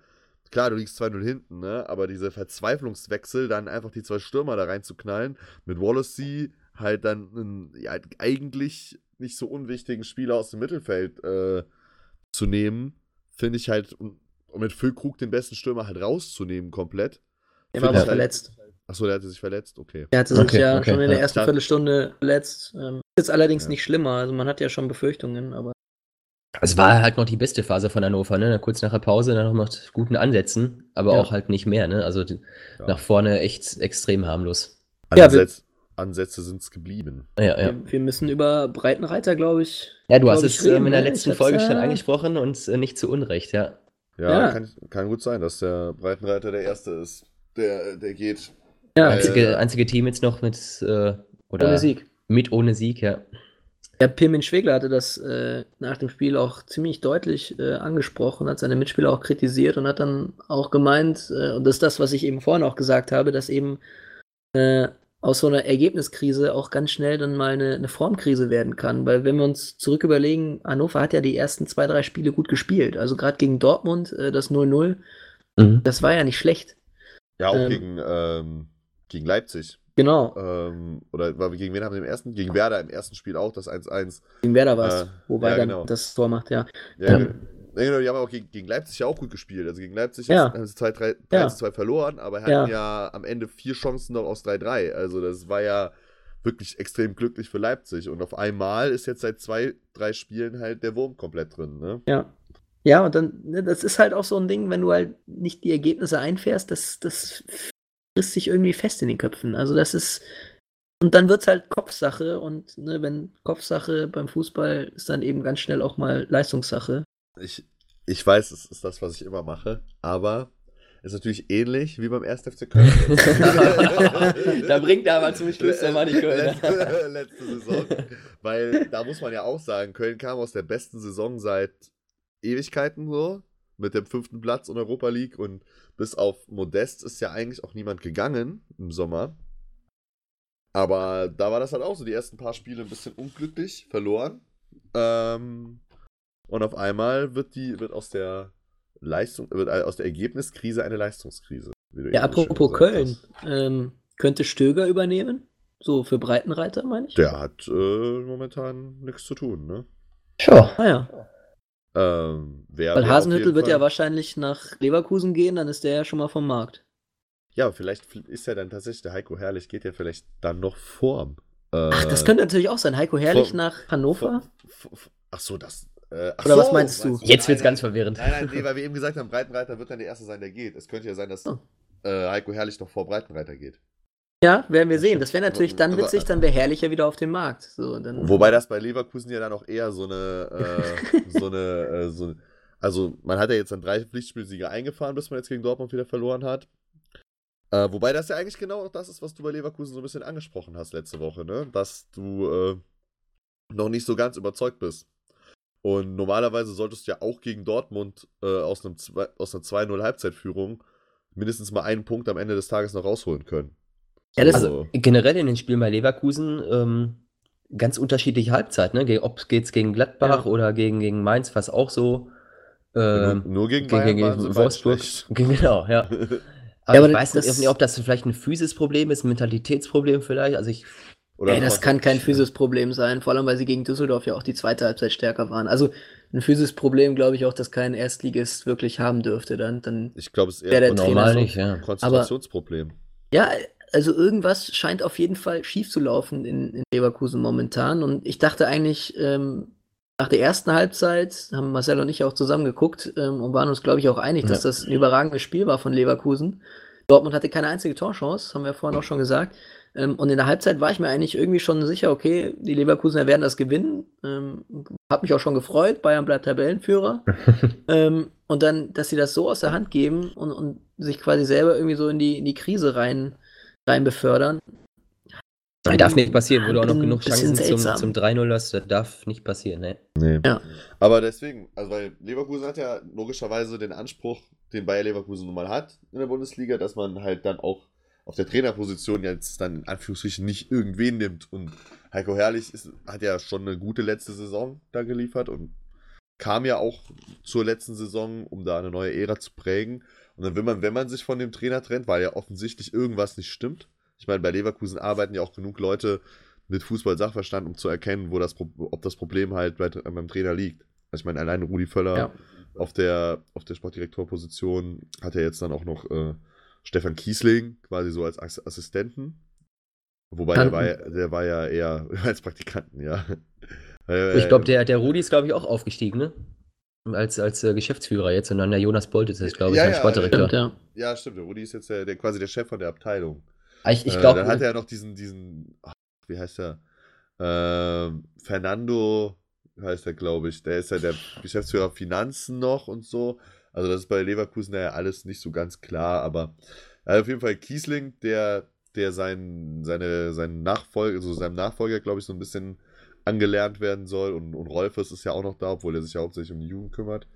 klar, du liegst 2-0 hinten, ne? aber diese Verzweiflungswechsel, dann einfach die zwei Stürmer da reinzuknallen, mit Wallacey halt dann einen ja, eigentlich nicht so unwichtigen Spieler aus dem Mittelfeld äh, zu nehmen, finde ich halt, und mit Füllkrug den besten Stürmer halt rauszunehmen komplett. Er war aber halt, verletzt. Achso, der hatte sich verletzt, okay. Er hatte sich okay, ja okay, schon in der ersten ja. Viertelstunde verletzt. Ähm, ist jetzt allerdings ja. nicht schlimmer, also man hat ja schon Befürchtungen, aber. Es war halt noch die beste Phase von Hannover, ne? Kurz nach der Pause dann noch mit guten Ansätzen, aber ja. auch halt nicht mehr, ne? Also nach vorne echt extrem harmlos. Ansatz, Ansätze sind es geblieben. Ja, ja. Wir, wir, müssen über Breitenreiter, glaube ich. Ja, du hast es ähm, in der ne? letzten Folge schon angesprochen und äh, nicht zu Unrecht, ja. Ja, Kann, kann, gut sein, dass der Breitenreiter der Erste ist, der, der geht. Ja, einzige, einzige Team jetzt noch mit äh, oder ohne Sieg. Mit ohne Sieg, ja. Ja, Pirmin Schwegler hatte das äh, nach dem Spiel auch ziemlich deutlich äh, angesprochen, hat seine Mitspieler auch kritisiert und hat dann auch gemeint, äh, und das ist das, was ich eben vorhin auch gesagt habe, dass eben äh, aus so einer Ergebniskrise auch ganz schnell dann mal eine, eine, Formkrise werden kann. Weil wenn wir uns zurück überlegen, Hannover hat ja die ersten zwei, drei Spiele gut gespielt. Also gerade gegen Dortmund, äh, das 0-0, mhm. das war ja nicht schlecht. Ja, auch ähm, gegen, ähm, gegen Leipzig. Genau. Ähm, oder gegen wen haben wir im ersten? Gegen Werder im ersten Spiel auch das 1-1. Gegen Werder war es, äh, wobei ja, dann genau. das Tor macht, ja. ja ähm, genau, die haben auch gegen, gegen, Leipzig ja auch gut gespielt. Also gegen Leipzig ja. haben sie 2 ja. 2 verloren, aber hatten ja. ja am Ende vier Chancen noch aus 3-3. Also das war ja wirklich extrem glücklich für Leipzig. Und auf einmal ist jetzt seit zwei, drei Spielen halt der Wurm komplett drin. Ne? Ja. Ja, und dann, ne, das ist halt auch so ein Ding, wenn du halt nicht die Ergebnisse einfährst, das, das frisst sich irgendwie fest in den Köpfen. Also das ist, und dann wird es halt Kopfsache und ne, wenn Kopfsache beim Fußball ist dann eben ganz schnell auch mal Leistungssache. Ich, ich weiß, es ist das, was ich immer mache, aber ist natürlich ähnlich wie beim 1. FC Köln. [LAUGHS] da bringt er aber zum Schluss nochmal die Köln. Letzte, [LAUGHS] letzte Saison. Weil da muss man ja auch sagen, Köln kam aus der besten Saison seit Ewigkeiten so. Mit dem fünften Platz in Europa League und bis auf Modest ist ja eigentlich auch niemand gegangen im Sommer. Aber da war das halt auch so, die ersten paar Spiele ein bisschen unglücklich, verloren. Ähm, und auf einmal wird die, wird aus der Leistung, wird aus der Ergebniskrise eine Leistungskrise. Ja, apropos Köln, ähm, könnte Stöger übernehmen? So für Breitenreiter, meine ich? Der hat äh, momentan nichts zu tun, ne? Sure. Ah ja. Ähm, wer, Weil Hasenhüttel wird ja wahrscheinlich nach Leverkusen gehen, dann ist der ja schon mal vom Markt. Ja, vielleicht ist ja dann tatsächlich der Heiko Herrlich, geht ja vielleicht dann noch vorm. Äh, Ach, das könnte natürlich auch sein. Heiko Herrlich vor, nach Hannover? Vor, vor, ach so, das, äh, Oder so, was meinst du? Jetzt wird es ganz verwirrend. Nein, nein, nee, [LAUGHS] weil wir eben gesagt haben, Breitenreiter wird dann der Erste sein, der geht. Es könnte ja sein, dass oh. äh, Heiko Herrlich noch vor Breitenreiter geht. Ja, werden wir sehen. Das wäre natürlich dann witzig, dann wäre Herrlicher wieder auf dem Markt. So, dann Wobei das bei Leverkusen ja dann auch eher so eine, äh, [LAUGHS] so eine, äh, so, also man hat ja jetzt dann drei Pflichtspielsiege eingefahren, bis man jetzt gegen Dortmund wieder verloren hat. Äh, wobei das ja eigentlich genau das ist, was du bei Leverkusen so ein bisschen angesprochen hast letzte Woche, ne? Dass du äh, noch nicht so ganz überzeugt bist. Und normalerweise solltest du ja auch gegen Dortmund äh, aus, einem aus einer 2-0 Halbzeitführung mindestens mal einen Punkt am Ende des Tages noch rausholen können. Ja, das also, generell in den Spielen bei Leverkusen ähm, ganz unterschiedliche Halbzeit, ne? Ob geht's gegen Gladbach ja. oder gegen, gegen Mainz, was auch so. Äh, nur, nur, gegen, gegen, gegen Wolfsburg. [LAUGHS] Genau, ja. [LAUGHS] Aber, ja, aber ich weiß das, nicht, ob das vielleicht ein Physis-Problem ist, ein Mentalitätsproblem vielleicht. Also ich. Ey, das kann kein Physis-Problem sein, vor allem weil sie gegen Düsseldorf ja auch die zweite Halbzeit stärker waren. Also ein Physis-Problem glaube ich auch, dass kein Erstligist wirklich haben dürfte. Dann, dann ich glaube, es ist eher der normal nicht, ja. ein Konzentrationsproblem. Ja, also irgendwas scheint auf jeden Fall schief zu laufen in, in Leverkusen momentan. Und ich dachte eigentlich, ähm, nach der ersten Halbzeit haben Marcel und ich auch zusammen geguckt ähm, und waren uns, glaube ich, auch einig, ja. dass das ein überragendes Spiel war von Leverkusen. Dortmund hatte keine einzige Torchance, haben wir vorhin auch schon gesagt. Ähm, und in der Halbzeit war ich mir eigentlich irgendwie schon sicher, okay, die Leverkusener werden das gewinnen. Ähm, hab mich auch schon gefreut, Bayern bleibt Tabellenführer. [LAUGHS] ähm, und dann, dass sie das so aus der Hand geben und, und sich quasi selber irgendwie so in die, in die Krise rein, rein befördern. Das darf nicht passieren, wo du auch noch genug Chancen zum, zum 3-0 hast, das darf nicht passieren, ne? Nee. Ja. Aber deswegen, also weil Leverkusen hat ja logischerweise den Anspruch, den Bayer Leverkusen nun mal hat in der Bundesliga, dass man halt dann auch auf der Trainerposition jetzt dann in Anführungsstrichen nicht irgendwen nimmt. Und Heiko Herrlich ist, hat ja schon eine gute letzte Saison da geliefert und kam ja auch zur letzten Saison, um da eine neue Ära zu prägen. Und dann will man, wenn man sich von dem Trainer trennt, weil ja offensichtlich irgendwas nicht stimmt. Ich meine, bei Leverkusen arbeiten ja auch genug Leute mit Fußball-Sachverstand, um zu erkennen, wo das, ob das Problem halt bei, beim Trainer liegt. Also ich meine, allein Rudi Völler ja. auf der, auf der Sportdirektorposition hat er jetzt dann auch noch äh, Stefan Kiesling quasi so als Assistenten. Wobei der war, ja, der war ja eher [LAUGHS] als Praktikanten, ja. [LAUGHS] Ich glaube, der, der Rudi ist, glaube ich, auch aufgestiegen, ne? Als, als äh, Geschäftsführer jetzt und dann der Jonas Bolt ist jetzt, glaube ich, ja, sein ja, Sportdirektor. Ja. ja, stimmt. Der Rudi ist jetzt der, der, quasi der Chef von der Abteilung. Ah, ich, ich glaube. Äh, dann hat er ja noch diesen, diesen, ach, wie heißt der? Äh, Fernando heißt er, glaube ich. Der ist ja der Geschäftsführer Finanzen noch und so. Also das ist bei Leverkusen ja alles nicht so ganz klar, aber also auf jeden Fall Kiesling, der, der sein, seine, seinen Nachfolger, also seinem Nachfolger, glaube ich, so ein bisschen angelernt werden soll. Und, und Rolfes ist ja auch noch da, obwohl er sich ja hauptsächlich um die Jugend kümmert.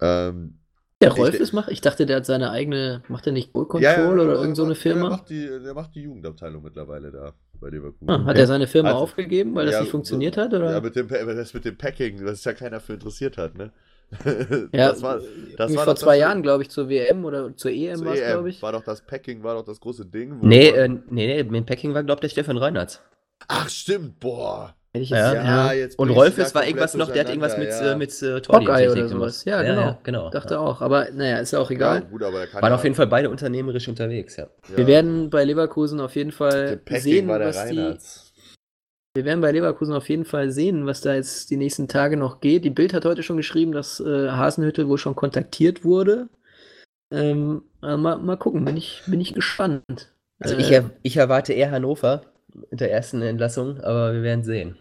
Ähm, der Rolfes macht, ich dachte, der hat seine eigene, macht er nicht Goal Control ja, ja, oder irgend so eine Firma? Der macht, die, der macht die Jugendabteilung mittlerweile da bei Leverkusen. Ah, hat er seine Firma also, aufgegeben, weil das nicht funktioniert hat? Oder? Ja, mit dem, das mit dem Packing, was ja keiner für interessiert hat, ne? [LAUGHS] ja, das war, das war vor zwei Jahren, glaube ich, zur WM oder zur EM war es, glaube ich. War doch das Packing, war doch das große Ding. Nee, äh, nee, nee, mit Packing war, glaube ich, der Stefan Reinhardt. Ach, stimmt, boah. Ja, ja, ja. und Rolfes war irgendwas noch, der hat irgendwas mit, ja. äh, mit äh, oder sowas. Ja, genau. Ja, genau. Dachte auch, aber naja, ist ja auch egal. Gut, Waren auf jeden Fall beide unternehmerisch unterwegs, ja. Wir werden bei Leverkusen auf jeden Fall sehen, was die, wir werden bei Leverkusen auf jeden Fall sehen, was da jetzt die nächsten Tage noch geht. Die Bild hat heute schon geschrieben, dass äh, Hasenhüttel wohl schon kontaktiert wurde. Ähm, mal, mal gucken, bin ich, bin ich gespannt. Also äh, ich, er, ich erwarte eher Hannover in der ersten Entlassung, aber wir werden sehen.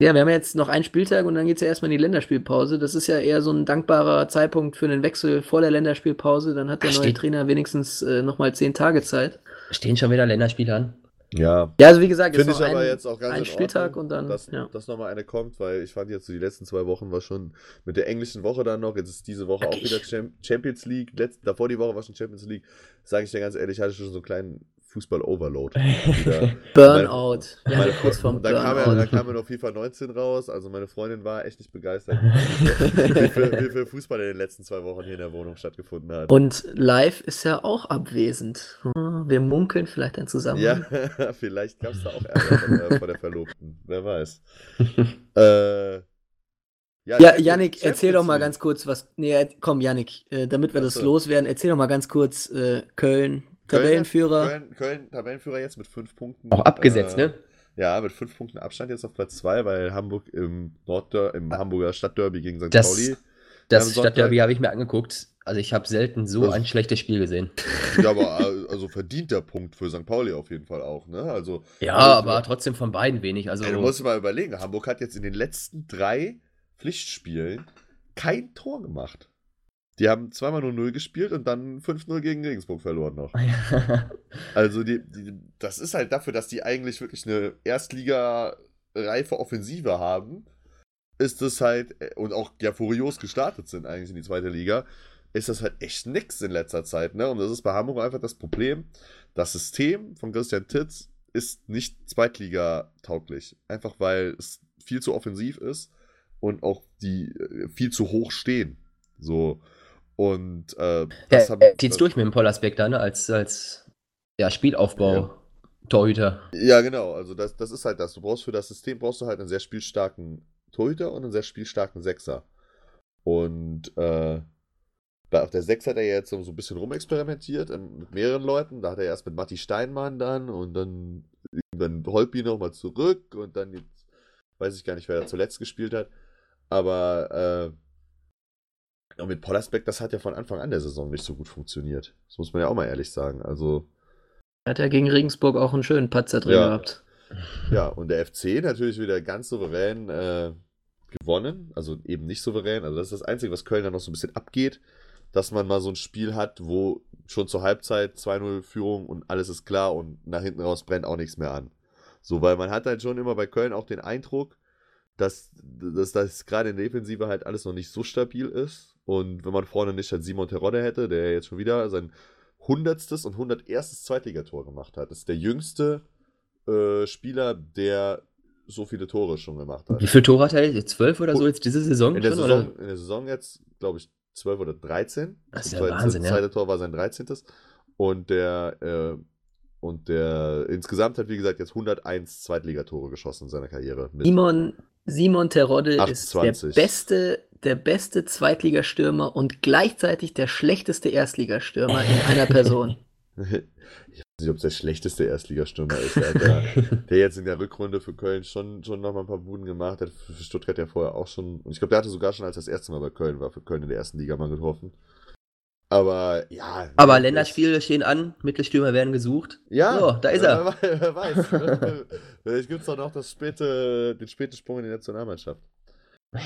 Ja, wir haben jetzt noch einen Spieltag und dann geht es ja erstmal in die Länderspielpause. Das ist ja eher so ein dankbarer Zeitpunkt für einen Wechsel vor der Länderspielpause. Dann hat der Ach, neue Trainer wenigstens äh, nochmal zehn Tage Zeit. Stehen schon wieder Länderspiele an? Ja. Ja, also wie gesagt, finde ich aber ein, jetzt auch ganz ein Spieltag und dann, dass, ja. dass nochmal eine kommt, weil ich fand jetzt so die letzten zwei Wochen war schon mit der englischen Woche dann noch, jetzt ist diese Woche okay. auch wieder Champions League, Letzt, davor die Woche war schon Champions League, sage ich dir ganz ehrlich, hatte ich schon so einen kleinen Fußball-Overload. [LAUGHS] Burnout. Meine, ja, meine kurz vorm da, Kam ja, da kam ja noch FIFA 19 raus. Also meine Freundin war echt nicht begeistert, wie, viel, wie viel Fußball in den letzten zwei Wochen hier in der Wohnung stattgefunden hat. Und live ist ja auch abwesend. Wir munkeln vielleicht dann zusammen. Ja, [LAUGHS] vielleicht gab es da auch Ärger von, äh, vor der Verlobten. Wer weiß. [LAUGHS] äh, ja, ja Yannick, erzähl doch mal ganz kurz was. Nee, komm, Yannick, äh, damit wir das loswerden, erzähl doch mal ganz kurz äh, Köln, Tabellenführer. Köln, Köln, Tabellenführer jetzt mit fünf Punkten. Auch abgesetzt, äh, ne? Ja, mit fünf Punkten Abstand jetzt auf Platz zwei, weil Hamburg im Nordder im. Hamburger Stadtderby gegen St. Das, Pauli. Das Stadtderby habe ich mir angeguckt. Also ich habe selten so das, ein schlechtes Spiel gesehen. Ja, aber äh, [LAUGHS] also verdient der Punkt für St. Pauli auf jeden Fall auch, ne? Also, ja, also, aber trotzdem von beiden wenig. Also, ey, du musst mal überlegen, Hamburg hat jetzt in den letzten drei Pflichtspielen kein Tor gemacht. Die haben zweimal nur 0 gespielt und dann 5-0 gegen Regensburg verloren noch. [LAUGHS] also die, die, das ist halt dafür, dass die eigentlich wirklich eine Erstliga-reife Offensive haben, ist das halt, und auch ja furios gestartet sind eigentlich in die zweite Liga, ist das halt echt nix in letzter Zeit. Ne? Und das ist bei Hamburg einfach das Problem. Das System von Christian Titz ist nicht Zweitliga-tauglich. Einfach weil es viel zu offensiv ist und auch die äh, viel zu hoch stehen. So. Und äh, das ja, haben, er zieht's durch mit dem Pollersbeck da, ne? Als, als ja, Spielaufbau. Ja. Torhüter. Ja, genau. Also das, das ist halt das. Du brauchst für das System brauchst du halt einen sehr spielstarken Torhüter und einen sehr spielstarken Sechser. Und äh, auf der 6 hat er jetzt so, ein bisschen rumexperimentiert ähm, mit mehreren Leuten. Da hat er erst mit Matti Steinmann dann und dann irgendwann Holpi nochmal zurück und dann jetzt weiß ich gar nicht, wer da zuletzt gespielt hat. Aber äh, mit Pollersbeck, das hat ja von Anfang an der Saison nicht so gut funktioniert. Das muss man ja auch mal ehrlich sagen. Also. Hat er gegen Regensburg auch einen schönen Patzer drin ja, gehabt. Ja, und der FC natürlich wieder ganz souverän äh, gewonnen. Also eben nicht souverän. Also das ist das Einzige, was Köln dann noch so ein bisschen abgeht dass man mal so ein Spiel hat, wo schon zur Halbzeit 2-0 Führung und alles ist klar und nach hinten raus brennt auch nichts mehr an. So, weil man hat halt schon immer bei Köln auch den Eindruck, dass, dass das gerade in der Defensive halt alles noch nicht so stabil ist. Und wenn man vorne nicht halt Simon Terodde hätte, der jetzt schon wieder sein hundertstes und hunderterstes Zweitligator gemacht hat, das ist der jüngste äh, Spieler, der so viele Tore schon gemacht hat. Wie viele Tore hat er jetzt? Zwölf oder so jetzt diese Saison? In der, schon, Saison, in der Saison jetzt, glaube ich, 12 oder 13. Das ist ja zweite, Wahnsinn, das zweite ja. Tor war sein 13. Und der, äh, und der insgesamt hat, wie gesagt, jetzt 101 Zweitligatore geschossen in seiner Karriere. Simon, Simon Terodde 28. ist der beste, der beste Zweitligastürmer und gleichzeitig der schlechteste Erstligastürmer in einer Person. [LAUGHS] ich weiß nicht, ob es der schlechteste Erstligastürmer ist. Der, der, der, jetzt in der Rückrunde für Köln schon, schon nochmal ein paar Buden gemacht hat. Für Stuttgart ja vorher auch schon. Und ich glaube, der hatte sogar schon, als er das erste Mal bei Köln war, für Köln in der ersten Liga mal getroffen. Aber ja. Aber Länderspiele stehen an, Mittelstürmer werden gesucht. Ja, so, da ist er. Wer, wer weiß. Vielleicht gibt es doch noch das späte, den späten Sprung in die Nationalmannschaft. [LAUGHS]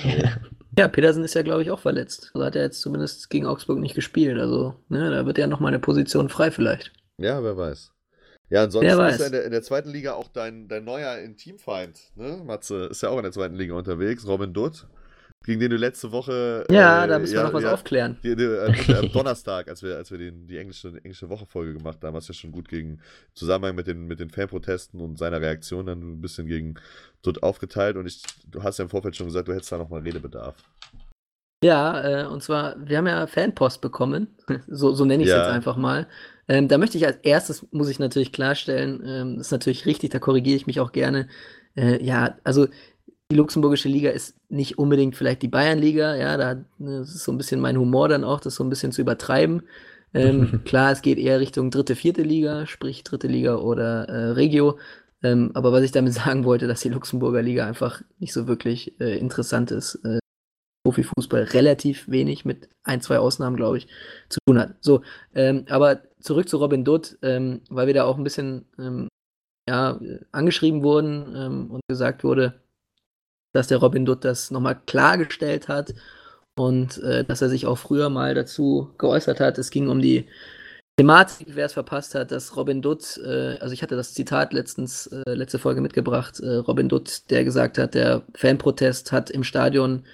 Ja, Petersen ist ja, glaube ich, auch verletzt. Also hat er jetzt zumindest gegen Augsburg nicht gespielt. Also, ne, da wird ja noch mal eine Position frei vielleicht. Ja, wer weiß. Ja, ansonsten ist er in der, in der, zweiten Liga auch dein, dein neuer Intimfeind, ne? Matze ist ja auch in der zweiten Liga unterwegs, Robin Dutt, gegen den du letzte Woche. Ja, äh, da müssen ja, wir noch was ja, aufklären. Die, die, äh, am [LAUGHS] Donnerstag, als wir, als wir den, die englische, englische Woche-Folge gemacht haben, hast du ja schon gut gegen Zusammenhang mit den, mit den Fanprotesten und seiner Reaktion dann ein bisschen gegen Dutt aufgeteilt und ich, du hast ja im Vorfeld schon gesagt, du hättest da nochmal Redebedarf. Ja, äh, und zwar, wir haben ja Fanpost bekommen, [LAUGHS] so, so nenne ich es ja. jetzt einfach mal. Ähm, da möchte ich als erstes, muss ich natürlich klarstellen, ähm, das ist natürlich richtig, da korrigiere ich mich auch gerne. Äh, ja, also die luxemburgische Liga ist nicht unbedingt vielleicht die Bayernliga, ja, da ne, das ist so ein bisschen mein Humor dann auch, das so ein bisschen zu übertreiben. Ähm, [LAUGHS] klar, es geht eher Richtung dritte, vierte Liga, sprich dritte Liga oder äh, Regio. Ähm, aber was ich damit [LAUGHS] sagen wollte, dass die Luxemburger Liga einfach nicht so wirklich äh, interessant ist. Äh, Profifußball relativ wenig, mit ein, zwei Ausnahmen, glaube ich, zu tun hat. So, ähm, aber zurück zu Robin Dutt, ähm, weil wir da auch ein bisschen ähm, ja, angeschrieben wurden ähm, und gesagt wurde, dass der Robin Dutt das nochmal klargestellt hat und äh, dass er sich auch früher mal dazu geäußert hat. Es ging um die Thematik, wer es verpasst hat, dass Robin Dutt, äh, also ich hatte das Zitat letztens, äh, letzte Folge mitgebracht, äh, Robin Dutt, der gesagt hat, der Fanprotest hat im Stadion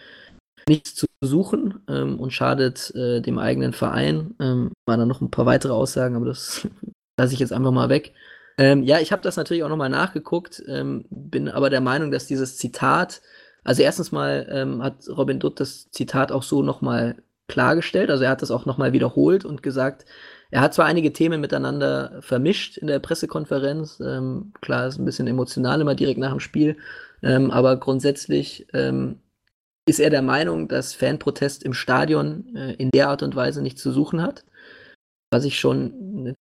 nichts zu suchen ähm, und schadet äh, dem eigenen Verein. Ähm, waren dann noch ein paar weitere Aussagen, aber das [LAUGHS] lasse ich jetzt einfach mal weg. Ähm, ja, ich habe das natürlich auch nochmal nachgeguckt, ähm, bin aber der Meinung, dass dieses Zitat, also erstens mal ähm, hat Robin Dutt das Zitat auch so nochmal klargestellt, also er hat das auch nochmal wiederholt und gesagt, er hat zwar einige Themen miteinander vermischt in der Pressekonferenz, ähm, klar ist ein bisschen emotional immer direkt nach dem Spiel, aber grundsätzlich ist er der Meinung, dass Fanprotest im Stadion äh, in der Art und Weise nicht zu suchen hat. Was ich schon eine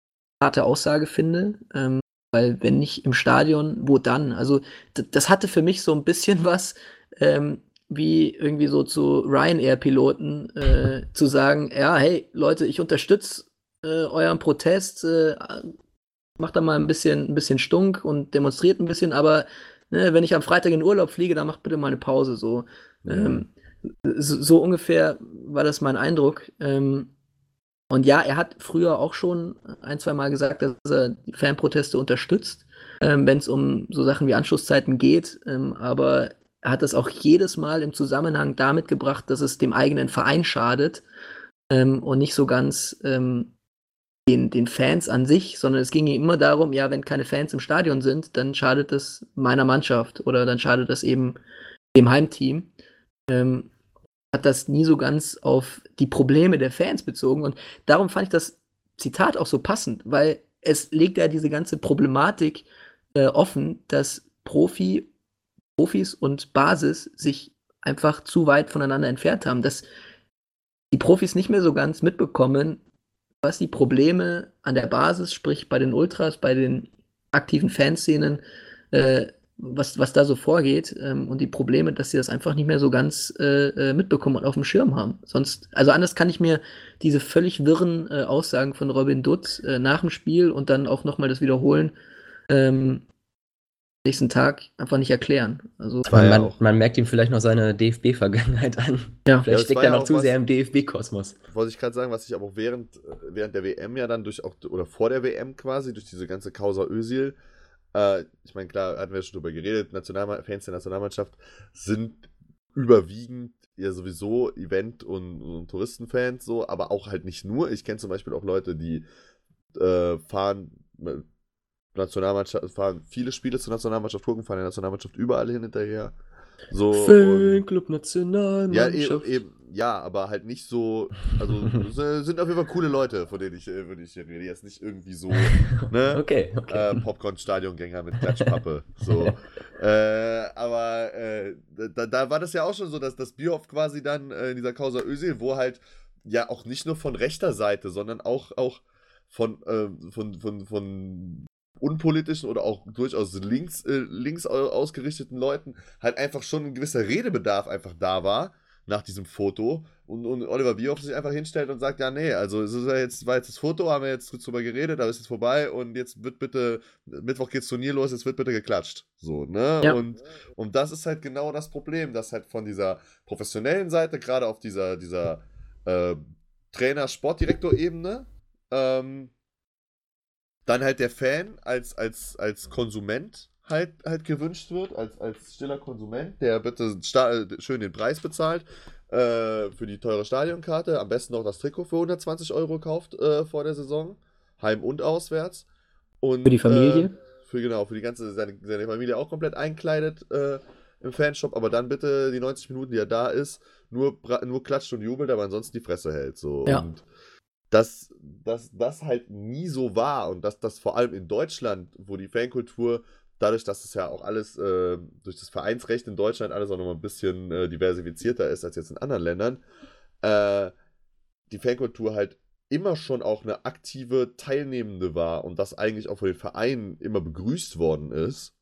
harte Aussage finde, ähm, weil wenn nicht im Stadion, wo dann? Also das hatte für mich so ein bisschen was ähm, wie irgendwie so zu Ryanair-Piloten äh, zu sagen, ja, hey Leute, ich unterstütze äh, euren Protest, äh, macht da mal ein bisschen, ein bisschen Stunk und demonstriert ein bisschen, aber ne, wenn ich am Freitag in Urlaub fliege, dann macht bitte mal eine Pause so. Ähm, so, so, ungefähr war das mein Eindruck. Ähm, und ja, er hat früher auch schon ein, zwei Mal gesagt, dass er Fanproteste unterstützt, ähm, wenn es um so Sachen wie Anschlusszeiten geht. Ähm, aber er hat das auch jedes Mal im Zusammenhang damit gebracht, dass es dem eigenen Verein schadet ähm, und nicht so ganz ähm, den, den Fans an sich, sondern es ging ihm immer darum, ja, wenn keine Fans im Stadion sind, dann schadet das meiner Mannschaft oder dann schadet das eben dem Heimteam. Ähm, hat das nie so ganz auf die Probleme der Fans bezogen. Und darum fand ich das Zitat auch so passend, weil es legt ja diese ganze Problematik äh, offen, dass Profi, Profis und Basis sich einfach zu weit voneinander entfernt haben, dass die Profis nicht mehr so ganz mitbekommen, was die Probleme an der Basis, sprich bei den Ultras, bei den aktiven Fanszenen, äh, was, was da so vorgeht ähm, und die Probleme, dass sie das einfach nicht mehr so ganz äh, äh, mitbekommen und auf dem Schirm haben. Sonst, also anders kann ich mir diese völlig wirren äh, Aussagen von Robin Dutt äh, nach dem Spiel und dann auch nochmal das Wiederholen ähm, nächsten Tag einfach nicht erklären. Also man, man, man, merkt ihm vielleicht noch seine DFB-Vergangenheit an. Ja. Vielleicht ja, steckt er noch zu was, sehr im DFB-Kosmos. Wollte ich gerade sagen, was ich aber auch während, äh, während der WM ja dann durch auch, oder vor der WM quasi, durch diese ganze Causa Özil, äh, ich meine, klar, hatten wir schon drüber geredet, Nationalma Fans der Nationalmannschaft sind überwiegend ja sowieso Event- und, und Touristenfans so, aber auch halt nicht nur. Ich kenne zum Beispiel auch Leute, die äh, fahren Nationalmannschaft, fahren viele Spiele zur Nationalmannschaft gucken, fahren der Nationalmannschaft überall hin hinterher. So, Fanclub Nationalmannschaft. Ja, eben, ja, aber halt nicht so. Also [LAUGHS] sind auf jeden Fall coole Leute, von denen ich, äh, von ich rede. Jetzt nicht irgendwie so, [LAUGHS] ne? okay, okay. Äh, Popcorn-Stadiongänger mit Klatschpappe. [LAUGHS] so. äh, aber äh, da, da, war das ja auch schon so, dass das Bierhoff quasi dann äh, in dieser Causa Özil, wo halt ja auch nicht nur von rechter Seite, sondern auch, auch von, äh, von, von, von unpolitischen oder auch durchaus links, äh, links ausgerichteten Leuten halt einfach schon ein gewisser Redebedarf einfach da war nach diesem Foto und, und Oliver Bierhoff sich einfach hinstellt und sagt, ja, nee, also es ist ja jetzt, war jetzt das Foto, haben wir jetzt drüber geredet, aber ist jetzt vorbei und jetzt wird bitte, Mittwoch geht's Turnier los, jetzt wird bitte geklatscht. So, ne? Ja. Und, und das ist halt genau das Problem, dass halt von dieser professionellen Seite, gerade auf dieser, dieser äh, Trainer-Sportdirektor-Ebene, ähm, dann halt der Fan als, als, als Konsument halt, halt gewünscht wird, als, als stiller Konsument, der bitte schön den Preis bezahlt äh, für die teure Stadionkarte, am besten noch das Trikot für 120 Euro kauft äh, vor der Saison, heim und auswärts. Und, für die Familie? Äh, für, genau, für die ganze, seine, seine Familie auch komplett einkleidet äh, im Fanshop, aber dann bitte die 90 Minuten, die er da ist, nur, nur klatscht und jubelt, aber ansonsten die Fresse hält. So. Ja. Und dass, dass das halt nie so war und dass das vor allem in Deutschland, wo die Fankultur, dadurch, dass es ja auch alles äh, durch das Vereinsrecht in Deutschland alles auch nochmal ein bisschen äh, diversifizierter ist als jetzt in anderen Ländern, äh, die Fankultur halt immer schon auch eine aktive Teilnehmende war und das eigentlich auch von den Vereinen immer begrüßt worden ist.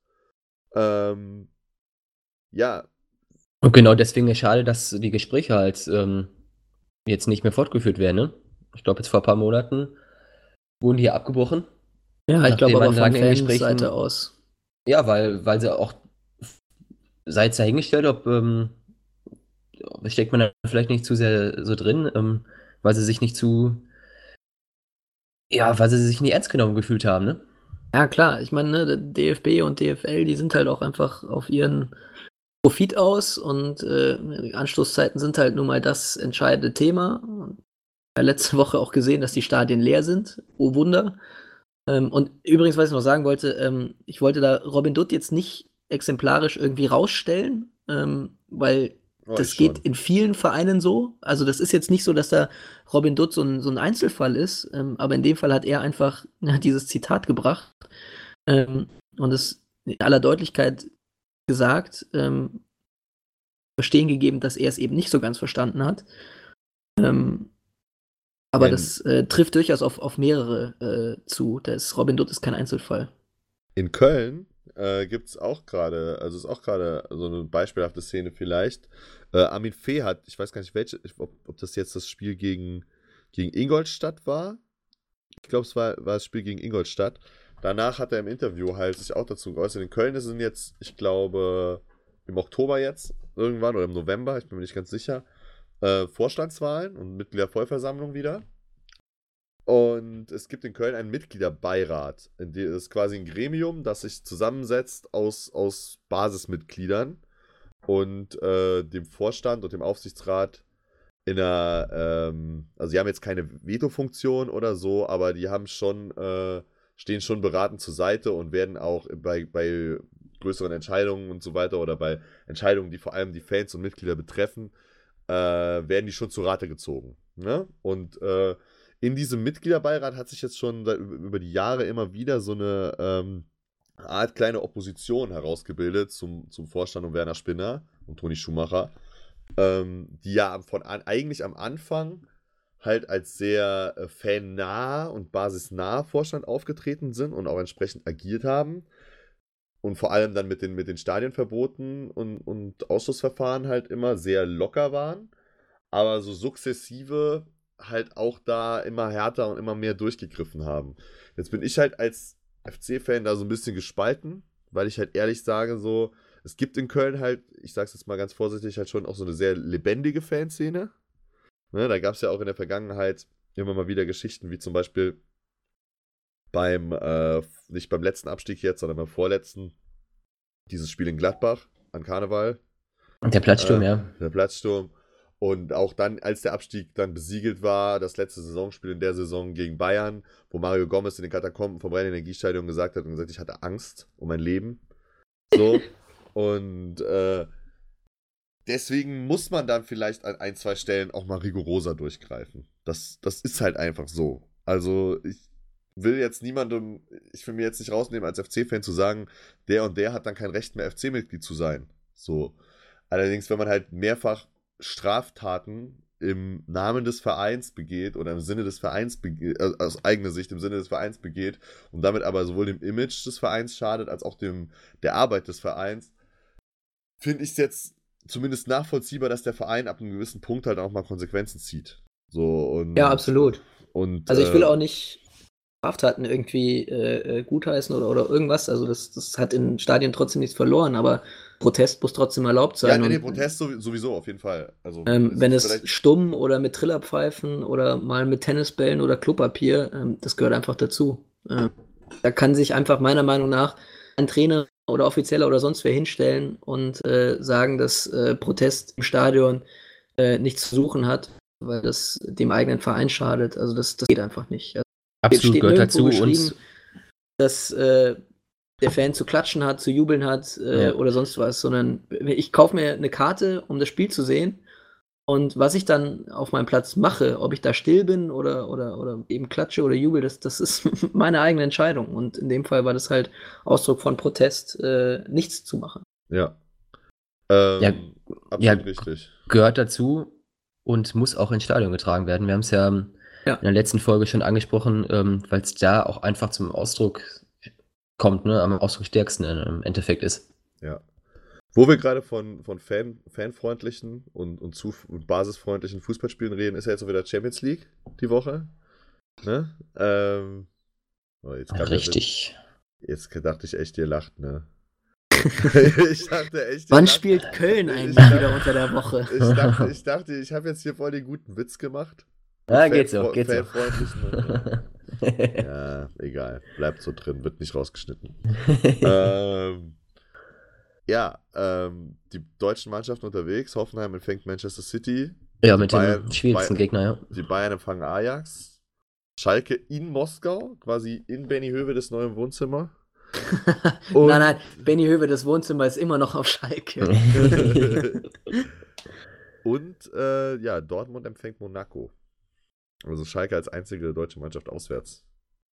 Ähm, ja. Und genau deswegen ist schade, dass die Gespräche halt ähm, jetzt nicht mehr fortgeführt werden, ne? Ich glaube jetzt vor ein paar Monaten, wurden die abgebrochen. Ja, ich glaube aber von Fanseite aus. Ja, weil, weil sie auch sei es dahingestellt, ob ähm, steckt man da vielleicht nicht zu sehr so drin, ähm, weil sie sich nicht zu ja, weil sie sich nicht ernst genommen gefühlt haben, ne? Ja, klar. Ich meine, ne, DFB und DFL, die sind halt auch einfach auf ihren Profit aus und äh, Anstoßzeiten sind halt nun mal das entscheidende Thema letzte Woche auch gesehen, dass die Stadien leer sind. Oh Wunder. Ähm, und übrigens, was ich noch sagen wollte, ähm, ich wollte da Robin Dutt jetzt nicht exemplarisch irgendwie rausstellen, ähm, weil oh, das geht in vielen Vereinen so. Also das ist jetzt nicht so, dass da Robin Dutt so ein, so ein Einzelfall ist, ähm, aber in dem Fall hat er einfach [LAUGHS] ja, dieses Zitat gebracht ähm, und es in aller Deutlichkeit gesagt, ähm, verstehen gegeben, dass er es eben nicht so ganz verstanden hat. Ähm, aber das äh, trifft durchaus auf, auf mehrere äh, zu. Das Robin Dutt ist kein Einzelfall. In Köln äh, gibt es auch gerade, also ist auch gerade so eine beispielhafte Szene vielleicht. Äh, Armin Fee hat, ich weiß gar nicht, welche, ob, ob das jetzt das Spiel gegen, gegen Ingolstadt war. Ich glaube, es war, war das Spiel gegen Ingolstadt. Danach hat er im Interview halt sich auch dazu geäußert. In Köln ist es jetzt, ich glaube, im Oktober jetzt irgendwann oder im November, ich bin mir nicht ganz sicher äh, Vorstandswahlen und Mitgliedervollversammlung wieder. Und es gibt in Köln einen Mitgliederbeirat. Das ist quasi ein Gremium, das sich zusammensetzt aus, aus Basismitgliedern und äh, dem Vorstand und dem Aufsichtsrat in einer, ähm, also die haben jetzt keine Veto-Funktion oder so, aber die haben schon, äh, stehen schon beratend zur Seite und werden auch bei, bei größeren Entscheidungen und so weiter oder bei Entscheidungen, die vor allem die Fans und Mitglieder betreffen, äh, werden die schon zu Rate gezogen. Ne? Und äh, in diesem Mitgliederbeirat hat sich jetzt schon über die Jahre immer wieder so eine ähm, Art kleine Opposition herausgebildet zum, zum Vorstand um Werner Spinner und Toni Schumacher, ähm, die ja von an, eigentlich am Anfang halt als sehr äh, fannah und basisnah Vorstand aufgetreten sind und auch entsprechend agiert haben. Und vor allem dann mit den, mit den Stadionverboten und, und Ausschussverfahren halt immer sehr locker waren, aber so sukzessive halt auch da immer härter und immer mehr durchgegriffen haben. Jetzt bin ich halt als FC-Fan da so ein bisschen gespalten, weil ich halt ehrlich sage, so, es gibt in Köln halt, ich sag's jetzt mal ganz vorsichtig, halt schon auch so eine sehr lebendige Fanszene. Ne, da gab es ja auch in der Vergangenheit immer mal wieder Geschichten, wie zum Beispiel beim, äh, nicht beim letzten Abstieg jetzt, sondern beim vorletzten, dieses Spiel in Gladbach an Karneval. Der Platzsturm, äh, ja. Der Platzsturm. Und auch dann, als der Abstieg dann besiegelt war, das letzte Saisonspiel in der Saison gegen Bayern, wo Mario Gomez in den Katakomben vom Rhein-Energiestadion gesagt hat und gesagt, ich hatte Angst um mein Leben. So. [LAUGHS] und äh, deswegen muss man dann vielleicht an ein, zwei Stellen auch mal rigoroser durchgreifen. Das, das ist halt einfach so. Also ich will jetzt niemandem, ich will mir jetzt nicht rausnehmen, als FC-Fan zu sagen, der und der hat dann kein Recht mehr FC-Mitglied zu sein. So. Allerdings, wenn man halt mehrfach Straftaten im Namen des Vereins begeht oder im Sinne des Vereins begeht, äh, aus eigener Sicht im Sinne des Vereins begeht und damit aber sowohl dem Image des Vereins schadet, als auch dem, der Arbeit des Vereins, finde ich es jetzt zumindest nachvollziehbar, dass der Verein ab einem gewissen Punkt halt auch mal Konsequenzen zieht. So, und, ja, absolut. Und, also ich will äh, auch nicht Straftaten irgendwie äh, äh, gutheißen oder, oder irgendwas. Also das, das hat in Stadien trotzdem nichts verloren, aber Protest muss trotzdem erlaubt sein. Ja, nee, nee Protest sowieso, auf jeden Fall. Also, ähm, wenn es stumm oder mit Trillerpfeifen oder mal mit Tennisbällen oder Klopapier, ähm, das gehört einfach dazu. Ähm, da kann sich einfach meiner Meinung nach ein Trainer oder Offizieller oder sonst wer hinstellen und äh, sagen, dass äh, Protest im Stadion äh, nichts zu suchen hat, weil das dem eigenen Verein schadet. Also das, das geht einfach nicht. Absolut gehört dazu. Und dass äh, der Fan zu klatschen hat, zu jubeln hat äh, ja. oder sonst was, sondern ich kaufe mir eine Karte, um das Spiel zu sehen. Und was ich dann auf meinem Platz mache, ob ich da still bin oder, oder, oder eben klatsche oder jubel, das, das ist [LAUGHS] meine eigene Entscheidung. Und in dem Fall war das halt Ausdruck von Protest, äh, nichts zu machen. Ja. Ähm, ja, absolut ja, richtig. Gehört dazu und muss auch ins Stadion getragen werden. Wir haben es ja ja. in der letzten Folge schon angesprochen, ähm, weil es da auch einfach zum Ausdruck kommt, ne, am ausdrucksstärksten im Endeffekt ist. Ja. Wo wir gerade von, von Fan, fanfreundlichen und, und, zu, und basisfreundlichen Fußballspielen reden, ist ja jetzt auch wieder Champions League die Woche. Ne? Ähm, oh, jetzt Richtig. Ja, jetzt dachte ich echt, ihr lacht, ne? [LAUGHS] ich dachte echt. Wann spielt Köln eigentlich wieder unter der Woche? Ich dachte, ich, dachte, ich habe jetzt hier voll den guten Witz gemacht. Ja, geht so, geht so. ja, egal. Bleibt so drin, wird nicht rausgeschnitten. [LAUGHS] ähm, ja, ähm, die deutschen Mannschaften unterwegs. Hoffenheim empfängt Manchester City. Ja, mit Bayern, dem schwierigsten Bayern, Gegner, ja. Die Bayern empfangen Ajax. Schalke in Moskau, quasi in Benny Höwe das neue Wohnzimmer. [LAUGHS] nein, nein, Benny Höwe, das Wohnzimmer ist immer noch auf Schalke. [LAUGHS] Und äh, ja, Dortmund empfängt Monaco. Also Schalke als einzige deutsche Mannschaft auswärts.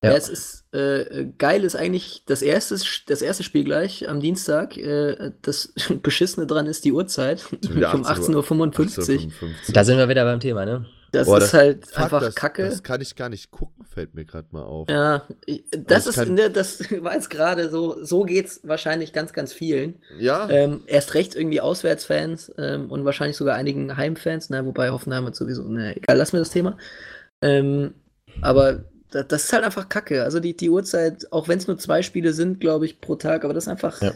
Ja, ja es ist äh, geil, ist eigentlich das erste, das erste Spiel gleich am Dienstag. Äh, das [LAUGHS] Beschissene dran ist die Uhrzeit. [LAUGHS] um 18.55 Uhr. Da sind wir wieder beim Thema, ne? Das Boah, ist das, halt fuck, einfach das, Kacke. Das kann ich gar nicht gucken, fällt mir gerade mal auf. Ja, das also ist, ne, das [LAUGHS] war jetzt gerade so, so geht's wahrscheinlich ganz, ganz vielen. Ja. Ähm, erst recht irgendwie Auswärtsfans ähm, und wahrscheinlich sogar einigen Heimfans, ne, wobei Hoffenheim hat sowieso, ne, egal, lass mir das Thema. Ähm, aber das, das, ist halt einfach Kacke. Also die, die Uhrzeit, auch wenn es nur zwei Spiele sind, glaube ich, pro Tag, aber das ist einfach. Ja.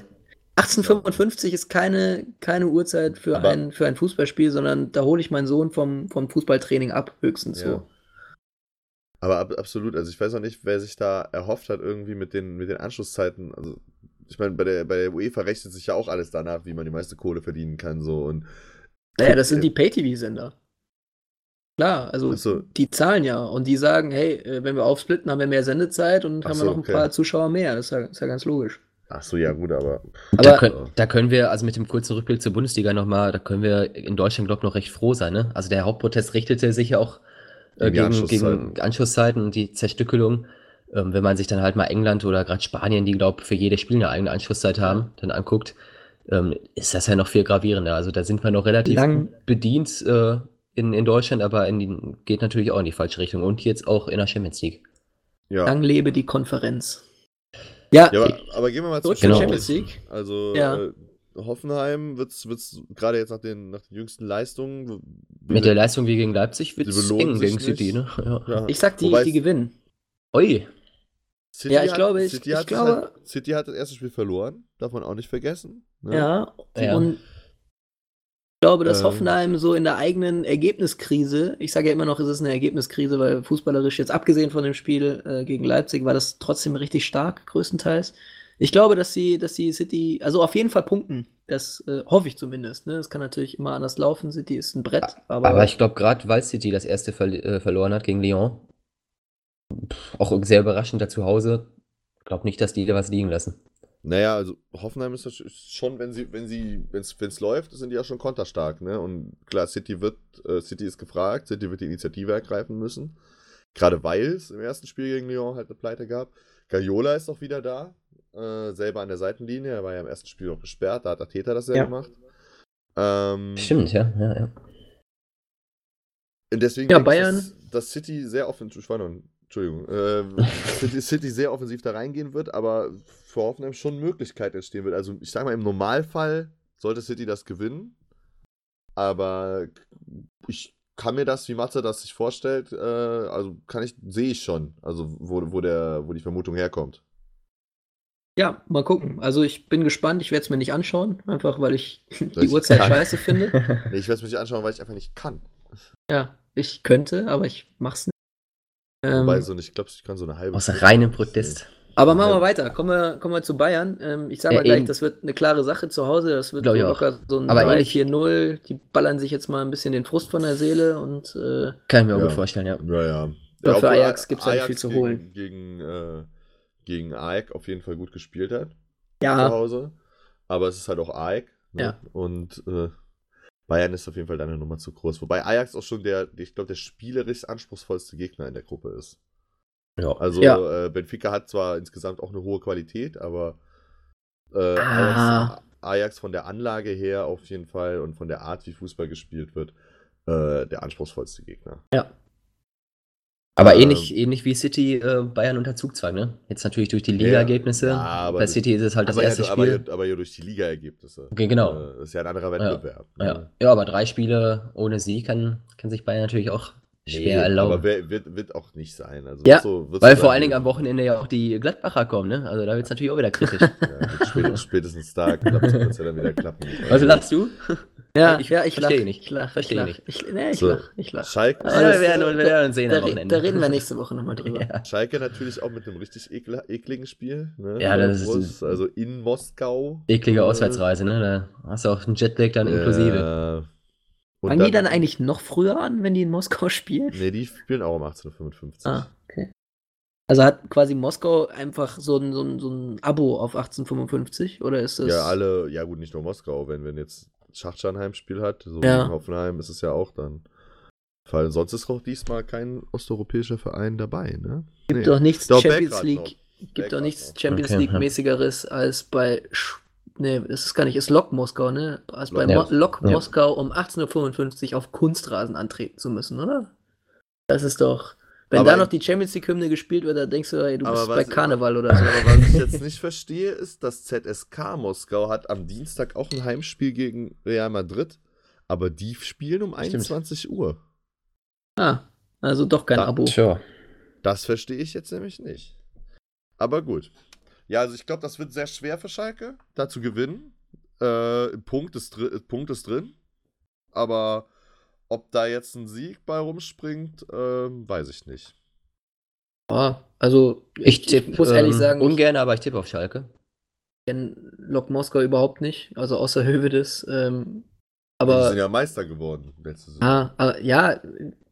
1855 ist keine, keine Uhrzeit für ein, für ein Fußballspiel, sondern da hole ich meinen Sohn vom, vom Fußballtraining ab, höchstens ja. so. Aber ab, absolut, also ich weiß auch nicht, wer sich da erhofft hat, irgendwie mit den, mit den Anschlusszeiten. Also, ich meine, bei der, bei der UEFA rechnet sich ja auch alles danach, wie man die meiste Kohle verdienen kann. So. Und naja, das sind die Pay-TV-Sender. Klar, also so. die zahlen ja und die sagen, hey, äh, wenn wir aufsplitten, haben wir mehr Sendezeit und Ach haben so, wir noch ein okay. paar Zuschauer mehr. Das ist ja, ist ja ganz logisch. Ach so, ja, gut, aber. aber da, können, da, können wir, also mit dem kurzen Rückblick zur Bundesliga nochmal, da können wir in Deutschland, glaube ich, noch recht froh sein. Ne? Also der Hauptprotest richtete sich ja auch äh, gegen, Anschlusszeiten. gegen Anschlusszeiten und die Zerstückelung. Ähm, wenn man sich dann halt mal England oder gerade Spanien, die, glaube ich, für jedes Spiel eine eigene Anschlusszeit haben, dann anguckt, ähm, ist das ja noch viel gravierender. Also da sind wir noch relativ Lang bedient äh, in, in Deutschland, aber in die, geht natürlich auch in die falsche Richtung und jetzt auch in der Champions League. Ja. Lang lebe die Konferenz. Ja, ja aber, aber, gehen wir mal zurück genau. Champions League. Also ja. äh, Hoffenheim wird es gerade jetzt nach den, nach den jüngsten Leistungen. Mit der Leistung wie gegen Leipzig wird es eng gegen City, ne? Ja. Ja. Ich sag, die, die gewinnen. Ui. City ja, ich hat, glaube, ich, City, ich glaube, halt, City hat das erste Spiel verloren, darf man auch nicht vergessen. Ne? Ja, und glaube, dass ähm. Hoffenheim so in der eigenen Ergebniskrise, ich sage ja immer noch, es ist eine Ergebniskrise, weil fußballerisch jetzt abgesehen von dem Spiel äh, gegen Leipzig war das trotzdem richtig stark, größtenteils. Ich glaube, dass sie, dass die City, also auf jeden Fall punkten. Das äh, hoffe ich zumindest. Ne? Das kann natürlich immer anders laufen. City ist ein Brett. Aber, aber ich glaube, gerade weil City das erste ver äh, verloren hat gegen Lyon, auch sehr überraschend da zu Hause, glaube nicht, dass die da was liegen lassen. Naja, also Hoffenheim ist schon, wenn sie, wenn sie, wenn es läuft, sind die ja schon konterstark, ne? Und klar, City wird, äh, City ist gefragt, City wird die Initiative ergreifen müssen. Gerade weil es im ersten Spiel gegen Lyon halt eine Pleite gab. Gaiola ist auch wieder da, äh, selber an der Seitenlinie. Er war ja im ersten Spiel noch gesperrt, da hat der Täter das ja, ja. gemacht. Ähm, Stimmt, ja, ja, ja. Und deswegen ja, Bayern. Ich, dass, dass City sehr offensiv, Entschuldigung, äh, [LAUGHS] City, City sehr offensiv da reingehen wird, aber für Hoffenheim schon Möglichkeiten entstehen wird. Also ich sage mal, im Normalfall sollte City das gewinnen, aber ich kann mir das, wie Matze das sich vorstellt, äh, also kann ich, sehe ich schon, also wo, wo, der, wo die Vermutung herkommt. Ja, mal gucken. Also ich bin gespannt, ich werde es mir nicht anschauen, einfach weil ich [LAUGHS] die Uhrzeit kann. scheiße finde. [LAUGHS] nee, ich werde es mir nicht anschauen, weil ich einfach nicht kann. Ja, ich könnte, aber ich mach's nicht. Wobei, ähm, so, ich glaube, ich kann so eine halbe. Aus reinem Protest. Aber machen wir weiter. Kommen wir, kommen wir zu Bayern. Ähm, ich sage mal gleich, das wird eine klare Sache zu Hause. Das wird so locker so ein 3-4-0. Die ballern sich jetzt mal ein bisschen den Frust von der Seele und. Äh, Kann ich mir auch gut vorstellen, ja. Ja, ja. ja für Ajax gibt es ja nicht viel zu holen. Gegen, äh, gegen AEK auf jeden Fall gut gespielt hat. Ja. Zu Hause. Aber es ist halt auch AEK. Ne? Ja. Und äh, Bayern ist auf jeden Fall deine Nummer zu groß. Wobei Ajax auch schon der, ich glaube, der spielerisch anspruchsvollste Gegner in der Gruppe ist. Ja. Also ja. Äh, Benfica hat zwar insgesamt auch eine hohe Qualität, aber äh, Ajax, Ajax, von der Anlage her auf jeden Fall und von der Art, wie Fußball gespielt wird, äh, der anspruchsvollste Gegner. Ja. Aber ähm, ähnlich, ähnlich wie City äh, Bayern unter Zugzwang, ne? Jetzt natürlich durch die Liga-Ergebnisse. Ja, bei City ist es halt das erste ja, Spiel. Aber, aber ja durch die Liga-Ergebnisse. Okay, genau. Äh, das ist ja ein anderer Wettbewerb. Ja, ne? ja. ja, aber drei Spiele ohne Sieg kann, kann sich Bayern natürlich auch schwer nee, erlauben. Aber wird, wird auch nicht sein. Also ja, so, weil vor allen Dingen am Wochenende ja auch die Gladbacher kommen, ne? Also da wird es natürlich auch wieder kritisch. [LAUGHS] ja, spätestens da klappt es ja dann wieder klappen. Was lachst du? Ja, ich, ja, ich verstehe nicht. Ich lach, verstehe nicht. Ich, nee, ich so. lach, ich lach. Schalke. Also, wir werden, wir werden sehen da, am Wochenende. Da reden wir nächste Woche nochmal drüber. [LAUGHS] Ja. Schalke natürlich auch mit einem richtig ekl ekligen Spiel. Ne? Ja, das ist also in Moskau. Eklige Auswärtsreise, ne? Da hast du auch einen Jetlag dann inklusive. Ja. Fangen die dann eigentlich noch früher an, wenn die in Moskau [LAUGHS] spielen? Nee, die spielen auch um 1855. Ah, okay. Also hat quasi Moskau einfach so ein, so ein, so ein Abo auf 1855 oder ist das? Ja, alle, ja gut, nicht nur Moskau, wenn, wenn jetzt Schachchan Heimspiel hat, so ja. wie Hoffenheim ist es ja auch dann. Weil sonst ist auch diesmal kein osteuropäischer Verein dabei, ne? Gibt nee. doch nichts doch, Champions League, gibt doch nichts Champions okay. League mäßigeres als bei Ne, es ist gar nicht, ist Lok Moskau, ne? Als bei ja. Mo Lok ja. Moskau um 18.55 Uhr auf Kunstrasen antreten zu müssen, oder? Das ist doch. Wenn aber da noch die Champions League-Hymne gespielt wird, dann denkst du, ey, du bist bei Karneval oder so. Aber was ich jetzt nicht verstehe, ist, dass ZSK Moskau hat am Dienstag auch ein Heimspiel gegen Real Madrid, aber die spielen um Stimmt. 21 Uhr. Ah, also doch kein da, Abo. Sure. Das verstehe ich jetzt nämlich nicht. Aber gut. Ja, also ich glaube, das wird sehr schwer für Schalke, da zu gewinnen. Äh, Punkt, ist Punkt ist drin. Aber ob da jetzt ein Sieg bei rumspringt, äh, weiß ich nicht. Ja, also ich, ich tipp, muss ehrlich ähm, sagen. Ungern, aber ich tippe auf Schalke. Ich kenne Lok Moskau überhaupt nicht, also außer [LAUGHS] Hövedes. Ähm, Aber, die sind ja Meister geworden letzte Saison. Ah, aber, ja,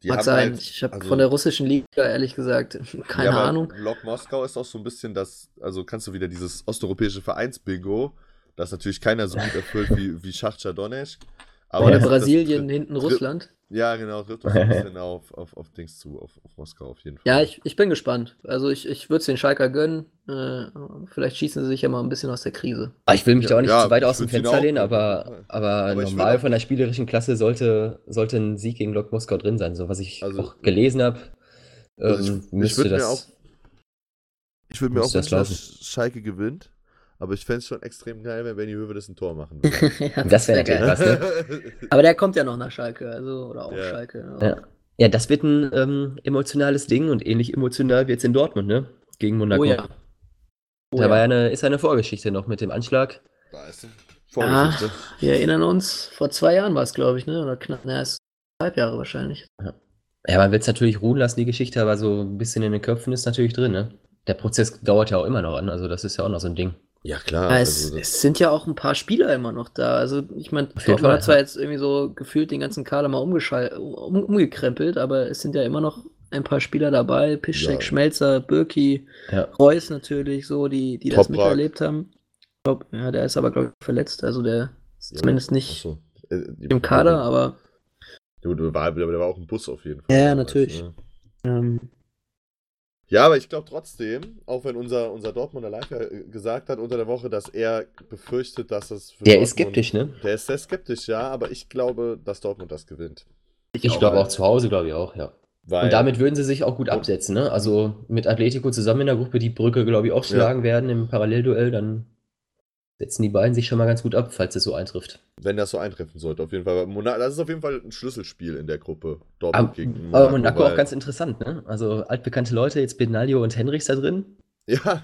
die mag sein. Halt, ich habe also, von der russischen Liga ehrlich gesagt [LAUGHS] keine ja, Ahnung. Lok Moskau ist auch so ein bisschen das, also kannst du wieder dieses osteuropäische Vereinsbingo, das natürlich keiner so gut erfüllt wie, wie Schachter Donetsk. Aber Oder Brasilien, das, hinten Russland. Ja, genau, trifft uns ein bisschen [LAUGHS] auf, auf, auf Dings zu, auf, auf Moskau auf jeden Fall. Ja, ich, ich bin gespannt. Also ich, ich würde es den Schalker gönnen. Äh, vielleicht schießen sie sich ja mal ein bisschen aus der Krise. Ah, ich will mich ja, auch nicht ja, zu weit aus dem Fenster lehnen, aber, aber, aber normal von der spielerischen Klasse sollte, sollte ein Sieg gegen Lok Moskau drin sein. So was ich also, auch gelesen habe, ähm, also ich, müsste ich das. Auch, ich würde mir auch wünschen, dass Schalke gewinnt. Aber ich fände es schon extrem geil, wenn Benny Hövedes ein Tor machen [LAUGHS] würde. ja, das wäre geil. Was, ne? [LAUGHS] Aber der kommt ja noch nach Schalke, also, oder auch ja. Schalke. Ja. ja. das wird ein ähm, emotionales Ding und ähnlich emotional wird es in Dortmund, ne? Gegen Monaco. Oh ja. Oh, da war ja eine, ist eine Vorgeschichte noch mit dem Anschlag. Da ist eine Vorgeschichte. Ah, wir erinnern uns, vor zwei Jahren war es, glaube ich, ne? Oder knapp, na, ist halb Jahre wahrscheinlich. Ja, ja man will es natürlich ruhen lassen, die Geschichte, aber so ein bisschen in den Köpfen ist natürlich drin, ne? Der Prozess dauert ja auch immer noch an, also das ist ja auch noch so ein Ding. Ja, klar. Es, also es, sind ja auch ein paar Spieler immer noch da. Also, ich meine, Dortmund hat zwar jetzt irgendwie so gefühlt den ganzen Kader mal um, umgekrempelt, aber es sind ja immer noch ein paar Spieler dabei. Piszczek, ja. Schmelzer, Birki, ja. Reus natürlich, so, die, die das miterlebt haben. Ich glaube, ja, der ist aber, glaube ich, verletzt. Also, der ist ja. zumindest nicht so. äh, im Kader, aber. Du, du war, der war auch im Bus auf jeden Fall. Ja, natürlich. Ne? Ähm, ja, aber ich glaube trotzdem, auch wenn unser, unser Dortmunder Live äh, gesagt hat unter der Woche, dass er befürchtet, dass es für Der Dortmund, ist skeptisch, ne? Der ist sehr skeptisch, ja, aber ich glaube, dass Dortmund das gewinnt. Ich, ich glaube auch zu Hause, glaube ich auch, ja. Weil, und damit würden sie sich auch gut absetzen, ne? Also mit Atletico zusammen in der Gruppe die Brücke, glaube ich, auch schlagen ja. werden im Parallelduell, dann setzen die beiden sich schon mal ganz gut ab, falls es so eintrifft. Wenn das so eintreffen sollte, auf jeden Fall. Das ist auf jeden Fall ein Schlüsselspiel in der Gruppe. Dortmund aber, gegen Monaco. Aber Monaco auch ganz interessant, ne? Also altbekannte Leute, jetzt Benaglio und Henrichs da drin. Ja.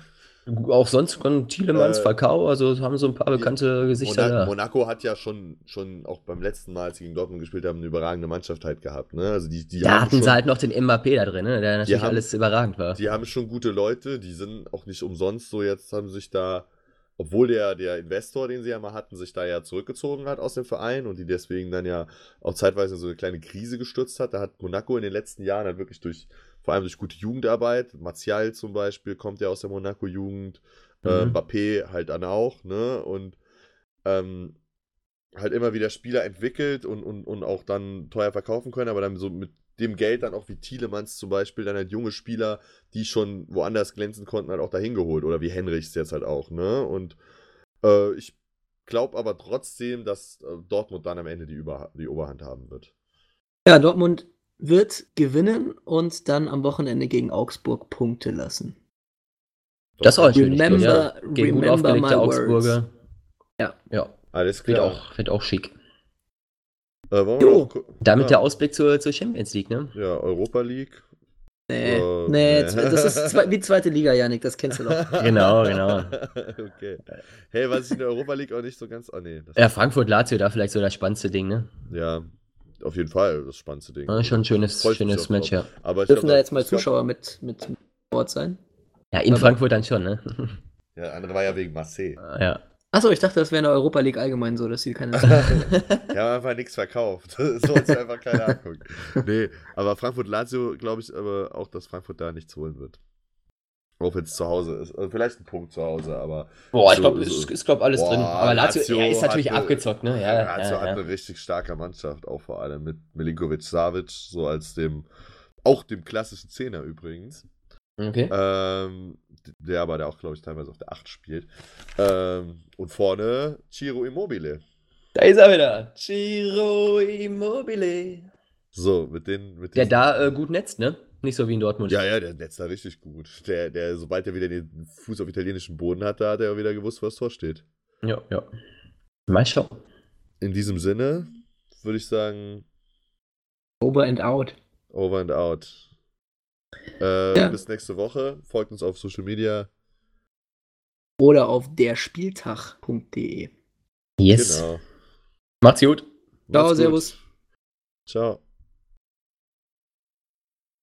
Auch sonst von Thielemanns, äh, Falcao, also haben so ein paar bekannte Gesichter Monaco, da. Monaco hat ja schon, schon auch beim letzten Mal, als sie gegen Dortmund gespielt haben, eine überragende Mannschaft halt gehabt. Ne? Also die, die da hatten schon, sie halt noch den MAP da drin, ne? der natürlich haben, alles überragend war. Die haben schon gute Leute, die sind auch nicht umsonst so jetzt, haben sich da obwohl der, der Investor, den sie ja mal hatten, sich da ja zurückgezogen hat aus dem Verein und die deswegen dann ja auch zeitweise so eine kleine Krise gestürzt hat. Da hat Monaco in den letzten Jahren halt wirklich durch, vor allem durch gute Jugendarbeit, Martial zum Beispiel kommt ja aus der Monaco-Jugend, äh, mhm. äh, Mbappé halt dann auch, ne? Und ähm, halt immer wieder Spieler entwickelt und, und, und auch dann teuer verkaufen können, aber dann so mit dem Geld dann auch wie Thielemanns zum Beispiel dann halt junge Spieler, die schon woanders glänzen konnten, halt auch dahin geholt. Oder wie Henrichs jetzt halt auch, ne? Und äh, ich glaube aber trotzdem, dass äh, Dortmund dann am Ende die, Über die Oberhand haben wird. Ja, Dortmund wird gewinnen und dann am Wochenende gegen Augsburg Punkte lassen. Das ist auch remember, ja. Gegen remember gut aufgelegte Augsburger. Ja. Ja. Alles klar. Wird auch, wird auch schick. Äh, jo. Damit ja. der Ausblick zur, zur Champions League, ne? Ja, Europa League. Nee, uh, nee, das ist zwei, wie zweite Liga, Janik, das kennst du doch. [LAUGHS] genau, genau. [LAUGHS] okay. Hey, was ich in der Europa League auch nicht so ganz. Oh, nee. Ja, Frankfurt-Lazio da vielleicht so das spannendste Ding, ne? Ja, auf jeden Fall das spannendste Ding. Ja, schon ein schönes, schönes Match, ja. Aber Dürfen glaub, da jetzt mal Zuschauer mit, mit Ort sein? Ja, in Aber Frankfurt dann schon, ne? Ja, andere war ja wegen Marseille. Ja. Achso, ich dachte, das wäre in der Europa League allgemein so, dass sie keine. Wir haben [LAUGHS] einfach nichts verkauft. Das soll uns einfach keiner angucken. Nee, aber Frankfurt-Lazio glaube ich aber auch, dass Frankfurt da nichts holen wird. Auch wenn es zu Hause ist. Also vielleicht ein Punkt zu Hause, aber. Boah, ich glaube, so, ist, ist glaub, alles boah, drin. Aber Lazio, Lazio ist natürlich eine, abgezockt, ne? Ja, Lazio ja, hat ja. eine richtig starke Mannschaft, auch vor allem mit Milinkovic Savic, so als dem, auch dem klassischen Zehner übrigens. Okay. Ähm, der aber der auch, glaube ich, teilweise auf der 8 spielt. Ähm, und vorne Ciro Immobile. Da ist er wieder. Ciro Immobile. So, mit den. Mit der da äh, gut netzt, ne? Nicht so wie in Dortmund. Ja, ja, der netzt da richtig gut. Der, der, sobald er wieder den Fuß auf italienischen Boden hat, da hat er wieder gewusst, was Tor steht. Ja, ja. Mal schauen. In diesem Sinne würde ich sagen. Over and out. Over and out. Äh, ja. Bis nächste Woche. Folgt uns auf Social Media. Oder auf derspieltag.de. Yes. Genau. Macht's gut. Ciao, Servus. Ciao.